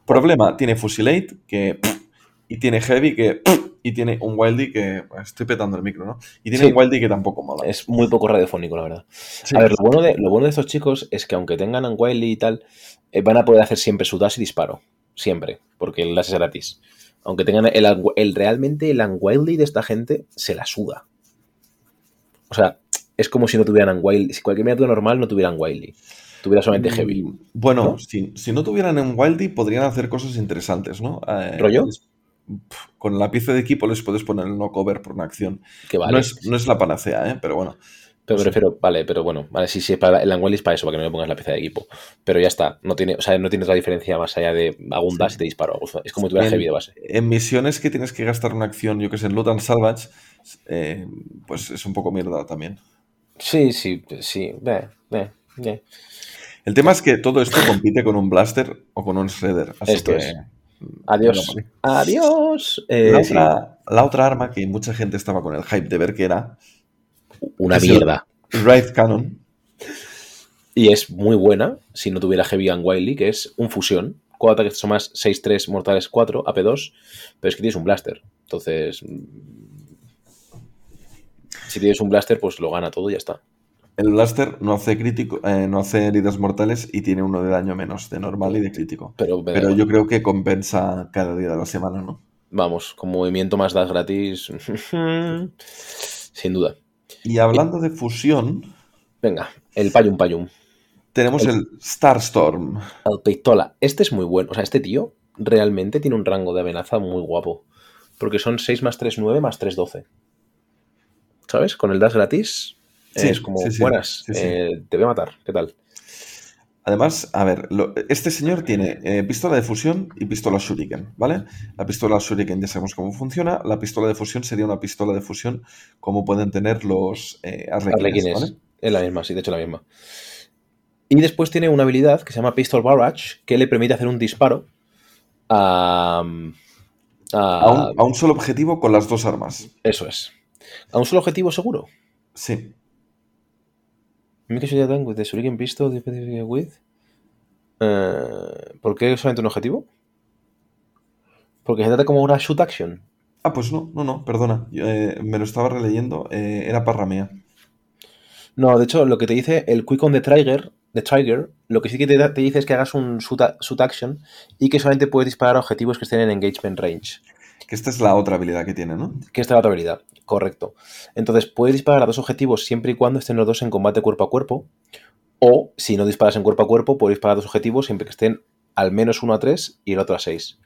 Problema, tiene Fusilate, que... Y tiene Heavy, que... Y tiene un Wildy que... Estoy petando el micro, ¿no? Y tiene Sí. un Wildy que tampoco mola. Es muy poco radiofónico, la verdad. Sí. A ver, lo bueno, de, lo bueno de estos chicos es que aunque tengan Unwiley y tal, eh, van a poder hacer siempre su dash y disparo. Siempre. Porque el dash es gratis. Aunque tengan el, el realmente el Unwiley de esta gente se la suda. O sea, es como si no tuvieran Unwiley. Si cualquier miniatura normal no tuvieran Wiley. Tuviera solamente Heavy. Bueno, ¿no? si, si no tuvieran en Wildy, podrían hacer cosas interesantes, ¿no? Eh, ¿Rollo? Con la pieza de equipo les puedes poner el no cover por una acción. Que vale. No, es, no es la panacea, ¿eh? Pero bueno. Pero Sí. prefiero, vale, pero bueno, vale, sí, sí, es para, el Unwiley es para eso, para que no me pongas la pieza de equipo. Pero ya está, no tiene, o sea, no tienes la diferencia más allá de hago un dash y te disparo. Es como si tuviera Heavy de base. En misiones que tienes que gastar una acción, yo que sé, en Loot and Salvage, eh, pues es un poco mierda también. Sí, sí, sí. Ve, ve, ve. El tema es que todo esto compite con un Blaster o con un Shredder. Así Esto que, es. Adiós. Adiós. Eh, La sí, otra, la otra arma que mucha gente estaba con el hype de ver que era una mierda. Wraith Cannon. Y es muy buena si no tuviera Heavy and Wiley, que es un fusión. Cuatro ataques son más 6-3, mortales 4, AP2. Pero es que tienes un blaster. Entonces. mm, Si tienes un blaster, pues lo gana todo y ya está. El Blaster no hace crítico, eh, no hace heridas mortales y tiene uno de daño menos de normal y de crítico. Pero, yo creo que compensa cada día de la semana, ¿no? vamos, con movimiento más das gratis. (laughs) Sin duda. Y hablando de fusión, Venga, el Payum Payum. tenemos el Starstorm. El Pistola. Este es muy bueno. O sea, este tío realmente tiene un rango de amenaza muy guapo. Porque son 6 más 3, 9 más 3, 12. ¿Sabes? Con el dash gratis Sí, es como sí, buenas. eh, te voy a matar. ¿Qué tal? Además, a ver, lo- este señor tiene eh, pistola de fusión y pistola Shuriken, ¿vale? La pistola Shuriken ya sabemos cómo funciona. La pistola de fusión sería una pistola de fusión como pueden tener los eh, arlequines, Arlequines. ¿vale? Es la misma, sí, de hecho la misma. Y después tiene una habilidad que se llama Pistol Barrage que le permite hacer un disparo a. a- A un, a un solo objetivo con las dos armas. Eso es. ¿A un solo objetivo seguro? Sí. Sure you're done with the Shuriken Pistol with. Eh, ¿Por qué solamente un objetivo? Porque se trata como una shoot action. Ah, pues no, no, no, perdona. Yo, eh, me lo estaba releyendo. eh, era parra mía. No, de hecho, lo que te dice el Quick on the Trigger, the trigger lo que sí que te, te dice es que hagas un shoot, action y que solamente puedes disparar objetivos que estén en engagement range. Que esta es la otra habilidad que tiene, ¿no? Que esta es la otra habilidad, correcto. Entonces, puedes disparar a dos objetivos siempre y cuando estén los dos en combate cuerpo a cuerpo. O, si no disparas en cuerpo a cuerpo, puedes disparar a dos objetivos siempre que estén al menos uno a 3 y el otro a 6.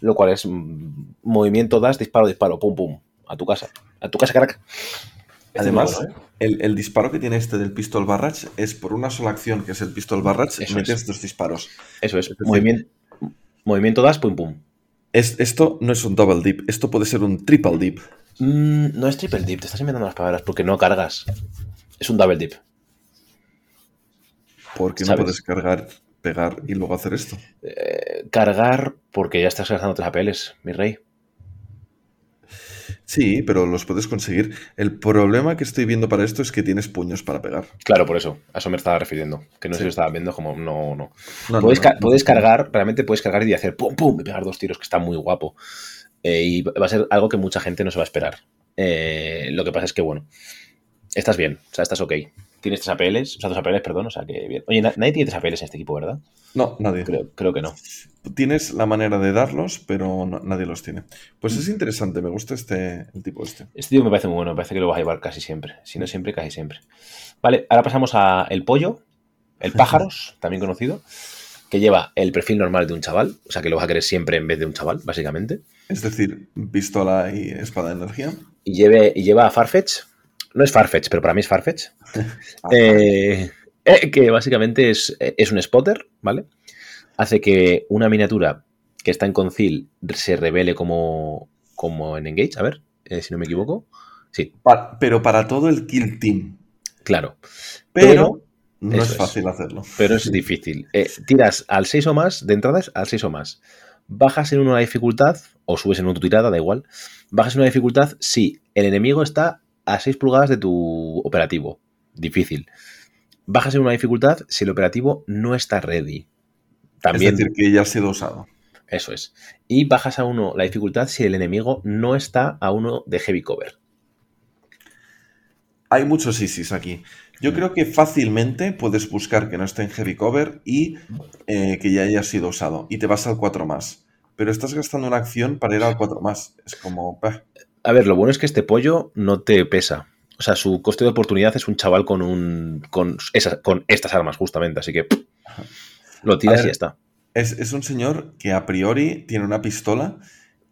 Lo cual es mm, movimiento, das, disparo, disparo, pum, pum. A tu casa. A tu casa, es Además, bueno, ¿eh? el, el disparo que tiene este del pistol barrage es por una sola acción, que es el pistol barrage, Eso metes es. dos disparos. Eso es. Movimiento, movimiento, das, pum, pum. Es, esto no es un double dip, esto puede ser un triple dip. Mm, no es triple dip, te estás inventando las palabras porque no cargas. Es un double dip. Porque no ¿Sabes? puedes cargar, pegar y luego hacer esto. Eh, cargar porque ya estás gastando tres APLs, mi rey. Sí, pero los puedes conseguir. El problema que estoy viendo para esto es que tienes puños para pegar. Claro, por eso. A eso me estaba refiriendo. Que no sé Sí. si lo estaba viendo como no, no. No, no, puedes, no, ca- no. puedes cargar, realmente puedes cargar y hacer pum pum y pegar dos tiros, que está muy guapo. Eh, y va a ser algo que mucha gente no se va a esperar. Eh, lo que pasa es que, bueno, estás bien, o sea, estás ok. Tienes tres APLs, o sea, dos APLs, perdón, o sea que bien. Oye, na- nadie tiene tres APLs en este equipo, ¿verdad? No, nadie. Creo, creo que no. Tienes la manera de darlos, pero no- nadie los tiene. Pues es interesante, me gusta este, el tipo este. Este tío me parece muy bueno, me parece que lo vas a llevar casi siempre. Si no siempre, casi siempre. Vale, ahora pasamos a el pollo, el pájaros, también conocido, que lleva el perfil normal de un chaval, o sea que lo vas a querer siempre en vez de un chaval, básicamente. Es decir, pistola y espada de energía. Y, lleve, y lleva a Farfetch. No es Farfetch, pero para mí es Farfetch. (laughs) Eh, eh, que básicamente es, es un spotter, ¿vale? Hace que una miniatura que está en Concil se revele como, como en Engage. A ver, eh, si no me equivoco. Sí, pero para todo el kill team. claro. Pero, Pero- no es es. fácil hacerlo. Pero es difícil. Tiras al 6 o más, de entradas al 6 o más. Bajas en una dificultad, o subes en una tirada, da igual. Bajas en una dificultad si el enemigo está a 6 pulgadas de tu operativo. Difícil. Bajas en una dificultad si el operativo no está ready. También, Es decir, que ya ha sido usado. eso es. Y bajas a uno la dificultad si el enemigo no está a uno de heavy cover. Hay muchos ISIS aquí. Yo Mm. creo que fácilmente puedes buscar que no esté en heavy cover y eh, que ya haya sido usado. Y te vas al 4 más. Pero estás gastando una acción para ir al 4 más. Es como... bah. A ver, lo bueno es que este pollo no te pesa. O sea, su coste de oportunidad es un chaval con un. con, esas- con estas armas, justamente. Así que. pff, lo tiras ver, y ya está. Es, es un señor que a priori tiene una pistola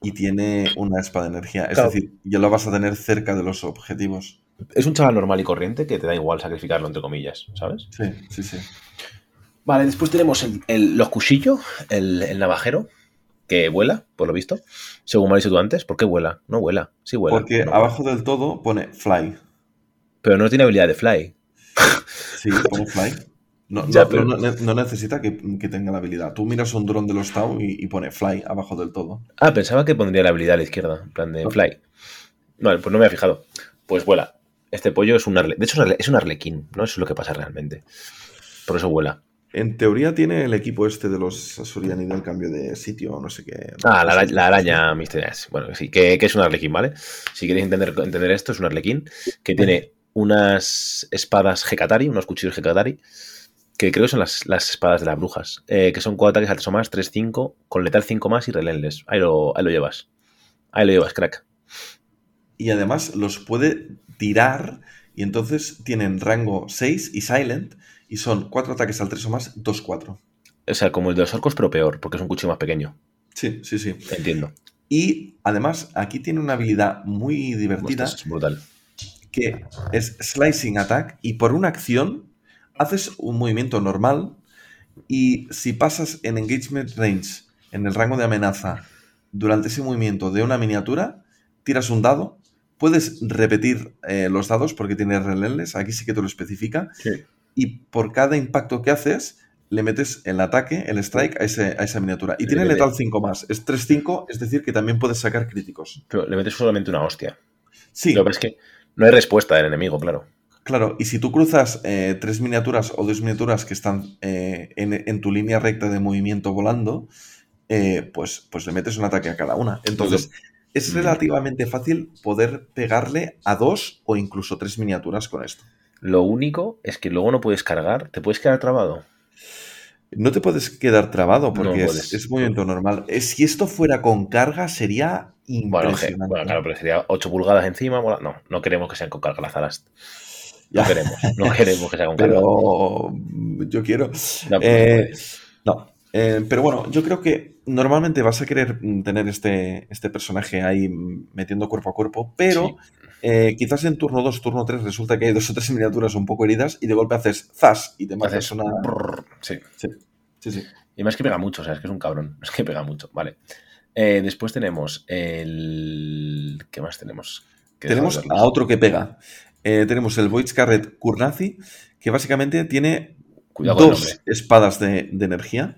y tiene una espada de energía. Es Claro. decir, ya lo vas a tener cerca de los objetivos. Es un chaval normal y corriente que te da igual sacrificarlo, entre comillas, ¿sabes? Sí, sí, sí. Vale, después tenemos el, el- los cuchillos, el, el navajero, que vuela, por lo visto. Según me has dicho tú antes, ¿por qué vuela? No vuela, sí vuela. Porque no. abajo del todo pone fly. Pero no tiene habilidad de fly. (laughs) Sí, fly. No, (laughs) Ya, no- pero- no- necesita que, que tenga la habilidad. Tú miras un dron de los Tau y, y pone fly abajo del todo. Ah, pensaba que pondría la habilidad a la izquierda, en plan de fly. Vale, pues no me había fijado. Pues vuela. Este pollo es un arle... De hecho, es un arlequín, ¿no? Eso es lo que pasa realmente. Por eso vuela. En teoría tiene el equipo este de los Asuriani del cambio de sitio, no sé qué. Ah, la, ara- la araña misteriosa. Bueno, sí, que, que es un arlequín, ¿vale? Si queréis entender, entender esto, es un arlequín que tiene unas espadas Hekatari, unos cuchillos Hekatari, que creo que son las, las espadas de las brujas, eh, que son 4 ataques al 3 o más, 3, 5, con letal 5 más y relentless. Ahí lo, ahí lo llevas. Ahí lo llevas, crack. Y además los puede tirar y entonces tienen rango 6 y silent y son 4 ataques al 3 o más, 2-4. O sea, como el de los orcos, pero peor, porque es un cuchillo más pequeño. Sí, sí, sí. Entiendo. Y además aquí tiene una habilidad muy divertida es brutal. que es Slicing Attack y por una acción haces un movimiento normal y si pasas en Engagement Range, en el rango de amenaza, durante ese movimiento de una miniatura, tiras un dado, puedes repetir eh, los dados porque tiene relentless, aquí sí que te lo especifica, Sí. Y por cada impacto que haces, le metes el ataque, el strike a, ese- a esa miniatura. Y Le tiene letal 5 más, es 3-5, es decir, que también puedes sacar críticos. Pero le metes solamente una hostia. Sí, Lo que es que no hay respuesta del enemigo, claro. Claro, y si tú cruzas eh, tres miniaturas o dos miniaturas que están eh, en, en tu línea recta de movimiento volando, eh, pues, pues le metes un ataque a cada una. Entonces, es Mm. relativamente fácil poder pegarle a dos o incluso tres miniaturas con esto. Lo único es que luego no puedes cargar, te puedes quedar trabado. No te puedes quedar trabado porque es, es movimiento normal. Eh, Si esto fuera con carga, sería impresionante. bueno, claro, pero sería 8 pulgadas encima. bueno, no, no queremos que sean con carga las alas. No queremos, no queremos que sea con (laughs) carga. Pero yo quiero. No, Eh, no. Eh, pero bueno, yo creo que normalmente vas a querer mm, tener este, este personaje ahí metiendo cuerpo a cuerpo, pero Sí. eh, quizás en turno 2, turno 3 resulta que hay dos o tres miniaturas un poco heridas y de golpe haces zas y te matas una. sí. Sí, sí, sí. Y más que pega mucho, o sea, es que es un cabrón. (laughs) Es que pega mucho, vale. Eh, después tenemos el. ¿Qué más tenemos? Tenemos a otro que pega. Eh, tenemos el Void Carret Kurnazi, que básicamente tiene Cuidado dos espadas de, de energía.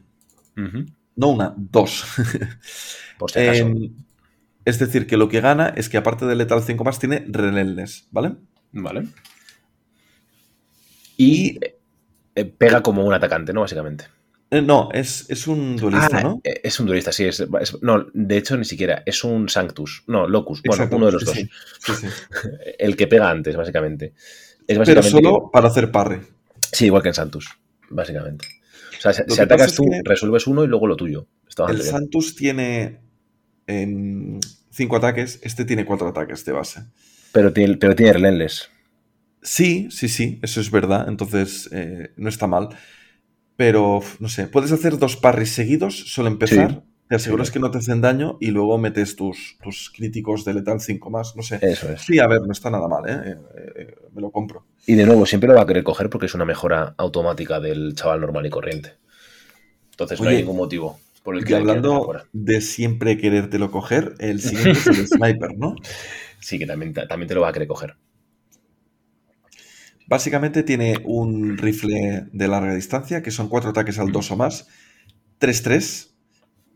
Ujú, No una, dos. (laughs) Por si acaso. Eh, es decir, que lo que gana es que aparte de letal 5 más, tiene relentless, ¿vale? Vale. Y eh, pega como un atacante, ¿no? Básicamente. Eh, no, es, es un duelista, Ah, ¿no? eh, Es un duelista, sí. Es, es- no, de hecho, ni siquiera. Es un Sanctus. No, Locus. Bueno, uno de los dos. sí, sí, sí. (laughs) El que pega antes, básicamente. Es Pero básicamente. solo para hacer parry. Sí, igual que en Santus, básicamente. Sea, atacas es tú, que- resuelves uno y luego lo tuyo. Está El bien. Santus tiene em, cinco ataques, este tiene cuatro ataques de base. Pero tiene, pero tiene relentless. Sí, sí, sí, eso es verdad, entonces eh, no está mal. Pero, no sé, puedes hacer dos parries seguidos, solo empezar, Sí. Te aseguras Sí. que no te hacen daño y luego metes tus, tus críticos de letal 5 más, no sé. Eso es. Sí, a ver, no está nada mal, ¿eh? Eh, eh, me lo compro. Y de nuevo, siempre lo va a querer coger porque es una mejora automática del chaval normal y corriente. Entonces no hay ningún motivo por el Y que dejar hablando de siempre querértelo coger, el (laughs) siguiente es el sniper, ¿no? Sí, que también, también te lo va a querer coger. Básicamente tiene un rifle de larga distancia, que son cuatro ataques al 2 o más, 3-3,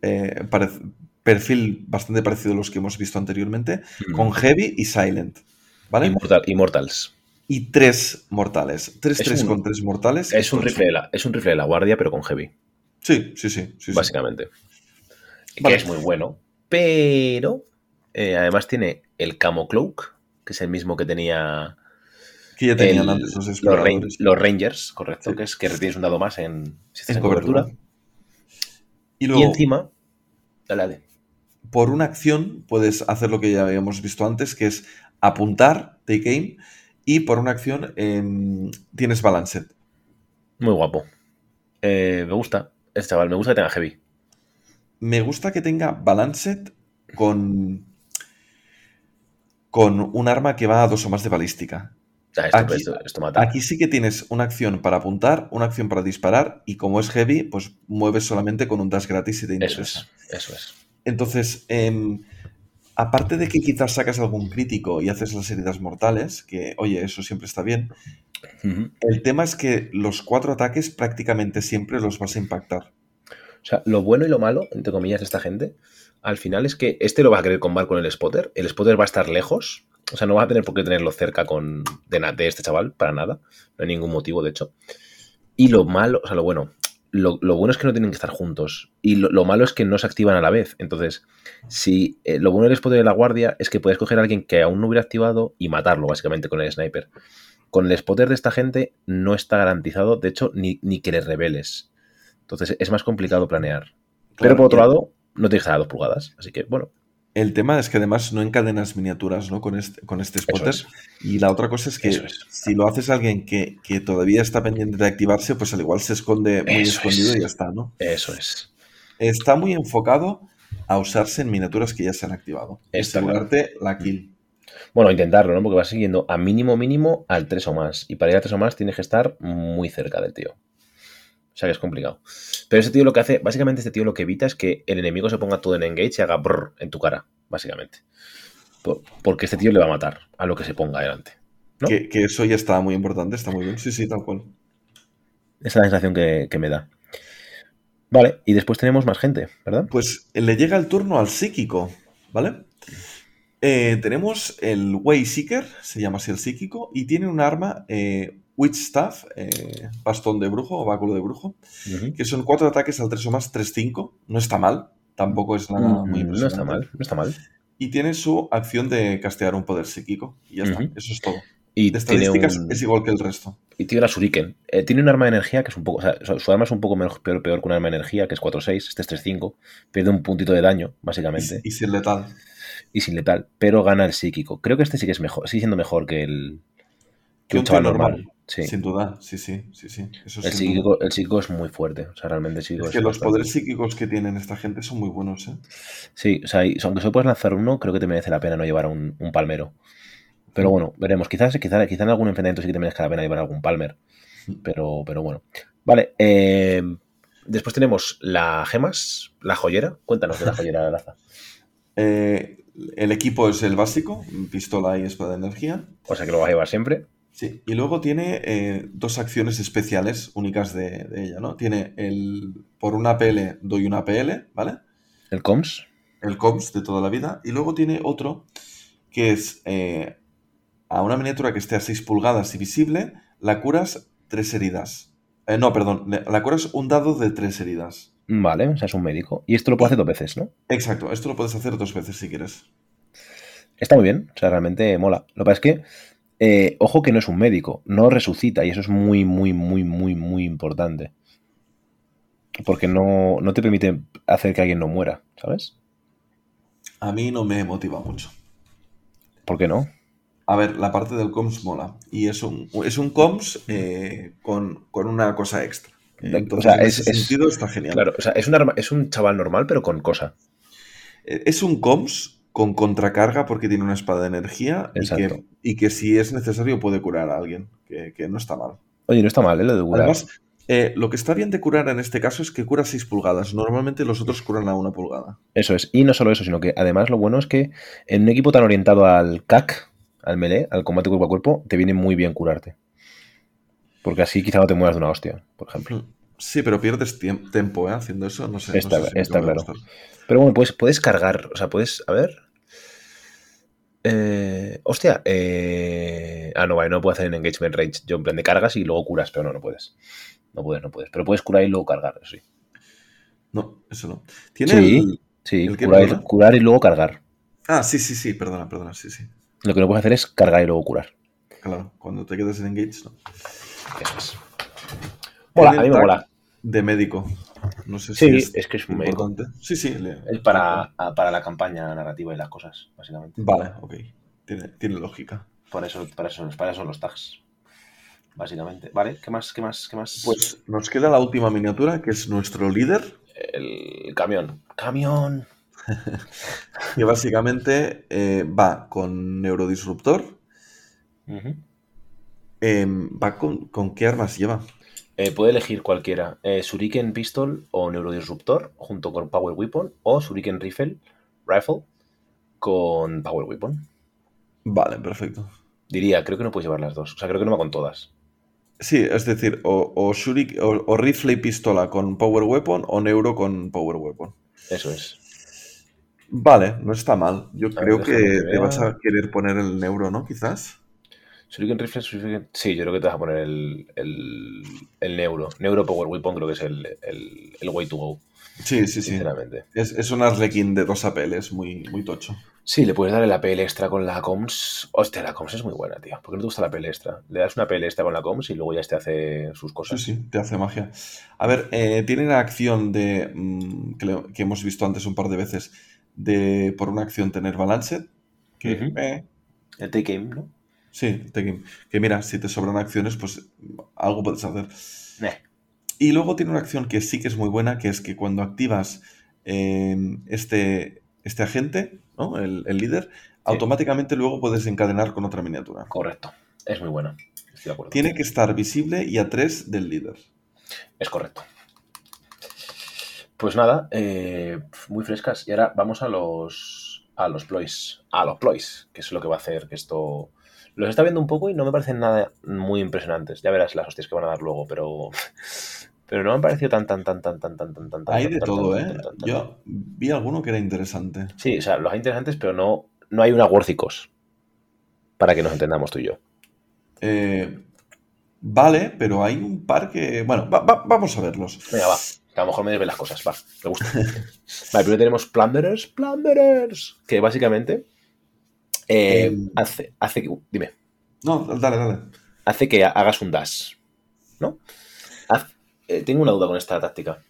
eh, perfil bastante parecido a los que hemos visto anteriormente, con heavy y silent, ¿vale? Immortal- Immortals. Y tres mortales. 3-3 Es un- con tres mortales. Es un, rifle de la, es un rifle de la guardia, pero con heavy, Sí, sí, sí. sí, sí. básicamente. Vale. Que es muy bueno. Pero eh, además tiene el Camo Cloak, que es el mismo que tenía Que ya tenían el- antes los Rangers, correcto, Sí. que es que retienes un dado más en, si estás en en cobertura. Y luego, encima, dale, dale. por una acción, puedes hacer lo que ya habíamos visto antes, que es apuntar, take aim, y por una acción em, tienes balanced. Muy guapo. Eh, me gusta este chaval, me gusta que tenga heavy. Me gusta que tenga balanced con, con un arma que va a dos o más de balística. Ah, esto, Aquí- esto- esto mata. Aquí sí que tienes una acción para apuntar, una acción para disparar, y como es heavy, pues mueves solamente con un dash gratis si te Eso interesa. es, eso es. Entonces, em, aparte de que quizás sacas algún crítico y haces las heridas mortales, que oye, eso siempre está bien, el tema es que los cuatro ataques prácticamente siempre los vas a impactar. O sea, lo bueno y lo malo, entre comillas, de esta gente, al final es que este lo va a querer combar con el spotter. El spotter va a estar lejos. O sea, no vas a tener por qué tenerlo cerca con, de, este chaval, para nada. No hay ningún motivo, de hecho. Y lo malo, o sea, lo bueno. Lo, lo bueno es que no tienen que estar juntos. Y lo, lo malo es que no se activan a la vez. Entonces, si eh, lo bueno del spotter de la guardia es que puedes coger a alguien que aún no hubiera activado y matarlo, básicamente, con el sniper. Con el spotter de esta gente no está garantizado, de hecho, ni, ni que le reveles. Entonces es más complicado planear. Pero por otro lado, no tienes que dar dos pulgadas. Así que, bueno, El tema es que además no encadenas miniaturas ¿no? con, este, con este spotter. es. Y la otra cosa es que es. si lo haces a alguien que, que todavía está pendiente de activarse, pues al igual se esconde muy Eso escondido es. y ya está, ¿no? eso es. Está muy enfocado a usarse en miniaturas que ya se han activado. Está asegurarte la kill. Bueno, intentarlo, ¿no? Porque vas siguiendo a mínimo mínimo al 3 o más. Y para ir a 3 o más tienes que estar muy cerca del tío. O sea que es complicado. Pero ese tío lo que hace, básicamente este tío lo que evita es que el enemigo se ponga todo en engage y haga brrr en tu cara, básicamente. Por- porque este tío le va a matar a lo que se ponga delante. ¿no? Que, que eso ya está muy importante, está muy bien. Sí, sí, tal cual. Esa es la sensación que, que me da. Vale, y después tenemos más gente, ¿verdad? Pues le llega el turno al psíquico, ¿vale? Eh, tenemos el Way Seeker, se llama así el psíquico, y tiene un arma, eh, Witch Staff, eh, bastón de brujo o báculo de brujo, que son cuatro ataques al 3 o más, 3-5. No está mal, tampoco es nada muy Mm, no impresionante. está mal, no está mal. Y tiene su acción de castear un poder psíquico. Y ya está, eso es todo. Y De tiene, estadísticas un, es igual que el resto. y tiene una Shuriken. Eh, tiene un arma de energía que es un poco. O sea, su- arma es un poco peor, peor que un arma de energía, que es 4-6. Este es 3-5. Pierde un puntito de daño, básicamente. Y, y sin letal. Y sin letal. Pero gana el psíquico. Creo que este sí que es mejor. Sigue siendo mejor que el. Que un chaval normal. Sí. Sin duda, sí, sí, sí, sí. Eso El duda. psíquico, el psíquico es muy fuerte. O sea, realmente el psíquico Es es que los bastante- poderes psíquicos que tienen esta gente son muy buenos, ¿eh? Sí, o sea, y- aunque solo puedes lanzar uno, creo que te merece la pena no llevar un, un palmero. Pero Mm. bueno, veremos. Quizás, quizá, quizá en algún enfrentamiento sí que te merezca la pena llevar algún palmer. Pero, pero bueno. Vale. eh, después tenemos la gemas, la joyera. Cuéntanos de la joyera, (laughs) Laza. Eh, el equipo es el básico, pistola y espada de energía. O sea que lo vas a llevar siempre. Sí, y luego tiene eh, dos acciones especiales únicas de, de ella, ¿no? Tiene el. Por una PL doy una PL, ¿vale? El COMS. El COMS de toda la vida. Y luego tiene otro que es eh, a una miniatura que esté a 6 pulgadas y visible, la curas tres heridas. Eh, no, perdón, la curas un dado de tres heridas. Vale, o sea, es un médico. Y esto lo puede hacer dos veces, ¿no? Exacto, esto lo puedes hacer dos veces si quieres. Está muy bien. O sea, realmente mola. Lo que pasa es que Eh, ojo que no es un médico, no resucita y eso es muy, muy, muy, muy, muy importante. Porque no, no te permite hacer que alguien no muera, ¿sabes? A mí no me motiva mucho. ¿Por qué no? A ver, la parte del comms mola. Y es un, es un comms eh, con, con una cosa extra. Entonces, o sea, en es- ese es- sentido está genial. Claro, o sea, es un, arma- es un chaval normal, pero con cosa. Eh, Es un comms con contracarga porque tiene una espada de energía y que, y que si es necesario puede curar a alguien, que, que no está mal. Oye, no está mal, ¿eh? Lo de curar. Además, eh, lo que está bien de curar en este caso es que cura 6 pulgadas. Normalmente los otros curan a una pulgada. Eso es. Y no solo eso, sino que además lo bueno es que en un equipo tan orientado al CAC, al melee, al combate cuerpo a cuerpo, te viene muy bien curarte. Porque así quizá no te mueras de una hostia, por ejemplo. Sí, pero pierdes tiemp- tiempo ¿eh? haciendo eso. No sé. no Está- sé si está claro. Pero bueno, pues puedes cargar, o sea, puedes, a ver. Eh, hostia, eh, ah, no, vale, no puedo hacer en engagement range. Yo en plan de cargas y luego curas, pero no, no puedes. No puedes, no puedes. Pero puedes curar y luego cargar, sí. No, eso no. Tiene Sí. el- Sí, ¿El qué, curar, y- perdona? curar y luego cargar. Ah, sí, sí, sí, perdona, perdona, sí, sí. Lo que no puedes hacer es cargar y luego curar. Claro, cuando te quedas en engage, no. Eso es. Mola, a mí me mola. De médico. No sé Sí, si es, es que es un médico. importante. Sí, sí. le- Es para, a- para la campaña narrativa y las cosas, básicamente. Vale, ok. Tiene, tiene lógica. Por eso, para eso, para eso son los tags. Básicamente. Vale, ¿qué más? ¿Qué más? ¿Qué más? Pues nos queda la última miniatura, que es nuestro líder, el camión. ¡Camión! (laughs) que básicamente eh, va con Neurodisruptor. Eh, ¿Va con, con qué armas lleva? Eh, puede elegir cualquiera. Eh, Shuriken Pistol o Neurodisruptor junto con Power Weapon o Shuriken Rifle, Rifle con Power Weapon. Vale, perfecto. Diría, creo que no puedes llevar las dos. O sea, creo que no va con todas. Sí, es decir, o, o, o, o rifle y pistola con Power Weapon o Neuro con Power Weapon. Eso es. Vale, no está mal. Yo creo que que te vas a querer poner el Neuro, ¿no? Quizás. Shuriken Rifle, Shuriken... Sí, yo creo que te vas a poner el, el, el Neuro. Neuro Power Weapon creo que es el, el, el way to go, Sí, sí, sí. sinceramente. Es, es un Arlequín de dos apeles, muy, muy tocho. Sí, le puedes dar el APL extra con la COMS. Hostia, la COMS es muy buena, tío. ¿Por qué no te gusta la APL extra? Le das una APL extra con la COMS y luego ya este hace sus Sí, cosas. sí, te hace magia. A ver, eh, tiene la acción de mm, que, le- que hemos visto antes un par de veces de por una acción tener Balanced. Que, eh, El take aim, ¿no? Sí, te- que mira, si te sobran acciones, pues algo puedes hacer. Neh. Y luego tiene una acción que sí que es muy buena, que es que cuando activas eh, este, este agente, ¿no? el, el líder, automáticamente luego puedes encadenar con otra miniatura. Correcto. Es muy buena. Estoy de acuerdo. Tiene que estar visible y a 3 del líder. Es correcto. Pues nada, eh, muy frescas. Y ahora vamos a los a los ploys. A los ploys, que es lo que va a hacer que esto. Los está viendo un poco y no me parecen nada muy impresionantes. Ya verás las hostias que van a dar luego, pero. (laughs) Pero no me han parecido tan, tan, tan, tan, tan, tan, tan, tan. Hay tan, de tan, todo, tan, ¿eh? Yo vi alguno que era interesante. Sí, o sea, los hay interesantes, pero no, no hay una worthy cost. Para que nos entendamos tú y yo. Eh, vale, pero hay un par que... Bueno, va- va- vamos a verlos. Venga, va. Que a lo mejor me debes las cosas, va. Me gusta. (laughs) vale, primero tenemos Plunderers. Plunderers. Que básicamente eh, Em. hace, hace que. Dime. No, dale, dale. Hace que hagas un dash. ¿No? Haz- eh, tengo una duda con esta táctica.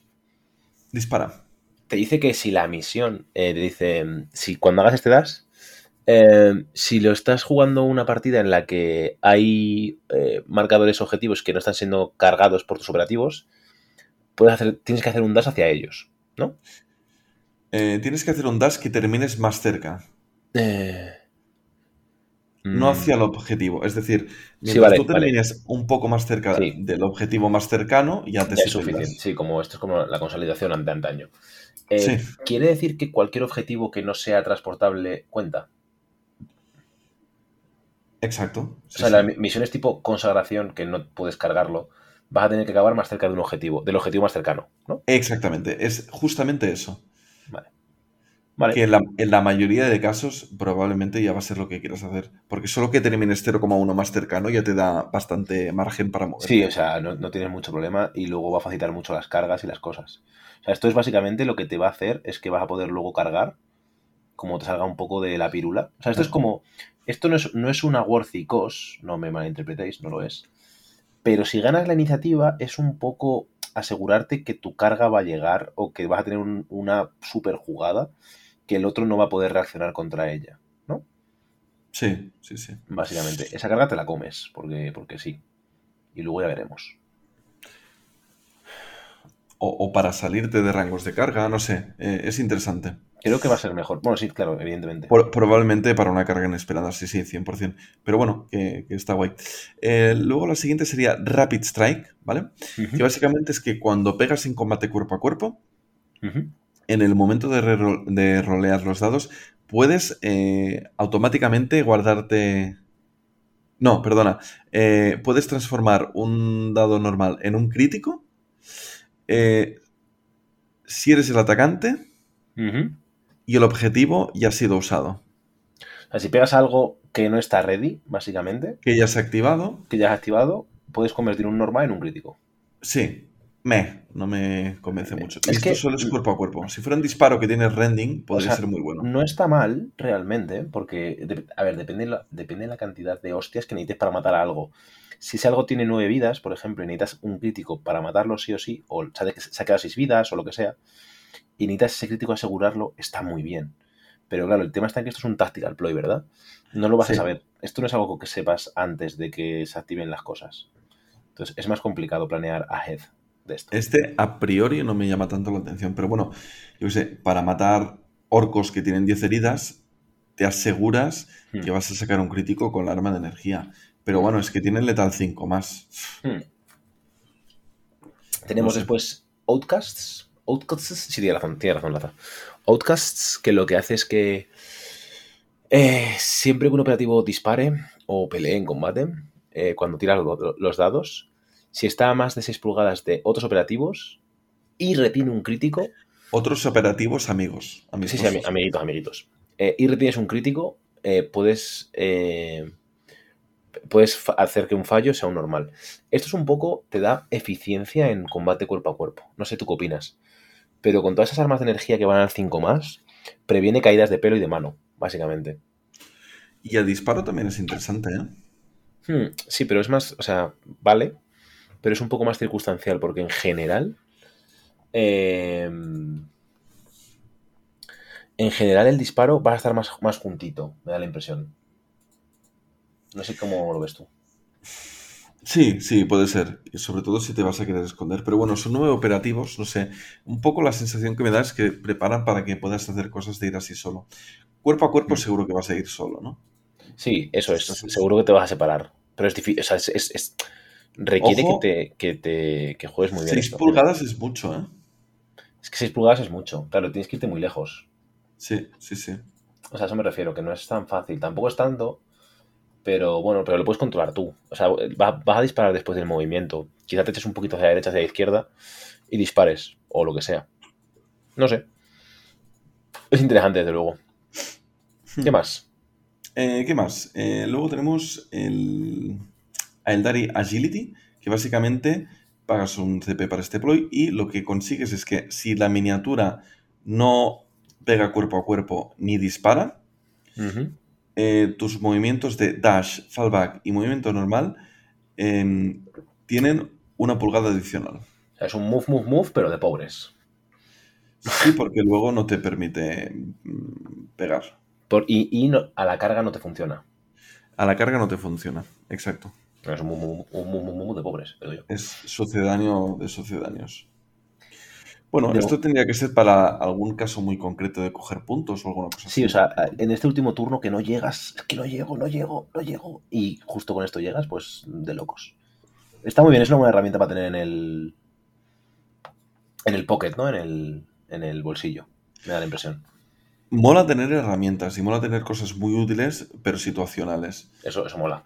Dispara. Te dice que si la misión eh, te dice. mm, Si cuando hagas este dash. eh, si lo estás jugando una partida en la que hay marcadores objetivos que no están siendo cargados por tus operativos, puedes hacer, tienes que hacer un dash hacia ellos, ¿no? Tienes que hacer un dash que termines más cerca, Eh, no mm, hacia el objetivo. Es decir, mientras vale, tú vale. termines un poco más cerca Sí. del objetivo más cercano, ya te ya es suficiente. Sí, como esto es como la consolidación ante antaño. Eh, Sí. ¿Quiere decir que cualquier objetivo que no sea transportable cuenta? Exacto. O sí, sea, sí. las mi- misiones tipo consagración, que no puedes cargarlo, vas a tener que acabar más cerca de un objetivo, del objetivo más cercano, ¿no? Exactamente, es justamente eso. Vale. Que en la, en la mayoría de casos probablemente ya va a ser lo que quieras hacer. Porque solo que termines 0,1 más cercano ya te da bastante margen para mover. Sí, o sea, no, no tienes mucho problema y luego va a facilitar mucho las cargas y las cosas. O sea, esto es básicamente lo que te va a hacer es que vas a poder luego cargar como te salga un poco de la pirula. O sea, esto es como esto no es, no es una worthy cost, no me malinterpretéis, no lo es. Pero si ganas la iniciativa, es un poco asegurarte que tu carga va a llegar o que vas a tener un- una super jugada que el otro no va a poder reaccionar contra ella, ¿no? Sí, sí, sí. Básicamente. Esa carga te la comes, porque, porque sí. Y luego ya veremos. O, o para salirte de rangos de carga, no sé. eh, es interesante. Creo que va a ser mejor. Bueno, sí, claro, evidentemente. Por- probablemente para una carga inesperada, sí, sí, 100%. Pero bueno, que, que está guay. Eh, luego la siguiente sería Rapid Strike, ¿vale? Que básicamente es que cuando pegas en combate cuerpo a cuerpo. En el momento de, rolear los dados, puedes eh, automáticamente guardarte... No, perdona. Eh, puedes transformar un dado normal en un crítico. eh, si eres el atacante y el objetivo ya ha sido usado. O sea, si pegas algo que no está ready, básicamente, Que ya se ha activado. que ya has activado, puedes convertir un normal en un crítico. Sí. Me, no me convence mucho. Y Es esto que- solo es cuerpo a cuerpo. Si fuera un disparo que tiene rending, podría sea, ser muy bueno. No está mal, realmente, porque, a ver, depende de, la, depende de la cantidad de hostias que necesites para matar a algo. Si ese algo tiene nueve vidas, por ejemplo, y necesitas un crítico para matarlo sí o sí, o se ha quedado seis vidas o lo que sea, y necesitas ese crítico asegurarlo, está muy bien. Pero claro, el tema está en que esto es un tactical ploy, ¿verdad? No lo vas Sí. a saber. Esto no es algo que sepas antes de que se activen las cosas. Entonces, es más complicado planear ahead de esto. Este a priori no me llama tanto la atención, pero bueno, yo sé, para matar orcos que tienen 10 heridas, te aseguras Hmm. que vas a sacar un crítico con la arma de energía. Pero bueno, es que tienen letal 5 más. Hmm. Tenemos No sé. después Outcasts. Outcasts, sí, tiene razón, tiene razón, Laza. Outcasts, que lo que hace es que eh, siempre que un operativo dispare o pelee en combate, eh, cuando tira lo- los dados, si está a más de 6 pulgadas de otros operativos y retiene un crítico, Otros operativos amigos. Sí, sí, ami- amiguitos, amiguitos. Eh, y retienes un crítico, eh, puedes, eh, puedes hacer que un fallo sea un normal. Esto es un poco, te da eficiencia en combate cuerpo a cuerpo. No sé tú qué opinas. Pero con todas esas armas de energía que van al 5 más, previene caídas de pelo y de mano, básicamente. Y el disparo también es interesante, ¿eh? Hmm, sí, pero es más, o sea, vale, pero es un poco más circunstancial, porque en general. eh, en general, el disparo va a estar más, más juntito, me da la impresión. No sé cómo lo ves tú. Sí, sí, puede ser. Y sobre todo si te vas a querer esconder. Pero bueno, son nueve operativos, no sé. Un poco la sensación que me da es que preparan para que puedas hacer cosas de ir así solo. Cuerpo a cuerpo Mm. seguro que vas a ir solo, ¿no? Sí, eso es. Seguro que te vas a separar. Pero es difícil. O sea, es, es- es- requiere Ojo. que te, que te que juegues muy bien. 6 esto. pulgadas es mucho, ¿eh? Es que 6 pulgadas es mucho. Claro, tienes que irte muy lejos. Sí, sí, sí. O sea, a eso me refiero, que no es tan fácil. Tampoco es tanto, pero bueno, pero lo puedes controlar tú. O sea, va- vas a disparar después del movimiento. Quizá te eches un poquito hacia la derecha, hacia la izquierda y dispares, o lo que sea. No sé. Es interesante, desde luego. ¿Qué más? Eh, ¿Qué más? Eh, luego tenemos el Aeldari Agility, que básicamente pagas un CP para este ploy y lo que consigues es que si la miniatura no pega cuerpo a cuerpo ni dispara, eh, tus movimientos de dash, fallback y movimiento normal em, tienen una pulgada adicional. O sea, es un move, move, move, pero de pobres. Sí, porque luego no te permite mm, pegar. Por- y y no- a la carga no te funciona. A la carga no te funciona. Exacto. Es un move de pobres, digo yo. Es sucedáneo de sucedáneos. Bueno, esto tendría que ser para algún caso muy concreto de coger puntos o alguna cosa así. Sí, o sea, en este último turno que no llegas, es que no llego, no llego, no llego. Y justo con esto llegas, pues de locos. Está muy bien, es una buena herramienta para tener en el. En el pocket, ¿no? En el, en el bolsillo. Me da la impresión. Mola tener herramientas y mola tener cosas muy útiles, pero situacionales. Eso, eso mola.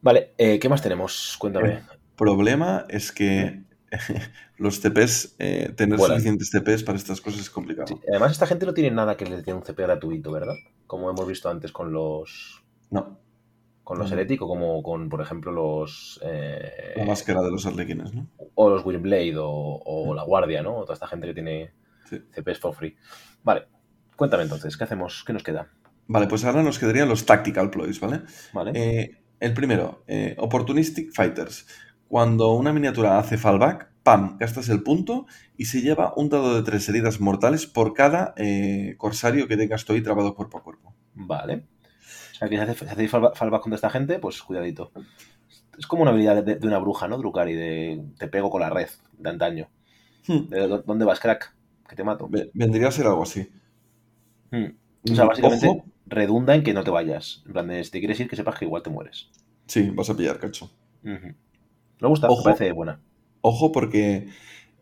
Vale, eh, ¿qué más tenemos? Cuéntame. Problema es que (laughs) los TPs, eh, tener Vuelan. suficientes TPs para estas cosas es complicado. Sí, Además, esta gente no tiene nada que les dé un CP gratuito, ¿verdad? Como hemos visto antes con los. No, Con los No. O como con, por ejemplo, los. eh, la máscara de los arlequines, ¿no? o los Windblade o, o la Guardia, ¿no? O toda esta gente que tiene Sí. CPs for free. Vale, cuéntame entonces, ¿qué hacemos? ¿Qué nos queda? Vale, pues ahora nos quedarían los tactical ploys, ¿vale? ¿Vale? Eh, el primero, eh, Opportunistic Fighters. Cuando una miniatura hace fallback, ¡pam! Gastas el punto y se lleva un dado de tres heridas mortales por cada eh, corsario que tengas tú ahí trabado cuerpo a cuerpo. Vale. O sea, que si hace- hacéis fallback fallback contra esta gente, pues cuidadito. Es como una habilidad de, de una bruja, ¿no? Drukari, de te pego con la red de antaño. Hmm, ¿De dó- ¿Dónde vas, crack? Que te mato. ve- Vendría a ser algo así. Hmm. O sea, básicamente Ojo, redunda en que no te vayas. En plan, de, si te quieres ir, que sepas que igual te mueres. sí, vas a pillar, cacho. Ujú. Me gusta, Ojo. me parece buena. Ojo porque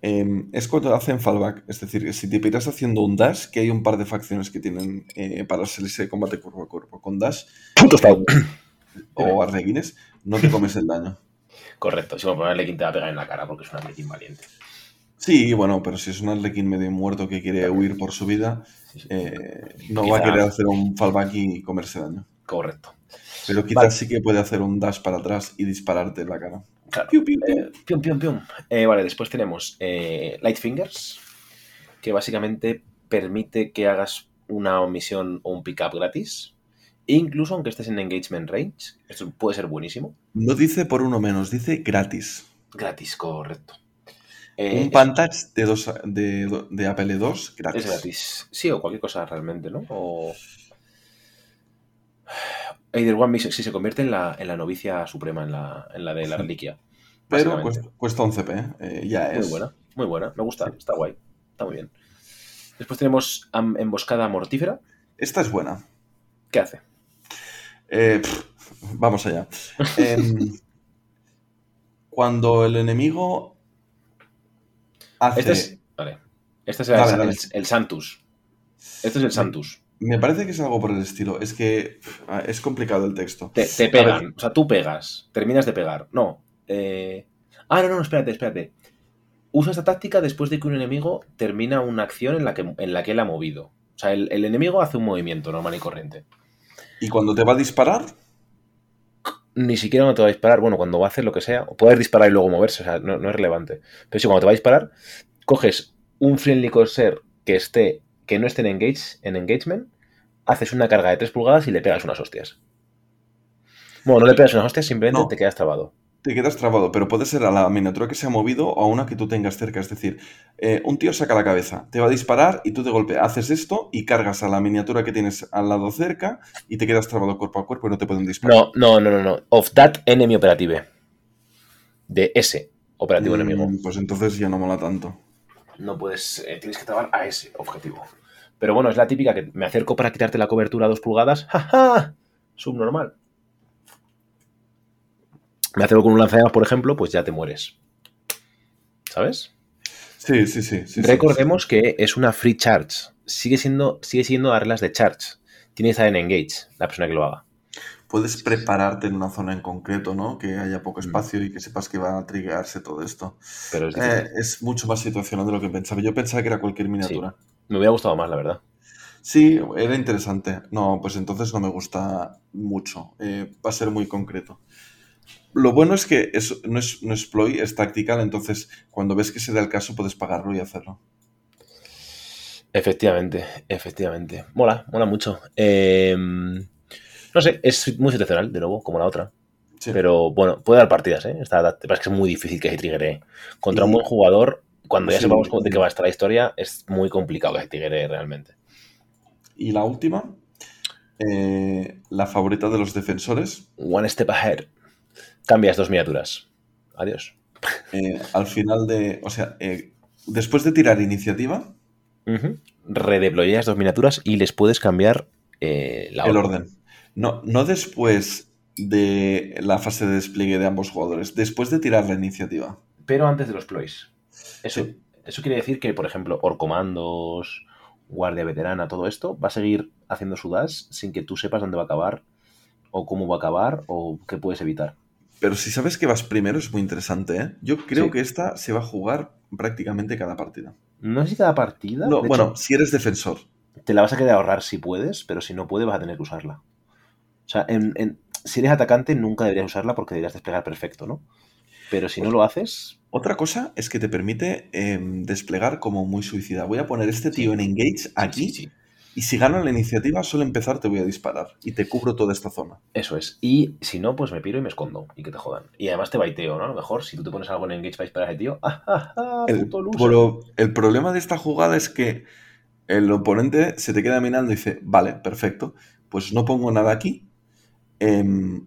eh, es cuando hacen fallback. Es decir, si te piras haciendo un dash, que hay un par de facciones que tienen eh, para salirse de combate cuerpo a cuerpo. Con dash Puto Spau. o arlequines, no te comes el daño. Correcto. Si me ponerle quien te va a pegar en la cara porque es un arlequín valiente. Sí, bueno, pero si es un arlequín medio muerto que quiere huir por su vida, eh, no va a querer hacer un fallback y comerse daño. Correcto. Pero quizás Vale. sí que puede hacer un dash para atrás y dispararte en la cara. Claro. Piu, piu, piu. Eh, pium, pium, pium. Eh, vale, después tenemos eh, Light Fingers, que básicamente permite que hagas una misión o un pickup gratis. Incluso aunque estés en engagement range. Esto puede ser buenísimo. No dice por uno menos, dice gratis. Gratis, correcto. Eh, un es- Pantage de, dos, de, de APL2 gratis. Es gratis. Sí, o cualquier cosa realmente, ¿no? O. Either One Mission, sí, se convierte en la, en la novicia suprema, en la, en la de la reliquia. Pero básicamente. cuesta, cuesta 11 p, eh, ya es. Muy buena, muy buena. Me gusta, está guay. Está muy bien. Después tenemos Emboscada Mortífera. Esta es buena. ¿Qué hace? Eh, pff, vamos allá. (laughs) Em, cuando el enemigo hace... Este es. Vale. Este es el, Dale, el- dale. el Santus. Este es el Santus. Me parece que es algo por el estilo. Es que pff, es complicado el texto. Te, pegan. O sea, tú pegas. Terminas de pegar. No. eh, Ah, no, no, espérate, espérate. Usa esta táctica después de que un enemigo termina una acción en la que, en la que él ha movido. O sea, el, el enemigo hace un movimiento normal y corriente. Y cuando te va a disparar, Ni siquiera cuando te va a disparar. Bueno, cuando va a hacer lo que sea. O puedes disparar y luego moverse. O sea, no, no es relevante. Pero si cuando te va a disparar, coges un friendly corsair que esté que no esté en, engage, en engagement, haces una carga de 3 pulgadas y le pegas unas hostias. Bueno, no le pegas unas hostias, simplemente No. te quedas trabado. Te quedas trabado, pero puede ser a la miniatura que se ha movido o a una que tú tengas cerca. Es decir, eh, un tío saca la cabeza, te va a disparar y tú de golpe haces esto y cargas a la miniatura que tienes al lado cerca y te quedas trabado cuerpo a cuerpo y no te pueden disparar. No, no, no, no, no. Of that enemy operative. De ese operativo Mm, enemigo. Pues entonces ya no mola tanto. No puedes. eh, tienes que trabar a ese objetivo. Pero bueno, es la típica que me acerco para quitarte la cobertura a dos pulgadas. (laughs) ¡Ja, ja! Subnormal. Me acerco con un lanzallamas, por ejemplo, pues ya te mueres. ¿Sabes? Sí, sí, sí. sí, sí, Recordemos que es una free charge. Sigue siendo, sigue siendo a reglas de charge. Tiene que estar en engage, la persona que lo haga. Puedes prepararte en una zona en concreto, ¿no? Que haya poco espacio y que sepas que va a triggerarse todo esto. Pero es. Eh, es mucho más situacional de lo que pensaba. Yo pensaba que era cualquier miniatura. Me hubiera gustado más, la verdad. Sí, era interesante. No, pues entonces no me gusta mucho. Eh, va a ser muy concreto. Lo bueno es que es- no, es, no es ploy, es tactical, entonces cuando ves que se da el caso puedes pagarlo y hacerlo. Efectivamente, efectivamente. Mola, mola mucho. Eh, no sé, es muy situacional, de nuevo, como la otra. Sí. Pero bueno, puede dar partidas, ¿eh? Esta, es que es muy difícil que se triggere. Contra un buen jugador, cuando ya Sí. sepamos de qué va a estar la historia, es muy complicado que se triggere realmente. Y la última, eh, la favorita de los defensores, One step ahead. Cambias dos miniaturas. Adiós. eh, al final de, o sea, eh, después de tirar iniciativa, Ujú. Redeployas dos miniaturas y les puedes cambiar eh, la el orden. orden. No, no después de la fase de despliegue de ambos jugadores, después de tirar la iniciativa. Pero antes de los ploys. Eso, Sí. eso quiere decir que, por ejemplo, Orcomandos, Guardia Veterana, todo esto va a seguir haciendo su dash sin que tú sepas dónde va a acabar, o cómo va a acabar, o qué puedes evitar. Pero si sabes que vas primero es muy interesante, ¿eh? Yo creo Sí. que esta se va a jugar prácticamente cada partida. No sé si cada partida. No, de bueno, hecho, si eres defensor. te la vas a querer ahorrar si puedes, pero si no puedes, vas a tener que usarla. O sea, en- en- si eres atacante, nunca deberías usarla porque deberías desplegar perfecto, ¿no? Pero si no lo haces, Otra cosa es que te permite em, desplegar como muy suicida. Voy a poner este tío en engage aquí sí, Y si gana la iniciativa, suele empezar, te voy a disparar. Y te cubro toda esta zona. Eso es. Y si no, pues me piro y me escondo. Y que te jodan. Y además te baiteo, ¿no? A lo mejor si tú te pones algo en Engage para disparar a ese tío. ¡Ah, ah, ah! El, pero el problema de esta jugada es que el oponente se te queda mirando y dice, vale, perfecto, pues no pongo nada aquí. em,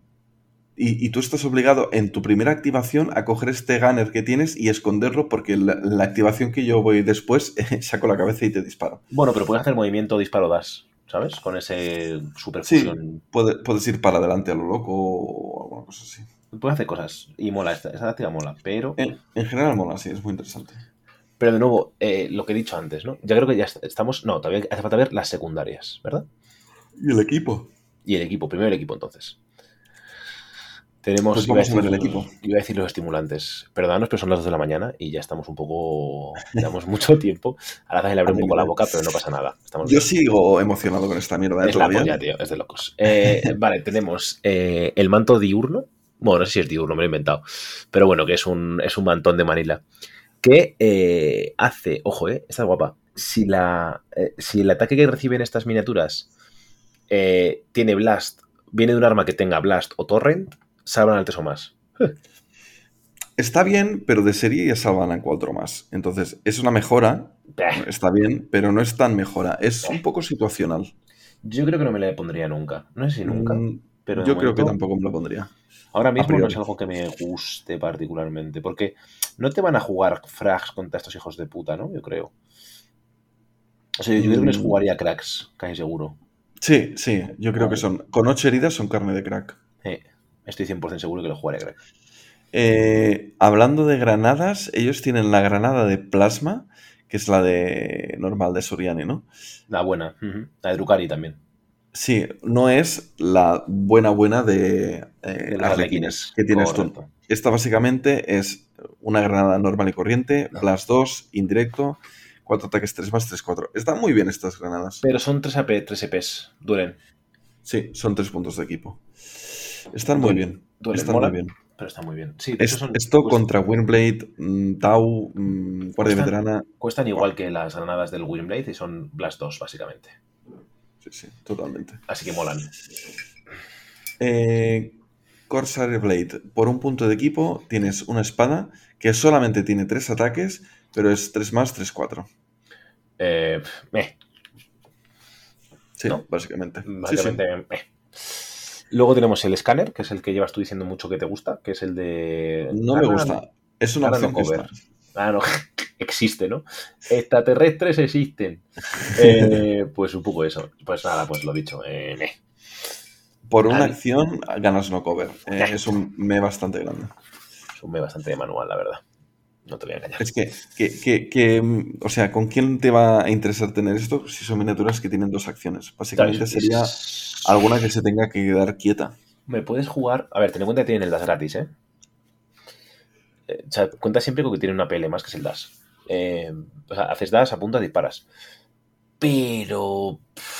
y, y tú estás obligado en tu primera activación a coger este gunner que tienes y esconderlo porque la, la activación que yo voy después (laughs) saco la cabeza y te disparo. Bueno, pero puedes hacer movimiento disparo dash, ¿sabes? Con ese super fusión. Puede- puedes ir para adelante a lo loco o alguna cosa así. Puedes hacer cosas. Y mola, esta, esta táctica mola. Pero, En, en general mola, sí, es muy interesante. pero de nuevo, eh, lo que he dicho antes, ¿no? Ya creo que ya est- estamos. No, todavía hace falta ver las secundarias, ¿verdad? ¿Y el equipo? Y el equipo, primero el equipo entonces. Tenemos. Pues iba a ver decir- el equipo. Iba a decir los estimulantes. Perdónanos, pero son las 2 de la mañana y ya estamos un poco. Llevamos (laughs) mucho tiempo. Ahora le abre un poco la boca, pero no pasa nada. Estamos Yo bien. sigo emocionado con esta mierda Es la polla, tío, es de locos. Eh, vale, tenemos eh, el manto diurno. Bueno, no sé si es diurno, me lo he inventado. Pero bueno, que es un, es un mantón de Manila. Que eh, hace, ojo, eh, está guapa. Si, la, si el ataque que reciben estas miniaturas tiene Blast, viene de un arma que tenga Blast o Torrent, salvan al 3 o más. Está bien, pero de serie ya salvan a cuatro más. Entonces, es una mejora, Bah, está bien, pero no es tan mejora. Es un poco situacional. Yo creo que no me la pondría nunca. No sé si nunca. Mm, Pero Yo creo que tampoco me lo pondría. Ahora mismo no es algo que me guste particularmente, porque no te van a jugar frags contra estos hijos de puta, ¿no? Yo creo. O sea, yo creo que les Mm. jugaría cracks, casi seguro. Sí, sí, yo creo que son. Con ocho heridas son carne de crack. Eh, estoy 100% seguro que lo jugaría cracks. Eh, hablando de granadas, ellos tienen la granada de plasma, que es la de normal de Soriani, ¿no? La buena, la de Drukari también. Sí, no es la buena buena de, eh, Arlequines que tienes tú. Esta básicamente es una granada normal y corriente, No. plus 2, indirecto, 4 ataques 3 más 3, 4. Están muy bien estas granadas. Pero son 3 AP, 3 EPs. Duelen. Sí, son 3 puntos de equipo. Están muy bien. Están muy bien. pero está muy bien. Sí, de Es- hecho son- esto contra Windblade, mm, Tau, mm, Guardia Cuestan- Veterana. cuestan igual que las granadas del Windblade y son Blast 2, básicamente. Sí, sí, totalmente. Así que molan. Eh, Corsair Blade. Por un punto de equipo tienes una espada que solamente tiene 3 ataques, pero es 3 más 3, 4. Eh, meh, Sí, ¿No? básicamente. Sí, sí. Básicamente, eh. Luego tenemos el escáner, que es el que llevas tú diciendo mucho que te gusta, que es el de. No me gusta. Es una no opción cover. Ah, no, (laughs) existe, ¿no? Extraterrestres existen. (laughs) Eh, pues un poco eso. Pues nada, pues lo dicho. eh, meh. Por una acción ganas no cover. Eh, es un me bastante grande. Es un me bastante de manual, la verdad. No te voy a engañar. Es que, que, que, que, mm, o sea, ¿con quién te va a interesar tener esto si son miniaturas que tienen dos acciones? Básicamente Claro, sería es- alguna que se tenga que quedar quieta. Me puedes jugar. A ver, ten en cuenta que tienen el dash gratis, ¿eh? Eh, O sea, cuenta siempre con que tiene una PL más que es el dash. Eh, o sea, haces dash, apuntas, disparas. Pero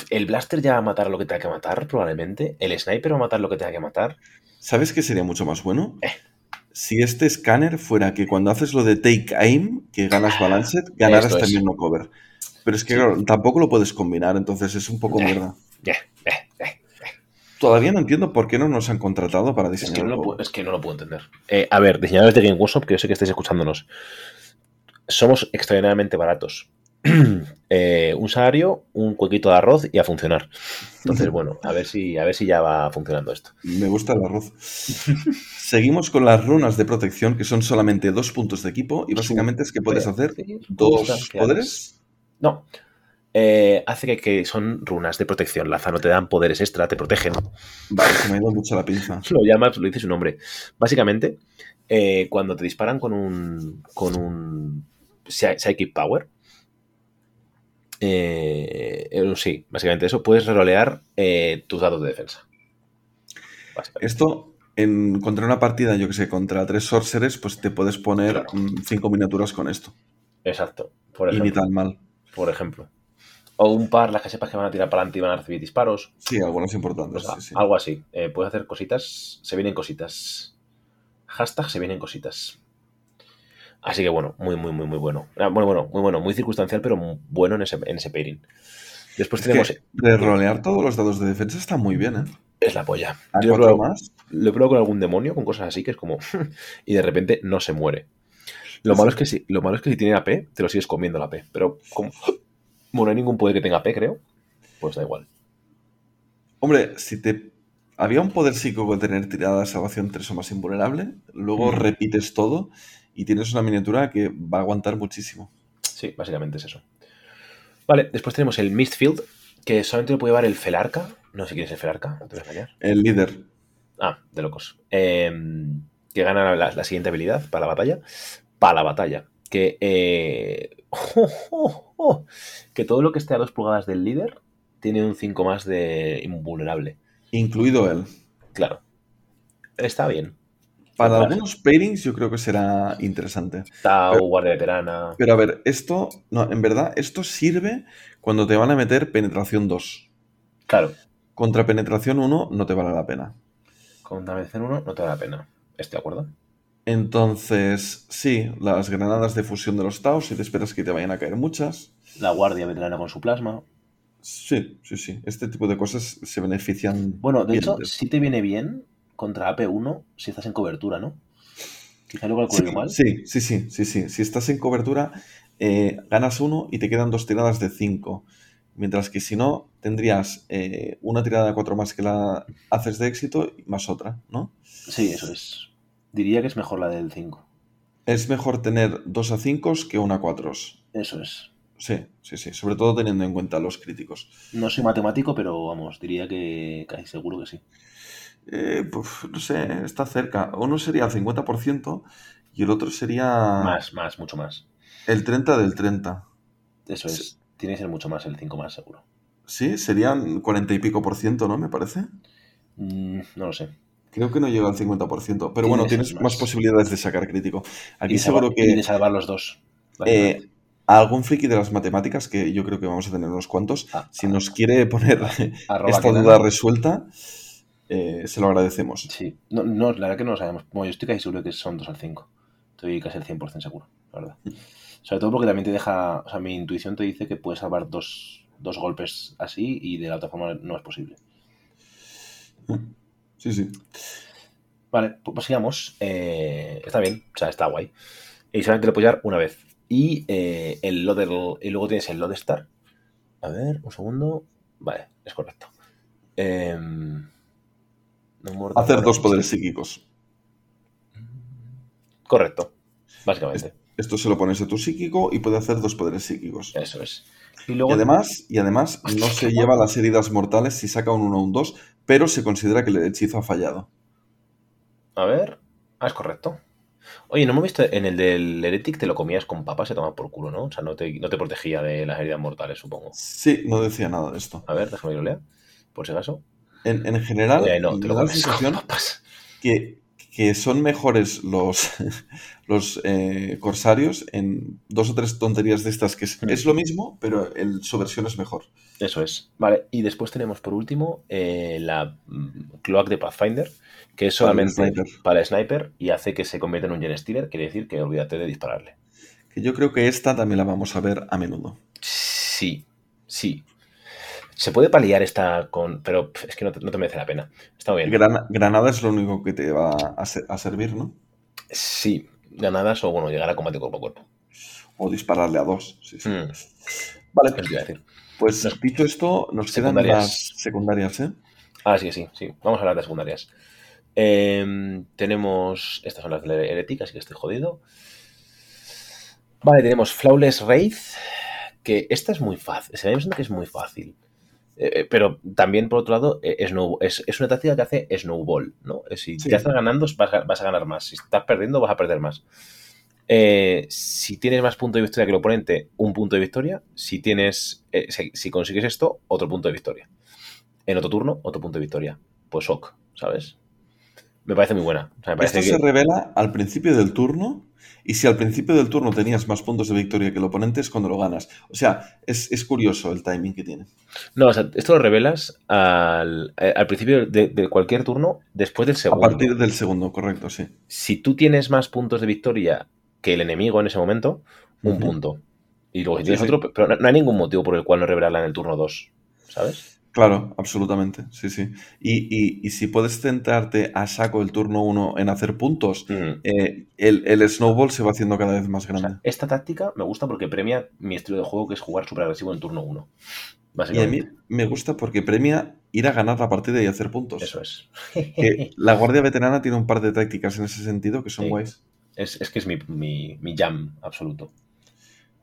el blaster ya va a matar lo que tenga que matar, probablemente. El sniper va a matar lo que tenga que matar. ¿Sabes qué sería mucho más bueno? Eh. Si este escáner fuera que cuando haces lo de take aim, que ganas balanced, ganaras Esto es. también no cover. Pero es que, Sí. claro, tampoco lo puedes combinar, entonces es un poco mierda. Eh. Todavía no entiendo por qué no nos han contratado para Es diseñar que, no el lo juego. puedo, es que no lo puedo entender. Eh, a ver, diseñadores de Game Workshop, que yo sé que estáis escuchándonos. Somos extraordinariamente baratos. (clears throat) Eh, un salario, un cuequito de arroz y a funcionar. Entonces, bueno, a ver si, a ver si ya va funcionando esto. Me gusta el arroz. Seguimos con las runas de protección, que son solamente dos puntos de equipo, y básicamente es que puedes hacer dos poderes. No. Eh, hace que, que son runas de protección. Laza no te dan poderes extra, te protegen. Vale, se me ha ido mucho la pinza. (laughs) Lo llamas, lo dice su nombre. Básicamente, eh, cuando te disparan con un. con un Psy- Psychic Power. eh, eh, sí, básicamente eso. Puedes rerolear tus dados de defensa. Esto, en, contra una partida, yo que sé, contra tres sorcerers, pues te puedes poner Claro. cinco miniaturas con esto. Exacto. Por Y ni tan mal. Por ejemplo. O un par, las que sepas que van a tirar para adelante y van a recibir disparos. Sí, algunos importantes. O sea, sí, sí. Algo así. Eh, puedes hacer cositas. Se vienen cositas. Hashtag se vienen cositas. Así que bueno, muy, muy, muy, muy bueno. Ah, Bueno, bueno, muy bueno. Muy circunstancial, pero muy bueno en ese, en ese pairing. Después Es tenemos. que rerolear todos los dados de defensa está muy bien, ¿eh? Es la polla. Yo lo he cuatro probado- más. lo he probado con algún demonio, con cosas así, que es como. (laughs) y de repente no se muere. Lo malo, es que si, lo malo es que si tiene AP, te lo sigues comiendo la AP. Pero como, como no hay ningún poder que tenga AP, creo, pues da igual. Hombre, si te. Había un poder psíquico de tener tirada de salvación 3 o más invulnerable, luego Mm. repites todo y tienes una miniatura que va a aguantar muchísimo. Sí, básicamente es eso. Vale, después tenemos el Mistfield, que solamente lo puede llevar el Felarca. No sé quién es el Felarca, no te voy a engañar. El líder. Ah, de locos. Eh, que gana la, la siguiente habilidad para la batalla. Para la batalla. Que, eh, (laughs) que todo lo que esté a dos pulgadas del líder tiene un 5 más de invulnerable. Incluido él. Claro. Está bien. Para Vale. algunos pairings yo creo que será interesante. Tau, Pero- guardia veterana. Pero a ver, esto, no, en verdad, esto sirve cuando te van a meter penetración 2. Claro. Contra penetración 1 no te vale la pena. Con una vez en uno no te da la pena. Estoy de acuerdo. Entonces, sí, las granadas de fusión de los Taos, si te esperas que te vayan a caer muchas. La guardia veterana con su plasma. Sí, sí, sí. Este tipo de cosas se benefician. Bueno, de bien hecho, de sí te viene bien contra AP1 si estás en cobertura, ¿no? Quizá lo calculé Sí, mal. sí, sí, sí, sí, sí. Si estás en cobertura, eh, ganas uno y te quedan dos tiradas de 5. Mientras que si no, tendrías eh, una tirada de 4 más que la haces de éxito más otra, ¿no? Sí, eso es. Diría que es mejor la del 5. Es mejor tener dos a 5 que una a 4. Eso es. Sí, sí, sí. Sobre todo teniendo en cuenta los críticos. No soy matemático, pero vamos, diría que casi seguro que sí. Eh, pues, no sé, está cerca. Uno sería el 50% y el otro sería Más, más, mucho más. el 30 del 30. Eso Sí. es. Tiene que ser mucho más el 5 más seguro. Sí, serían 40 y pico por ciento, ¿no? Me parece. Mm, no lo sé. Creo que no llega al 50%, pero bueno, tienes más. más posibilidades de sacar crítico. Aquí y, seguro salvar, y de que salvar los dos. eh, a algún friki de las matemáticas, que yo creo que vamos a tener unos cuantos, Ah, si nos quiere poner (laughs) Arroba esta duda resuelta, eh, se lo agradecemos. Sí. No, no, la verdad que no lo sabemos. Bueno, yo estoy casi seguro que son 2 al 5. Estoy casi al 100% seguro, la verdad. Sobre todo porque también te deja. O sea, mi intuición te dice que puedes salvar dos, dos golpes así y de la otra forma no es posible. Sí, sí. Vale, pues pues sigamos. Eh, está bien, o sea, está guay. Y solamente lo puedes llevar una vez. Y eh, el Loader, y luego tienes el Lodestar. A ver, un segundo. Vale, es correcto. Em, no Hacer dos poderes psíquicos. Correcto, básicamente. Esto se lo pones a tu psíquico y puede hacer dos poderes psíquicos. Eso es. Y además, y además Hostia, no se lleva las heridas mortales si saca un 1 o un 2, pero se considera que el hechizo ha fallado. a ver. Ah, es correcto. Oye, no hemos visto en el del Heretic te lo comías con papas, se toma por culo, ¿no? O sea, no te, no te protegía de las heridas mortales, supongo. Sí, no decía nada de esto. A ver, déjame que lo lea, por si acaso. En, en general, Oye, no, te lo comes con papas. que, que son mejores los, (laughs) los eh, corsarios en dos o tres tonterías de estas que es, Hmm. es lo mismo, pero el, su versión es mejor. Eso es. Vale, y después tenemos por último eh, la mm, Cloak de Pathfinder, que es Para el solamente sniper. para el sniper y hace que se convierta en un Gen Stealer, quiere decir que olvídate de dispararle. Que yo creo que esta también la vamos a ver a menudo. Sí, sí. Se puede paliar esta con. Pero es que no te, no te merece la pena. Está muy bien. Grana- Granada es lo único que te va a, ser- a servir, ¿no? Sí, ganadas o bueno, llegar a combate cuerpo a cuerpo. O dispararle a dos. sí, sí. Mm, Vale, a decir. pues Las- dicho esto, nos quedan secundarias. las secundarias, ¿eh? Ah, sí, sí, sí. Vamos a hablar de secundarias. Em, tenemos. Estas son las de Heretic, así que estoy jodido. Vale, tenemos Flawless Wraith. Que esta es muy fácil. Se me que es muy fácil. Eh, eh, pero también, por otro lado, eh, snow- es, es una táctica que hace Snowball, ¿no? Si Sí. ya estás ganando, vas a, vas a ganar más. Si estás perdiendo, vas a perder más. Eh, si tienes más punto de victoria que el oponente, un punto de victoria. Si tienes. si, si consigues esto, otro punto de victoria. En otro turno, otro punto de victoria. Pues ok, ¿sabes? Me parece muy buena. O sea, me parece Esto que- se revela al principio del turno. Y si al principio del turno tenías más puntos de victoria que el oponente, es cuando lo ganas. O sea, es, es curioso el timing que tiene. No, o sea, esto lo revelas al, eh, al principio de, de cualquier turno, después del A segundo. partir del segundo, correcto, sí. Si tú tienes más puntos de victoria que el enemigo en ese momento, un punto. Y luego si Sí, tienes sí. otro, pero no, no hay ningún motivo por el cual no revelarla en el turno 2, ¿sabes? Claro, absolutamente, sí, sí. Y, y- y si puedes centrarte a saco el turno 1 en hacer puntos, Mm. eh, el, el snowball se va haciendo cada vez más O grande. sea, esta táctica me gusta porque premia mi estilo de juego, que es jugar súper agresivo en turno 1. Y a mí me gusta porque premia ir a ganar la partida y hacer puntos. Eso es. Que la Guardia Veterana tiene un par de tácticas en ese sentido que son Sí. guays. es, es que es mi, mi, mi jam absoluto.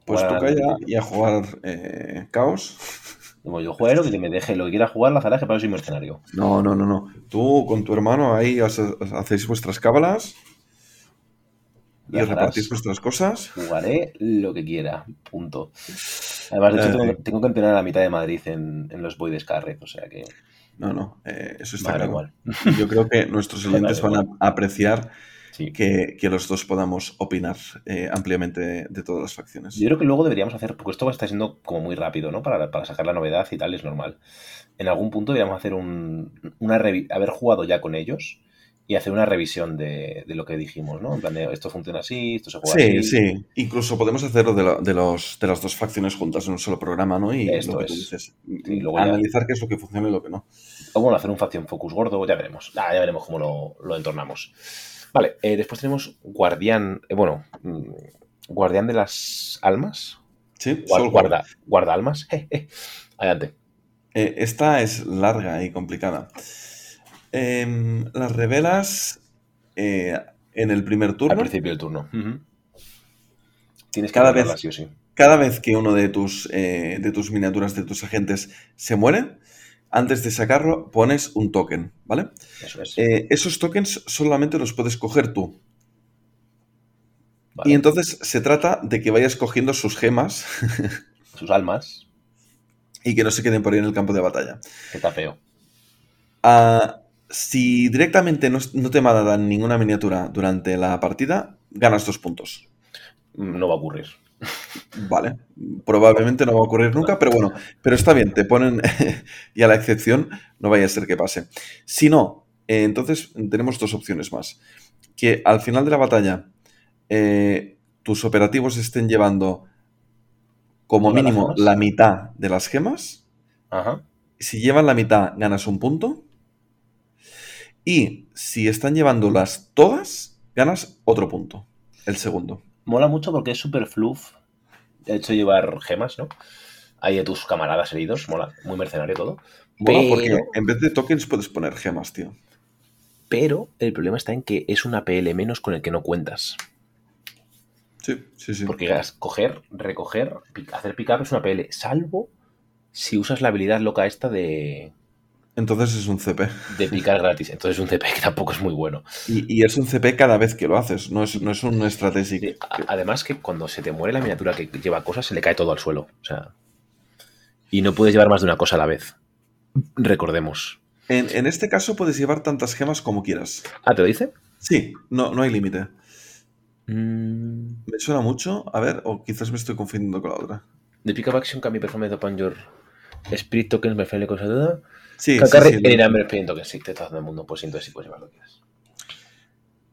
Pues al- ya y a jugar eh, Caos. Como yo juego, que me deje lo que quiera jugar, la zará, que para eso soy mercenario. No, no, no, no. Tú con tu hermano ahí hacéis vuestras cábalas y harás. repartís vuestras cosas. Jugaré lo que quiera, punto. Además, de hecho, Eh. tengo, tengo que entrenar a la mitad de Madrid en, en los Boy de Scarret, o sea que No, no, eh, eso está vale claro. igual. Yo creo que nuestros (laughs) Vale, oyentes van a igual. apreciar Sí. que, que los dos podamos opinar eh, ampliamente de, de todas las facciones. Yo creo que luego deberíamos hacer, porque esto estar siendo como muy rápido, ¿no? Para, para sacar la novedad y tal, es normal. En algún punto deberíamos hacer un, una haber jugado ya con ellos y hacer una revisión de, de lo que dijimos, ¿no? En plan de esto funciona así, esto se juega Sí, así. sí. Incluso podemos hacerlo de, lo- de los, de las dos facciones juntas en un solo programa, ¿no? Y Esto lo que es. tú dices. Sí, luego ya- analizar qué es lo que funciona y lo que no. O bueno, hacer un facción focus gordo, ya veremos. Ah, ya veremos cómo lo, lo entornamos. Vale, eh, después tenemos Guardián, eh, bueno, mm, Guardián de las Almas. Sí, Guar- guarda, guarda almas. (laughs) Adelante. Eh, esta es larga y complicada. Em, las revelas en el primer Al turno. principio del turno. Tienes que Cada vez- sí o sí. Cada vez que uno de tus, de tus miniaturas, de tus agentes, se muere, antes de sacarlo pones un token, ¿vale? Eso es. Eh, esos tokens solamente los puedes coger tú. Vale. Y entonces se trata de que vayas cogiendo sus gemas (laughs) Sus almas, y que no se queden por ahí en el campo de batalla. que está feo. Ah, si directamente no, no te mandan ninguna miniatura durante la partida, ganas dos puntos. No va a ocurrir. Vale, probablemente no va a ocurrir nunca, pero bueno, pero está bien, te ponen (laughs) y a la excepción no vaya a ser que pase. Si no, eh, entonces tenemos dos opciones más. Que al final de la batalla eh, tus operativos estén llevando como ¿Todas las mínimo la mitad de las gemas. Ajá. Si llevan la mitad, ganas un punto. Y si están llevándolas todas, ganas otro punto. El segundo. Mola mucho porque es súper fluff. De hecho, llevar gemas, ¿no? Ahí de tus camaradas heridos. Mola. Muy mercenario todo. Mola Pero- porque en vez de tokens puedes poner gemas, tío. Pero el problema está en que es una PL menos con el que no cuentas. Sí, sí, sí. Porque coger, recoger, hacer pick-up es una PL. Salvo si usas la habilidad loca esta de, Entonces es un CP. de picar gratis. Entonces es un CP que tampoco es muy bueno. Y, y es un CP cada vez que lo haces, no es, no es un estratégico. Sí, Además que cuando se te muere la miniatura que lleva cosas, se le cae todo al suelo. O sea. Y no puedes llevar más de una cosa a la vez. Recordemos. En, en este caso puedes llevar tantas gemas como quieras. Ah, ¿te lo dice? Sí, no, no hay límite. Mm, Me suena mucho, a ver, o quizás me estoy confundiendo con la otra. The pick up action can be performed upon your spirit tokens, me friendly cosa Sí, sí, Cacarre sí, en lo- number spirit tokens. Sí, te está dando el mundo. Pues sí, entonces sí puedes llevar lo que quieras.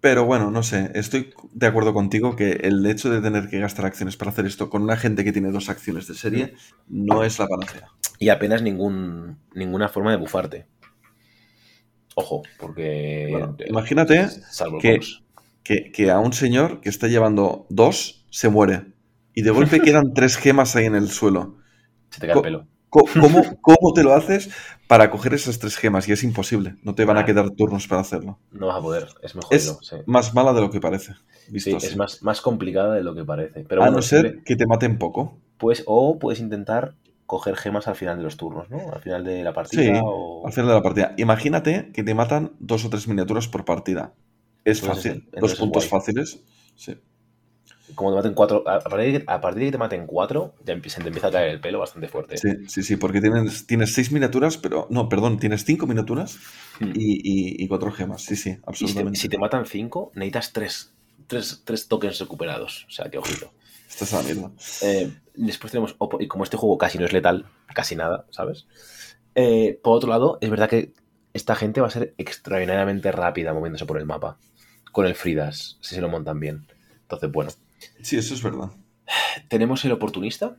Pero bueno, no sé, estoy de acuerdo contigo que el hecho de tener que gastar acciones para hacer esto con una gente que tiene dos acciones de serie no es la panacea. Y apenas ningún, ninguna forma de bufarte. Ojo, porque. Bueno, eh, imagínate Salvo el que- que, que a un señor que está llevando dos se muere y de golpe (laughs) quedan tres gemas ahí en el suelo. Se te cae el pelo. ¿Cómo, (laughs) cómo te lo haces para coger esas tres gemas? Y es imposible, no te van a quedar turnos para hacerlo. No vas a poder. Es mejor. Es sí. más mala de lo que parece. Visto Sí, así. es más, más complicada de lo que parece. Pero a bueno, no ser siempre- que te maten poco. Pues, o puedes intentar coger gemas al final de los turnos, ¿no? Al final de la partida Sí, o... Al final de la partida. Imagínate que te matan dos o tres miniaturas por partida. Es Pues fácil. Dos es puntos guay. fáciles. Sí. Como te maten cuatro... A partir, de que, a partir de que te maten cuatro, ya se te empieza a caer el pelo bastante fuerte. Sí, sí, sí, porque tienes, tienes seis miniaturas, pero. No, perdón, tienes cinco miniaturas Hmm. y, y- y cuatro gemas. Sí, sí, Y si te, absolutamente. si te matan cinco, necesitas tres. Tres, tres tokens recuperados. O sea, qué ojito. Esta es la mierda. Eh, después tenemos, y como este juego casi no es letal, casi nada, ¿sabes? Eh, por otro lado, es verdad que esta gente va a ser extraordinariamente rápida moviéndose por el mapa. Con el Fridas, si se lo montan bien. Entonces, bueno. Sí, eso es verdad. tenemos el oportunista,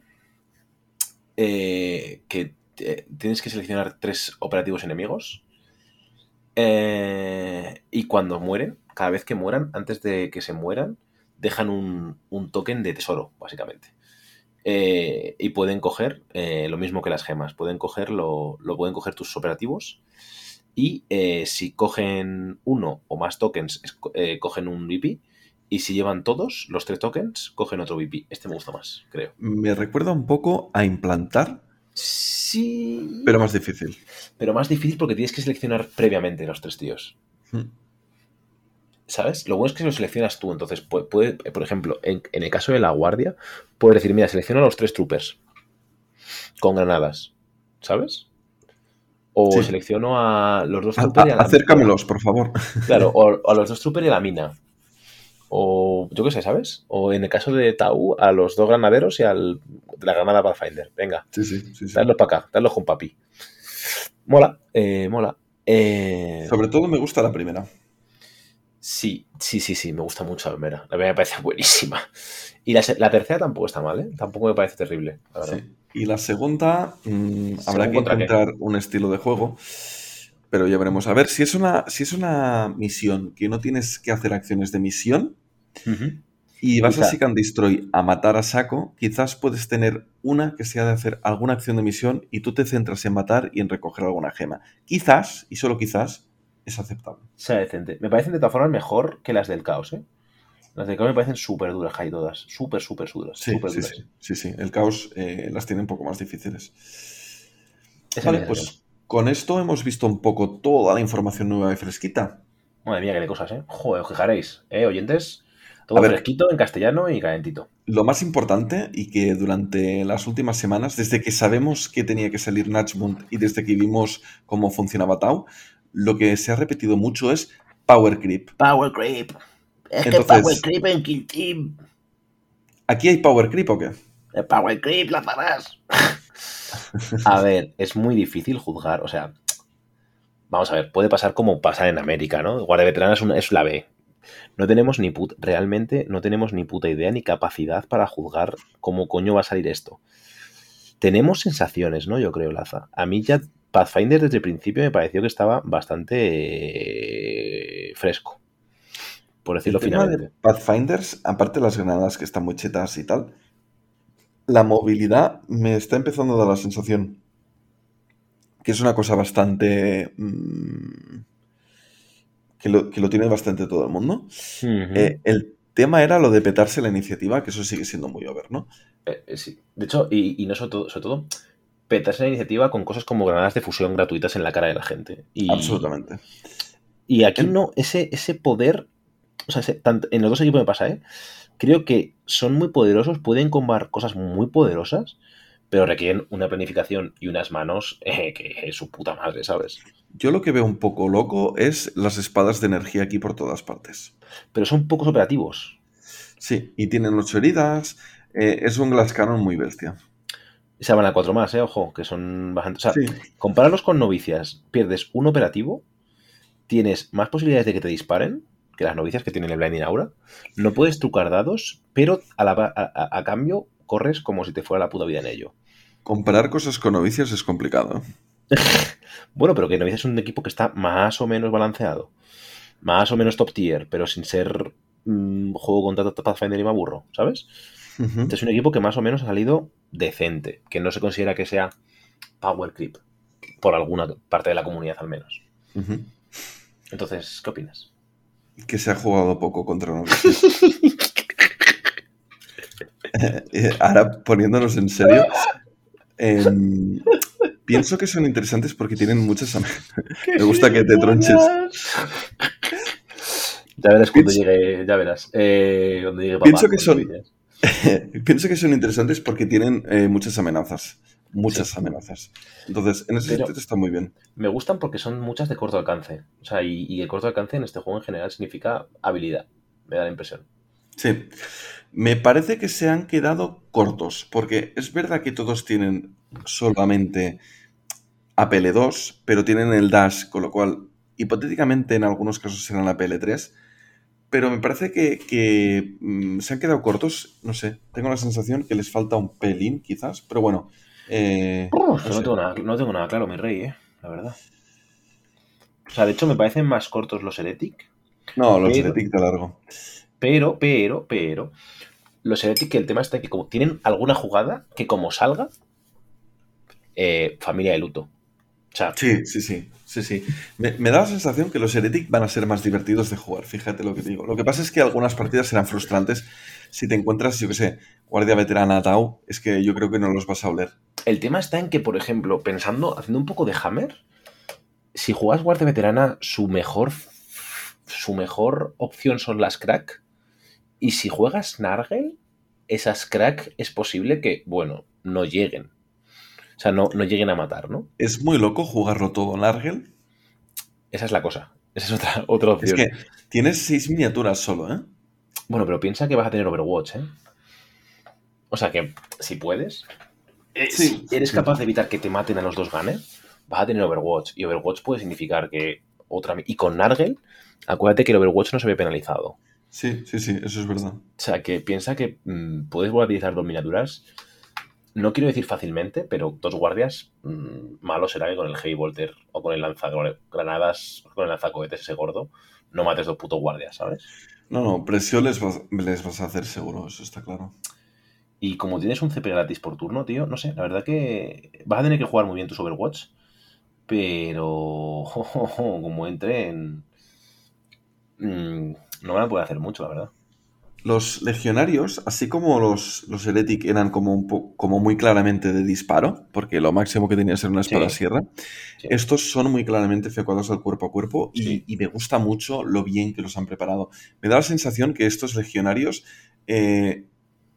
eh, que eh, tienes que seleccionar tres operativos enemigos. eh, y cuando mueren, cada vez que mueran, antes de que se mueran, dejan un, un token de tesoro, básicamente. Y pueden coger lo mismo que las gemas. Pueden coger lo, lo pueden coger tus operativos. Y si cogen uno o más tokens, cogen un VP. Y si llevan todos los tres tokens, cogen otro VP. Este me gusta más, creo. Me recuerda un poco a implantar, Sí. pero más difícil. pero más difícil porque tienes que seleccionar previamente los tres tíos. Hmm. ¿Sabes? Lo bueno es que lo seleccionas tú. Entonces, pu- puede, por ejemplo, en, en el caso de la guardia, puedes decir, mira, selecciona a los tres troopers con granadas. ¿Sabes? O Sí. selecciono a los dos A- troopers y a a- la acércamelos, por favor. Claro, (laughs) o, o a los dos troopers y a la mina. O yo qué sé, ¿sabes? O en el caso de Tau, a los dos granaderos y al de la granada Pathfinder. Venga, Sí, sí, sí. sí. para acá, dadlos con papi. Mola, eh, mola. Eh, Sobre todo me gusta la primera. Sí, sí, sí, sí, me gusta mucho la primera. La primera me parece buenísima. Y la, tercera tampoco está mal, ¿eh? Tampoco me parece terrible, la verdad. Sí. Y la segunda, mm, habrá que qué? encontrar un estilo de juego, pero ya veremos. A ver, si es una, si es una misión que no tienes que hacer acciones de misión Y vas a Quizá. Seek and Destroy a matar a saco, quizás puedes tener una que sea de hacer alguna acción de misión y tú te centras en matar y en recoger alguna gema. Quizás, y solo quizás, es aceptable. Sea decente. Me parecen de todas formas mejor que las del caos, ¿eh? Las del caos me parecen súper duras, Jai, todas. Súper, súper duras. Sí, súper sí, duras. sí, sí, sí. El caos eh, las tiene un poco más difíciles. Vale, pues con esto hemos visto un poco toda la información nueva y fresquita. Madre mía, qué de cosas, ¿eh? Joder, os fijaréis, ¿eh, oyentes? Todo ver. fresquito, en castellano y calentito. Lo más importante y que durante las últimas semanas, desde que sabemos que tenía que salir Nachmund y desde que vimos cómo funcionaba Tau, lo que se ha repetido mucho es Power Creep. Power Creep. Es Entonces- que Power Creep en Kill Team. ¿Aquí hay Power Creep o qué? El Power Creep, la farás. (laughs) A ver, es muy difícil juzgar, o sea, vamos a ver, puede pasar como pasa en América, ¿no? Guardia Veterana es, una- es la B. No tenemos ni puta, realmente no tenemos ni puta idea ni capacidad para juzgar cómo coño va a salir esto. Tenemos sensaciones, ¿no? Yo creo, Laza. A mí ya Pathfinder desde el principio me pareció que estaba bastante eh, fresco. Por decirlo El tema finalmente. de Pathfinders, aparte de las granadas que están muy chetas y tal, la movilidad me está empezando a dar la sensación que es una cosa bastante... mm, que, lo, que lo tiene bastante todo el mundo. Eh, el tema era lo de petarse la iniciativa, que eso sigue siendo muy over, ¿no? Eh, eh, sí. De hecho, y, y no sobre todo, sobre todo, petarse la iniciativa con cosas como granadas de fusión gratuitas en la cara de la gente. Y, Absolutamente. Y aquí no, ese, ese poder, o sea, ese- tanto- en los dos equipos me pasa, ¿eh? Creo que son muy poderosos, pueden combar cosas muy poderosas, pero requieren una planificación y unas manos (laughs) eh, que es su puta madre, ¿sabes? Yo lo que veo un poco loco es las espadas de energía aquí por todas partes. Pero son pocos operativos. Sí, y tienen ocho heridas. eh, es un Glass Cannon muy bestia. Se van a cuatro más, ¿eh? Ojo, que son bastante... O sea, Sí, compararlos con novicias, pierdes un operativo, tienes más posibilidades de que te disparen que las novicias que tienen el Blinding Aura. No puedes trucar dados, pero a, la- a- a- a cambio corres como si te fuera la puta vida en ello. Comparar cosas con novicias es complicado. (laughs) Bueno, pero que novicias es un equipo que está más o menos balanceado. Más o menos top tier, pero sin ser mm, juego contra Pathfinder y me aburro, ¿sabes? Ujú. Este es un equipo que más o menos ha salido decente, que no se considera que sea power creep, por alguna parte de la comunidad al menos. Entonces, ¿qué opinas? Que se ha jugado poco contra novicias. (laughs) (laughs) Eh, Ahora, poniéndonos en serio, pienso que son interesantes porque tienen muchas... (laughs) Me gusta que te tronches. Ya verás cuando Pienso- llegue, ya verás. Eh, cuando llegue papá Pienso que son-. (laughs) Pienso que son interesantes porque tienen eh, muchas amenazas. Muchas Sí. amenazas. Entonces, en ese Pero- sentido está muy bien. Me gustan porque son muchas de corto alcance. O sea, y, y el corto alcance en este juego en general significa habilidad. Me da la impresión. Sí. Me parece que se han quedado cortos, porque es verdad que todos tienen solamente APL2, pero tienen el dash, con lo cual, hipotéticamente en algunos casos serán APL3, pero me parece que, que, mm, se han quedado cortos. No sé, tengo la sensación que les falta un pelín, quizás, pero bueno. eh, Uf, no tengo nada, no tengo nada claro, mi rey, eh, la verdad. O sea, de hecho me parecen más cortos los Heretic, No, los Heretic de largo. Pero, pero, pero, los Heretic, que el tema está que como tienen alguna jugada que como salga, eh, familia de luto. O sea, Sí, sí, sí, sí, sí. Me, me da la sensación que los Heretic van a ser más divertidos de jugar, fíjate lo que te digo. Lo que pasa es que algunas partidas serán frustrantes si te encuentras, yo qué sé, guardia veterana Tau, es que yo creo que no los vas a oler. el tema está en que, por ejemplo, pensando, haciendo un poco de Hammer, si juegas guardia veterana, su mejor, su mejor opción son las crack. Y si juegas Nargel, esas crack es posible que, bueno, no lleguen. O sea, no, no lleguen a matar, ¿no? Es muy loco jugarlo todo en Argel. Esa es la cosa. Esa es otra, (laughs) otra Es opción. que tienes seis miniaturas solo, ¿eh? Bueno, pero piensa que vas a tener Overwatch, ¿eh? O sea que, si puedes, eh, Sí. si eres capaz de evitar que te maten a los dos gunners, vas a tener Overwatch. Y Overwatch puede significar que otra... Y con Nargel, acuérdate que el Overwatch no se ve penalizado. Sí, sí, sí, eso es verdad. O sea que piensa que mm, puedes volatilizar dos miniaturas. No quiero decir fácilmente, pero dos guardias, mm, malo será que con el Heavy Volter o con el lanzagranadas, con el lanzacohetes ese gordo, no mates dos putos guardias, ¿sabes? No, no, presión les vas, les vas a hacer seguro, eso está claro. Y como tienes un CP gratis por turno, tío, no sé, la verdad que vas a tener que jugar muy bien tus Overwatch, pero (laughs) como entren, mm, no van a poder hacer mucho, la verdad. Los legionarios, así como los, los Heretic eran como, un po- como muy claramente de disparo, porque lo máximo que tenía era una espada Sí. sierra, Sí. estos son muy claramente efectuados al cuerpo a cuerpo y, me gusta mucho lo bien que los han preparado. Me da la sensación que estos legionarios, eh,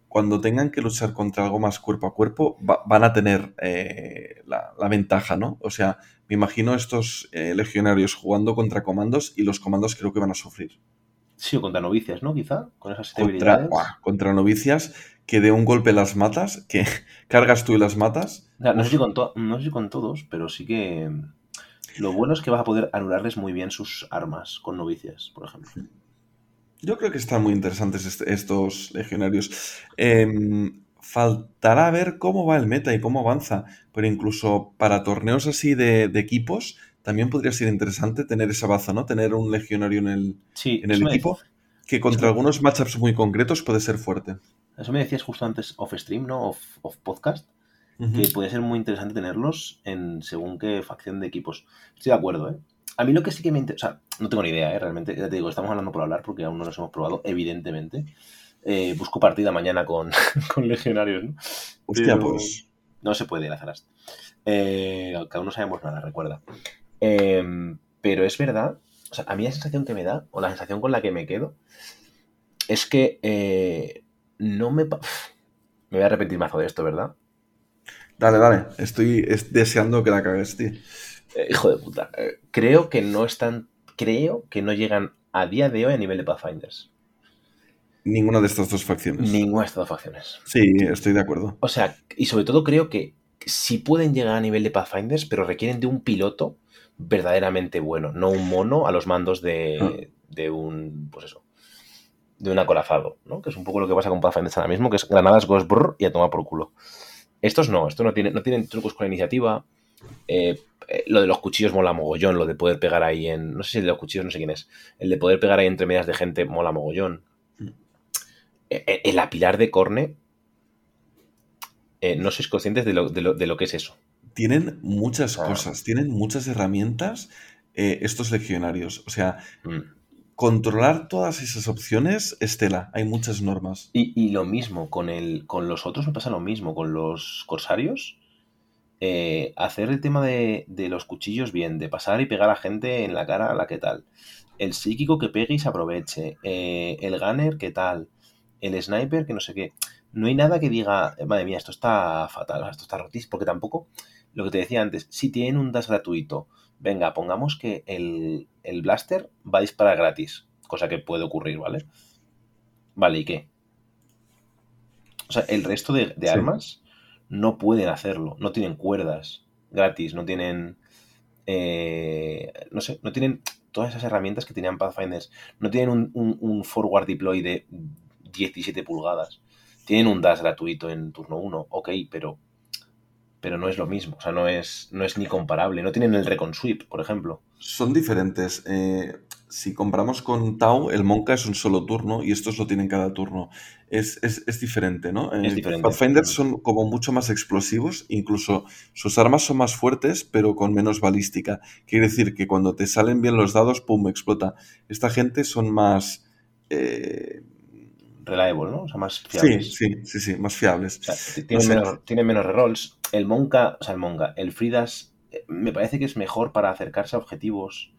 cuando tengan que luchar contra algo más cuerpo a cuerpo, va- van a tener eh, la, la ventaja, ¿no? O sea, me imagino estos eh, legionarios jugando contra comandos y los comandos creo que van a sufrir. Sí, o contra novicias, ¿no? Quizá, con esas contra, contra novicias que de un golpe las matas, que (laughs) cargas tú y las matas. O sea, no, sé si con no sé si con todos, pero sí que lo bueno es que vas a poder anularles muy bien sus armas con novicias, por ejemplo. Yo creo que están muy interesantes est- estos legionarios. Em, faltará ver cómo va el meta y cómo avanza, pero incluso para torneos así de, de equipos, también podría ser interesante tener esa baza, ¿no? Tener un legionario en el, Sí, en el equipo que contra algunos matchups muy concretos puede ser fuerte. Eso me decías justo antes off stream, ¿no? Off, off podcast. Que puede ser muy interesante tenerlos en según qué facción de equipos. Estoy de acuerdo, ¿eh? A mí lo que sí que me interesa. O sea, no tengo ni idea, ¿eh? Realmente, ya te digo, estamos hablando por hablar porque aún no los hemos probado, evidentemente. Eh, busco partida mañana con, (laughs) con legionarios, ¿no? Hostia, Pero- pues. No se puede, Lazarast. Eh, que aún no sabemos nada, recuerda. Eh, pero es verdad, o sea, a mí la sensación que me da, o la sensación con la que me quedo, es que eh, no me... (sighs) Me voy a arrepentir mazo de esto, ¿verdad? Dale, dale. Estoy es- deseando que la cagues, tío. Eh, hijo de puta. Eh, creo que no están... Creo que no llegan a día de hoy a nivel de Pathfinders. Ninguna de estas dos facciones. Ninguna de estas dos facciones. Sí, estoy de acuerdo. O sea, y sobre todo creo que sí pueden llegar a nivel de Pathfinders, pero requieren de un piloto verdaderamente bueno, no un mono a los mandos de, de un, pues eso, de un acorazado, ¿no? Que es un poco lo que pasa con Pathfinders ahora mismo, que es granadas, ghost brr, y a tomar por culo. Estos no, estos no tienen, no tienen trucos con la iniciativa. Eh, eh, lo de los cuchillos mola mogollón, lo de poder pegar ahí en. No sé si el de los cuchillos, no sé quién es. El de poder pegar ahí entre medias de gente mola mogollón. Mm. Eh, el apilar de corne. no sois conscientes de lo, de lo- de lo que es eso. Tienen muchas Ah. cosas, tienen muchas herramientas eh, estos legionarios. O sea, Mm. controlar todas esas opciones, Estela, hay muchas normas. Y, y lo mismo, con, el, con los otros me pasa lo mismo, con los corsarios. eh, hacer el tema de, de los cuchillos bien, de pasar y pegar a gente en la cara, la que tal. El psíquico que pegue y se aproveche. eh, el gunner que tal. El sniper que no sé qué. No hay nada que diga, "Eh, madre mía, esto está fatal, esto está rotísimo, porque tampoco, lo que te decía antes, si tienen un dash gratuito, venga, pongamos que el, el blaster va a disparar gratis, cosa que puede ocurrir, ¿vale? Vale, ¿y qué? O sea, el resto de, de Sí. armas no pueden hacerlo. No tienen cuerdas gratis, no tienen. eh, no sé, no tienen todas esas herramientas que tenían Pathfinders. No tienen un, un- un forward deploy de 17 pulgadas. Tienen un dash gratuito en turno 1, ok, pero, pero no es lo mismo. O sea, no es, no es ni comparable. No tienen el recon sweep, por ejemplo. Son diferentes. Eh, si compramos con Tau, el Monka es un solo turno y estos lo tienen cada turno. Es, es- es diferente, ¿no? Es Eh, diferente. Pathfinders son como mucho más explosivos, incluso sus armas son más fuertes, pero con menos balística. Quiere decir que cuando te salen bien los dados, ¡pum! explota. Esta gente son más. eh, Reliable, ¿no? O sea, más sí, fiables. sí, sí, sí, más fiables. O sea, tienen, No sé. menos, tienen menos rerolls. El Monka, o sea, el Monka, el Fridas, eh, me parece que es mejor para acercarse a objetivos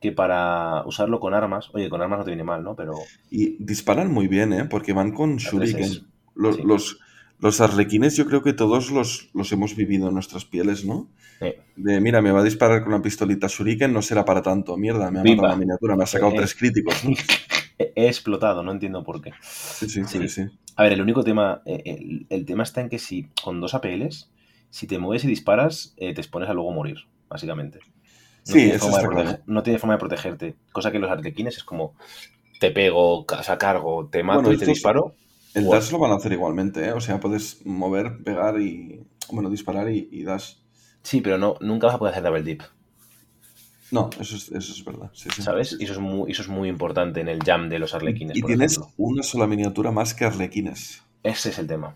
que para usarlo con armas. Oye, con armas no te viene mal, ¿no? Pero Y disparan muy bien, ¿eh? Porque van con Shuriken. Los, sí. los, los arlequines yo creo que todos los, los hemos vivido en nuestras pieles, ¿no? Sí. De, mira, me va a disparar con una pistolita Shuriken, no será para tanto. Mierda, me ha matado la miniatura, me ha sacado tres críticos. ¿no? (laughs) he explotado, no entiendo por qué. Sí, sí, sí. sí. A ver, el único tema, eh, el, el tema está en que si con dos APLs, si te mueves y disparas, eh, te expones a luego morir, básicamente. No Sí, tienes eso forma de claro. No tienes forma de protegerte. Cosa que los arlequines es como, te pego, o sea, cargo, te mato Bueno, y te disparo. El Guau. dash lo van a hacer igualmente, ¿eh? O sea, puedes mover, pegar y. Bueno, disparar y, y dash. Sí, pero no, nunca vas a poder hacer double dip, No, eso es, eso es verdad. sí, sí. ¿sabes? Y eso es muy, eso es muy importante en el jam de los arlequines, Y por tienes ejemplo. una sola miniatura más que arlequines. Ese es el tema.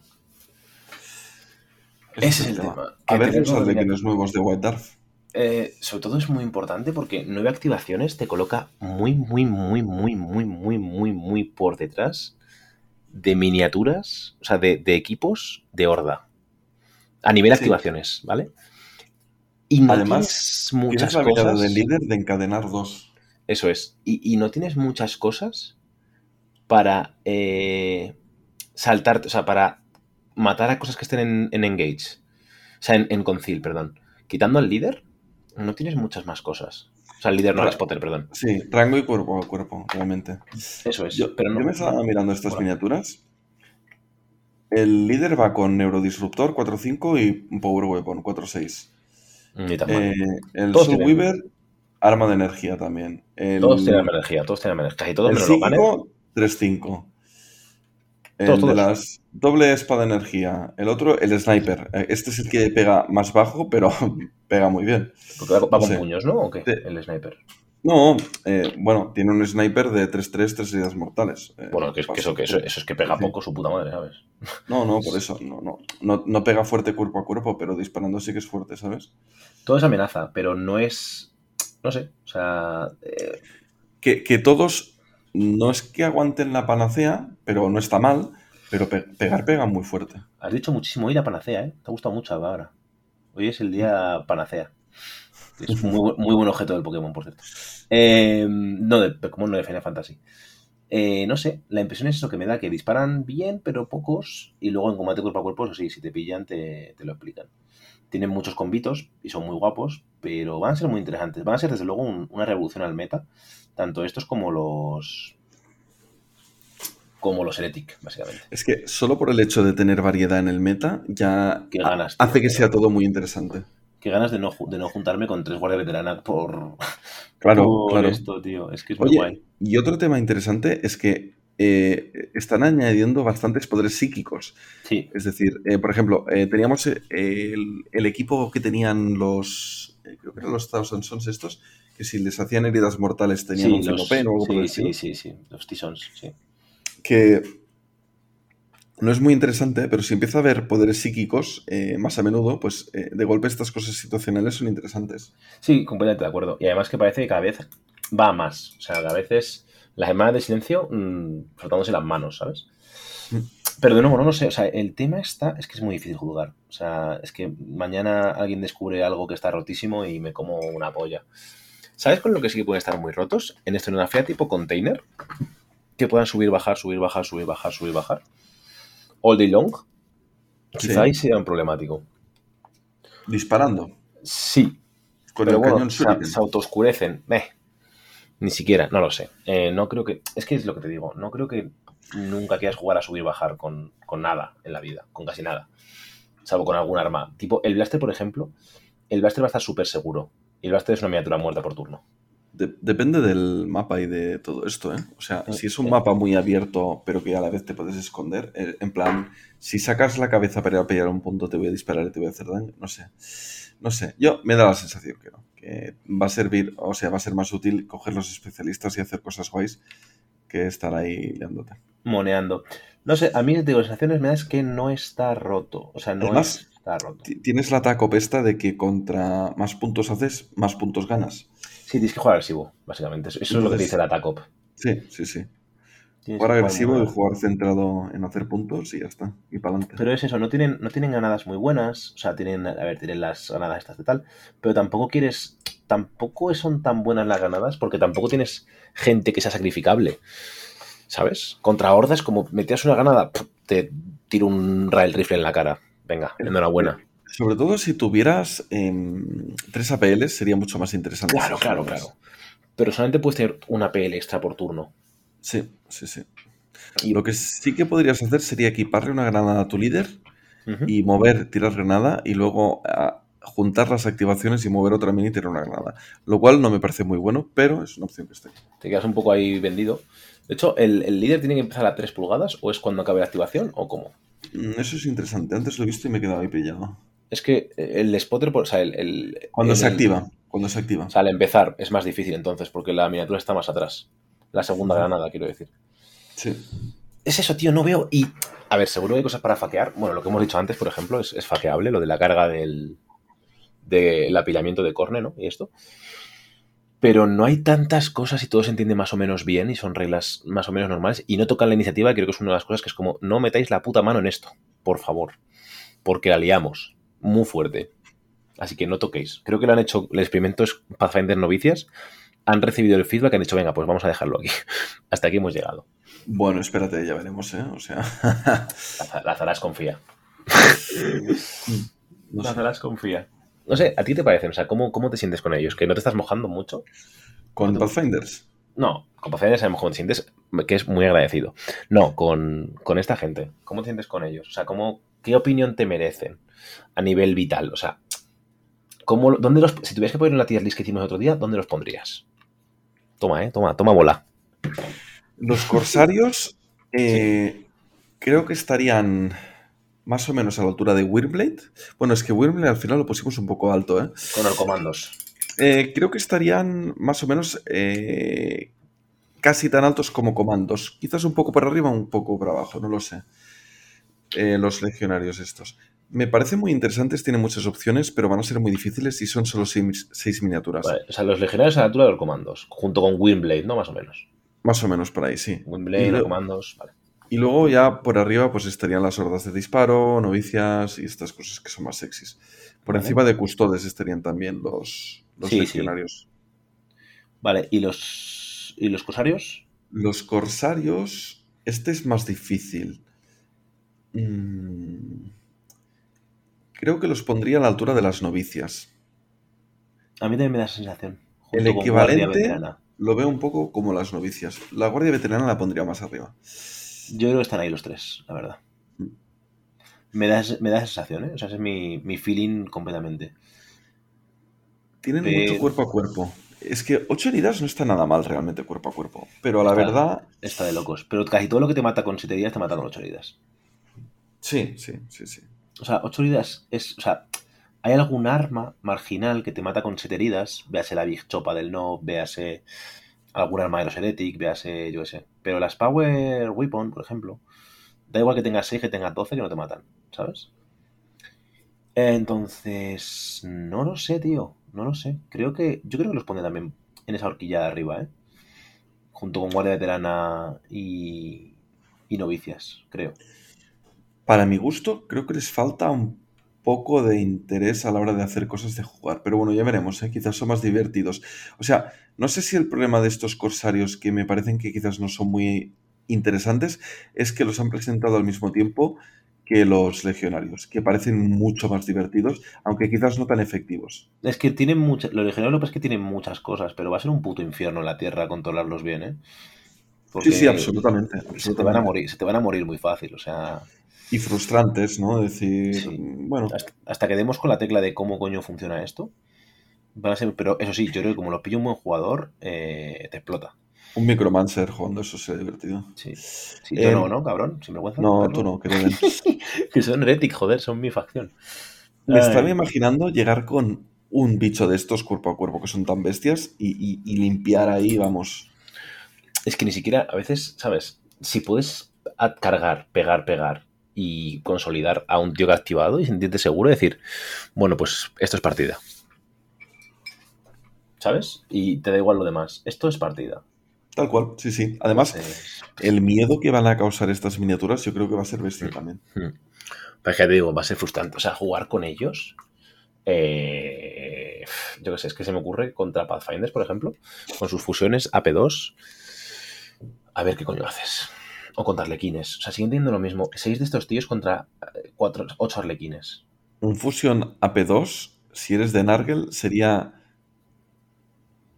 Ese Ese es el tema. A ver los arlequines nuevos de White Dwarf. Eh, sobre todo es muy importante porque nueve activaciones te coloca muy, muy, muy, muy, muy, muy, muy, muy por detrás de miniaturas, o sea, de, de equipos de horda. A nivel Sí. activaciones, ¿vale? Y no Además, tienes muchas Tienes la cosas. del líder de encadenar dos. Eso es. Y, y no tienes muchas cosas para eh, saltar, o sea, para matar a cosas que estén en, en Engage. O sea, en, en Concil, perdón. Quitando al líder, no tienes muchas más cosas. O sea, el líder no, el Claro. spotter, perdón. Sí, rango y cuerpo a cuerpo, realmente. Eso es. Yo, pero no. yo me estaba mirando estas miniaturas. El líder va con Neurodisruptor 4-5 y Power Weapon 4-6. Ni tan mal. Eh, el Todos Soul tienen- Weaver, arma de energía también. El, todos tienen energía, todos tienen energía. Casi todos el menos los ganes. psíquico 3-5. El Todos, de todos. las doble espada de energía. El otro, el sniper. Eh, Este es el que pega más bajo, pero (laughs) pega muy bien. Porque va, va no con sé. puños, ¿no? ¿O qué? El sniper. No, eh, bueno, tiene un sniper de 3-3, 3 heridas mortales. Eh, Bueno, que, eso, que eso, eso es que pega poco su puta madre, ¿sabes? No, no, por (laughs) eso. No, no, no, no pega fuerte cuerpo a cuerpo, pero disparando sí que es fuerte, ¿sabes? Todo es amenaza, pero no es. No sé. O sea. eh, Que, que todos no es que aguanten la panacea, pero no está mal, pero pe- pegar pega muy fuerte. Has dicho muchísimo hoy la panacea, ¿eh? Te ha gustado mucho ahora. Hoy es el día panacea. Es muy, muy buen objeto del Pokémon, por cierto. Eh, no de Pokémon, no de Final Fantasy. Eh, no sé, la impresión es eso que me da, que disparan bien, pero pocos, y luego en combate cuerpo a cuerpo, eso sí, si te pillan, te, te lo explican. Tienen muchos convitos y son muy guapos, pero van a ser muy interesantes. Van a ser, desde luego, un- una revolución al meta, tanto estos como los. como los Heretic, básicamente. Es que solo por el hecho de tener variedad en el meta ya ganas, tío. hace que sea todo muy interesante. Qué ganas de no, de no juntarme con tres guardias veteranas por, Claro, por claro. esto, tío. Es que es muy Oye, guay. y otro tema interesante es que eh, están añadiendo bastantes poderes psíquicos. Sí, Es decir, eh, por ejemplo, eh, teníamos el, el equipo que tenían los. creo que eran los Thousand Sons estos, que si les hacían heridas mortales tenían sí, un los- o algo por el sí, sí, sí, sí, los T-Sons, sí. Que no es muy interesante, pero si empieza a haber poderes psíquicos eh, más a menudo, pues eh, de golpe estas cosas situacionales son interesantes. Sí, completamente de acuerdo. Y además que parece que cada vez va a más. O sea, que a veces las hermanas de silencio mm, frotándose las manos, ¿sabes? Mm. (laughs) Pero de nuevo, no lo sé. O sea, el tema está. Es que es muy difícil jugar. O sea, es que mañana alguien descubre algo que está rotísimo y me como una polla. ¿Sabes con lo que sí que pueden estar muy rotos? En escenografía tipo container. Que puedan subir, bajar, subir, bajar, subir, bajar, subir, bajar. All day long. Quizá Sí. ahí sea un problemático. Disparando Sí, con pero el bueno, cañón se, se autooscurecen. Eh, ni siquiera, no lo sé. Eh, no creo que. Es que es lo que te digo. No creo que nunca quieras jugar a subir y bajar con, con nada en la vida. Con casi nada. Salvo con algún arma. Tipo, el Blaster, por ejemplo. El Blaster va a estar súper seguro. Y el Blaster es una miniatura muerta por turno. De- depende del mapa y de todo esto, ¿eh? O sea, Mm, si es un sí. mapa muy abierto, pero que a la vez te puedes esconder, eh, en plan, si sacas la cabeza para ir a pillar un punto, te voy a disparar y te voy a hacer daño, no sé. No sé, yo me da la sensación que no, que va a servir, o sea, va a ser más útil coger los especialistas y hacer cosas guays que estar ahí liándote. Moneando. No sé, a mí, digo, las sensaciones me da es que no está roto. O sea, no Además, está roto. Ti- Tienes la taco pesta de que contra más puntos haces, más puntos ganas. Sí, tienes que jugar agresivo, básicamente. Eso es lo que te dice la TACOP. Sí, sí, sí. Tienes Jugar agresivo y jugar centrado en hacer puntos y ya está. Y para adelante. Pero es eso, no tienen, no tienen ganadas muy buenas. O sea, tienen, a ver, tienen las ganadas estas de tal. Pero tampoco quieres. Tampoco son tan buenas las ganadas porque tampoco tienes gente que sea sacrificable. ¿Sabes? Contra hordas, como metías una ganada, te tiro un rail rifle en la cara. Venga, enhorabuena. Sobre todo si tuvieras em, tres APLs sería mucho más interesante. Claro, claro, claro. Pero solamente puedes tener una PL extra por turno. Sí, sí, sí. Y- Lo que sí que podrías hacer sería equiparle una granada a tu líder y mover, tirar granada y luego juntar las activaciones y mover otra mini y tirar una granada. Lo cual no me parece muy bueno, pero es una opción que está. Te quedas un poco ahí vendido. De hecho, ¿el, el líder tiene que empezar a 3 pulgadas o es cuando acabe la activación o cómo? Mm, Eso es interesante. Antes lo he visto y me he quedado ahí pillado. Es que el spotter, o sea, el... el- Cuando el- se activa. Cuando se activa. O sea, al empezar es más difícil entonces porque la miniatura está más atrás. La segunda granada, quiero decir. Sí. Es eso, tío, no veo. Y, a ver, seguro hay cosas para faquear. Bueno, lo que hemos dicho antes, por ejemplo, es, es faqueable, lo de la carga del, del apilamiento de corne, ¿no? Y esto. Pero no hay tantas cosas y todo se entiende más o menos bien y son reglas más o menos normales y no tocan la iniciativa, creo que es una de las cosas que es como, no metáis la puta mano en esto, por favor, porque la liamos muy fuerte. Así que no toquéis. Creo que lo han hecho, el experimento es Pathfinder Novicias, han recibido el feedback y han dicho, venga, pues vamos a dejarlo aquí. (laughs) Hasta aquí hemos llegado. Bueno, espérate, ya veremos, ¿eh? O sea. La, Za- la Zaras confía. (laughs) no La sé. Zaras confía. No sé, ¿a ti te parecen? O sea, ¿cómo, ¿cómo te sientes con ellos? ¿Que no te estás mojando mucho? Con Pathfinders. No, con Pathfinder sabemos cómo te sientes, que es muy agradecido. No, con, con esta gente. ¿Cómo te sientes con ellos? O sea, ¿cómo, ¿qué opinión te merecen a nivel vital? O sea, ¿cómo, dónde los, si tuvieras que poner en la tier list que hicimos el otro día, ¿dónde los pondrías? Toma, eh, toma, toma bola. Los corsarios eh, creo que estarían más o menos a la altura de Wyrmblade. Bueno, es que Wyrmblade al final lo pusimos un poco alto, ¿eh? Con los comandos. Eh, creo que estarían más o menos eh, casi tan altos como comandos. Quizás un poco por arriba, un poco por abajo, no lo sé. Eh, los legionarios estos. Me parecen muy interesantes, tienen muchas opciones, pero van a ser muy difíciles y son solo seis, seis miniaturas. Vale, o sea, los legionarios a la altura de los comandos, junto con Windblade, ¿no? Más o menos. Más o menos por ahí, sí. Windblade, los lo- comandos, vale. Y luego ya por arriba pues estarían las hordas de disparo, novicias y estas cosas que son más sexys. Por Vale. encima de custodes estarían también los, los Sí, sí. legionarios. Vale, ¿y los, ¿y los corsarios? Los corsarios, este es más difícil. Mm, Creo que los pondría a la altura de las novicias. A mí también me da esa sensación. El equivalente-. Lo veo un poco como las novicias. La guardia veterana la pondría más arriba. Yo creo que están ahí los tres, la verdad. Mm. Me da, me da sensación, ¿eh? O sea, ese es mi, mi feeling completamente. Tienen Pero- mucho cuerpo a cuerpo. Es que 8 heridas no está nada mal realmente cuerpo a cuerpo. Pero a la Está- verdad, Está de locos. Pero casi todo lo que te mata con 7 heridas te mata con 8 heridas. Sí, sí, sí, sí. O sea, 8 heridas es. O sea, hay algún arma marginal que te mata con 7 heridas. Véase la Big Chopa del No, véase algún arma de los Heretic, véase, yo qué sé. Pero las Power Weapon, por ejemplo, da igual que tengas 6 que tengas 12 que no te matan, ¿sabes? Entonces, no lo sé, tío. No lo sé. Creo que. Yo creo que los pone también en esa horquilla de arriba, ¿eh? Junto con Guardia Veterana y. y Novicias, creo. Para mi gusto, creo que les falta un poco de interés a la hora de hacer cosas de jugar. Pero bueno, ya veremos, ¿eh? quizás son más divertidos. O sea, no sé si el problema de estos corsarios, que me parecen que quizás no son muy interesantes, es que los han presentado al mismo tiempo que los legionarios, que parecen mucho más divertidos, aunque quizás no tan efectivos. Es que tienen muchas. Los legionarios lo que pasa es que tienen muchas cosas, pero va a ser un puto infierno en la tierra controlarlos bien, ¿eh? Porque Sí, sí, absolutamente. Se te van a absolutamente. morir, se te van a morir muy fácil. O sea, Y frustrantes, ¿no? Decir, Sí. bueno, hasta, hasta que demos con la tecla de cómo coño funciona esto, Van a ser, pero eso sí, yo creo que como lo pilla un buen jugador, eh, te explota. Un Micromancer jugando eso sería divertido. Sí. Sí, Eh, yo no, ¿no, cabrón? Sin vergüenza. No, tú no, que den. (laughs) que son Heretic, joder, son mi facción. Me Ay. estaba imaginando llegar con un bicho de estos cuerpo a cuerpo que son tan bestias y, y- y limpiar ahí, vamos. Es que ni siquiera, a veces, ¿sabes? Si puedes cargar, pegar, pegar y consolidar a un tío que ha activado y sentirte seguro y decir, bueno, pues esto es partida. ¿Sabes? Y te da igual lo demás. Esto es partida. Tal cual, sí, sí. Además, Entonces, el miedo que van a causar estas miniaturas yo creo que va a ser bestia también. hmm. Pero es que te digo, va a ser frustrante. O sea, jugar con ellos. eh, yo qué sé, es que se me ocurre contra Pathfinders, por ejemplo, con sus fusiones AP2. A ver qué coño haces. O contra arlequines. O sea, siguen teniendo lo mismo. Seis de estos tíos contra eh, cuatro, ocho arlequines. Un Fusion AP2, si eres de Nargel, sería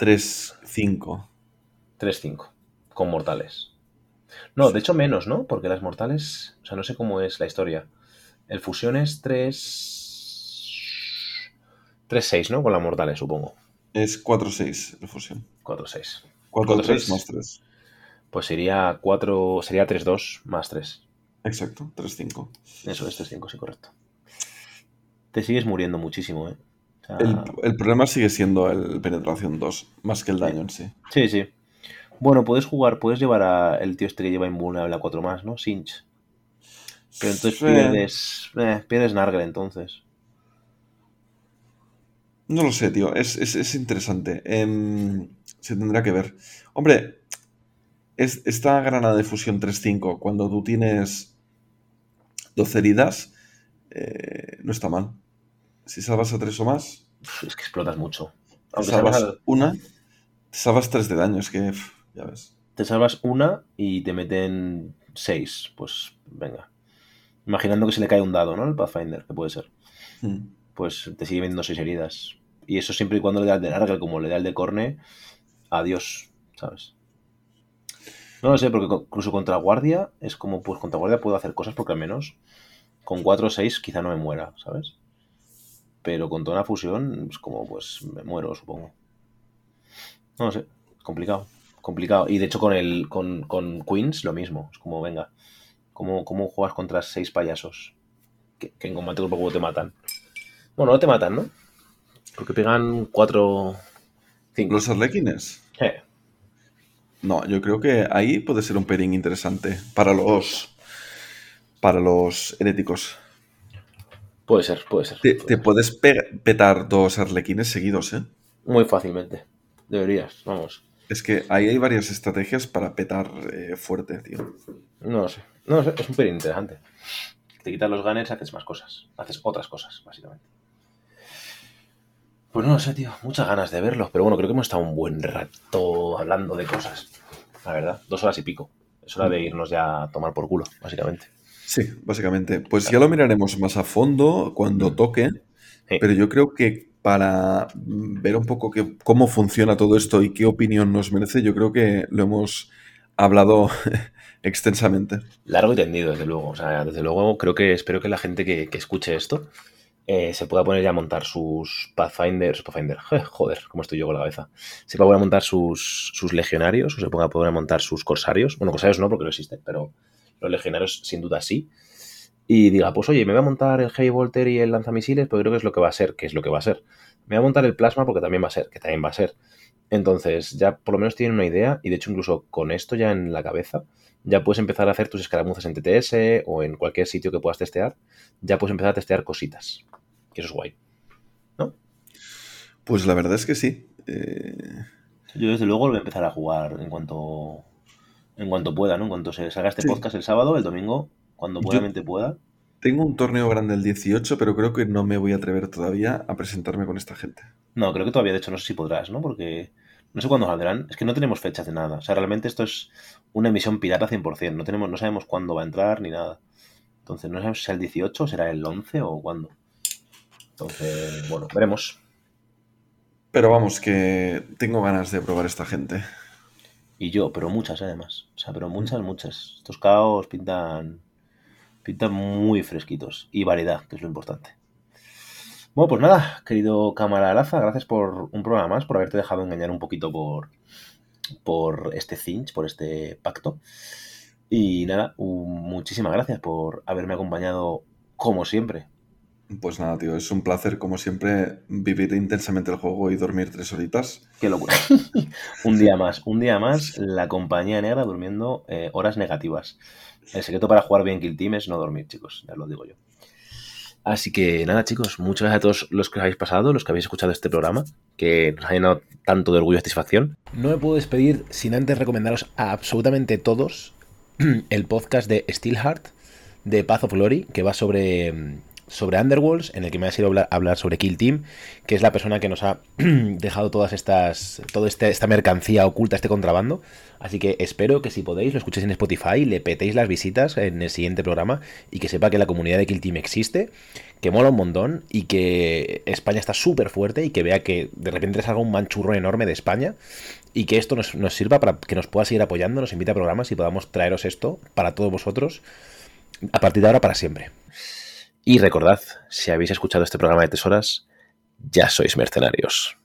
3-5. 3-5. Con mortales. No, de hecho menos, ¿no? Porque las mortales. O sea, no sé cómo es la historia. El fusión es 3. 3-6, ¿no? Con las mortales, supongo. Es 4-6 el Fusion. 4-6. 4-3 4-6. más 3. Pues sería 4. Sería 3-2 más 3. Exacto, 3-5. Eso es 3-5, sí, correcto. Te sigues muriendo muchísimo, ¿eh? O sea, El, el problema sigue siendo el penetración 2, más que el daño en sí. Sí, sí. Bueno, puedes jugar, puedes llevar a el tío este que lleva invulnerable a 4 más, ¿no? Sinch. Pero entonces Sí. pierdes. Eh, pierdes Nargle entonces. No lo sé, tío. Es, es- es interesante. Em, se tendrá que ver. Hombre, es, esta granada de fusión 3-5, cuando tú tienes 12 heridas, eh, no está mal. Si salvas a 3 o más, es que explotas mucho. Aunque salvas una, te salvas 3 de daño. Es que, ya ves. te salvas una y te meten 6. Pues venga. Imaginando que se le cae un dado, ¿no? El Pathfinder, que puede ser. Hmm. Pues te sigue viendo 6 heridas. Y eso siempre y cuando le da el de Nargle, como le da el de Corne, adiós, ¿sabes? No lo sé, porque incluso contra Guardia es como, pues contra Guardia puedo hacer cosas porque al menos con 4 o 6 quizá no me muera, ¿sabes? Pero con toda una fusión es como, pues me muero, supongo. No lo sé, complicado, complicado. Y de hecho con el con, con Queens lo mismo, es como, venga, ¿cómo, cómo juegas contra 6 payasos? Que, que en combate cuerpo te matan. Bueno, no te matan, ¿no? Porque pegan 4... 5. Los arlequines. No, yo creo que ahí puede ser un pairing interesante para los para los heréticos. Puede ser, puede ser. Te, puede te ser. puedes pe- petar dos arlequines seguidos, ¿eh? Muy fácilmente. Deberías, vamos. Es que ahí hay varias estrategias para petar eh, fuerte, tío. No lo sé. No lo sé, es un pelín interesante. Te quitas los gunners, haces más cosas. Haces otras cosas, básicamente. Pues no lo sé, tío. Muchas ganas de verlo. Pero bueno, creo que hemos estado un buen rato hablando de cosas. La verdad, dos horas y pico. Es hora de irnos ya a tomar por culo, básicamente. Sí, básicamente. Pues ya lo miraremos más a fondo cuando toque, Sí. pero yo creo que para mm, ver un poco que- cómo funciona todo esto y qué opinión nos merece, yo creo que lo hemos hablado (laughs) extensamente. Largo y tendido, desde luego. O sea, desde luego creo que espero que la gente que, que escuche esto eh, se pueda poner ya a montar sus Pathfinders, Pathfinder, (laughs) joder, cómo estoy yo con la cabeza. Se pueda poner a montar sus, sus legionarios o se ponga a poner a montar sus corsarios. Bueno, corsarios no, porque no existen, pero los legionarios sin duda sí. Y diga, pues oye, me voy a montar el Heavy Volter y el lanzamisiles, porque creo que es lo que va a ser, que es lo que va a ser. Me voy a montar el plasma porque también va a ser, que también va a ser. Entonces, ya por lo menos tienen una idea, y de hecho, incluso con esto ya en la cabeza, ya puedes empezar a hacer tus escaramuzas en TTS o en cualquier sitio que puedas testear, ya puedes empezar a testear cositas. Y eso es guay. Pues la verdad es que sí. Eh, Yo desde luego lo voy a empezar a jugar en cuanto en cuanto pueda, ¿no? En cuanto se salga este Sí. podcast el sábado, el domingo, cuando buenamente pueda. tengo un torneo grande el 18, pero creo que no me voy a atrever todavía a presentarme con esta gente. No, creo que todavía, de hecho, no sé si podrás, ¿no? Porque no sé cuándo saldrán. Es que no tenemos fechas de nada. O sea, realmente esto es una emisión pirata 100%. No, tenemos, no sabemos cuándo va a entrar ni nada. Entonces, no sabemos si será el 18, será el 11 o cuándo. Entonces, bueno, veremos. Pero vamos, que tengo ganas de probar esta gente. Y yo, pero muchas además. O sea, pero muchas, muchas. Estos caos pintan, pintan muy fresquitos. Y variedad, que es lo importante. Bueno, pues nada, querido cámara Laza, gracias por un programa más, por haberte dejado engañar un poquito por, por este cinch, por este pacto. Y nada, muchísimas gracias por haberme acompañado como siempre. Pues nada, tío, es un placer, como siempre, vivir intensamente el juego y dormir tres horitas. Qué locura. (laughs) un día más, un día más, la compañía negra durmiendo eh, horas negativas. El secreto para jugar bien Kill Team es no dormir, chicos, ya lo digo yo. Así que nada, chicos, muchas gracias a todos los que os habéis pasado, los que habéis escuchado este programa, que nos ha llenado tanto de orgullo y satisfacción. No me puedo despedir sin antes recomendaros a absolutamente todos (clears throat) el podcast de Steelheart, de Path of Glory, que va sobre sobre Underworlds, en el que me ha sido hablar, hablar, sobre Kill Team, que es la persona que nos ha (clears throat) dejado todas estas, toda este, esta mercancía oculta, este contrabando. Así que espero que si podéis lo escuchéis en Spotify, le petéis las visitas en el siguiente programa y que sepa que la comunidad de Kill Team existe, que mola un montón y que España está súper fuerte y que vea que de repente salga un manchurro enorme de España y que esto nos, nos sirva para que nos pueda seguir apoyando, nos invite a programas y podamos traeros esto para todos vosotros a partir de ahora para siempre. Y recordad, si habéis escuchado este programa de Tesoras, ya sois mercenarios.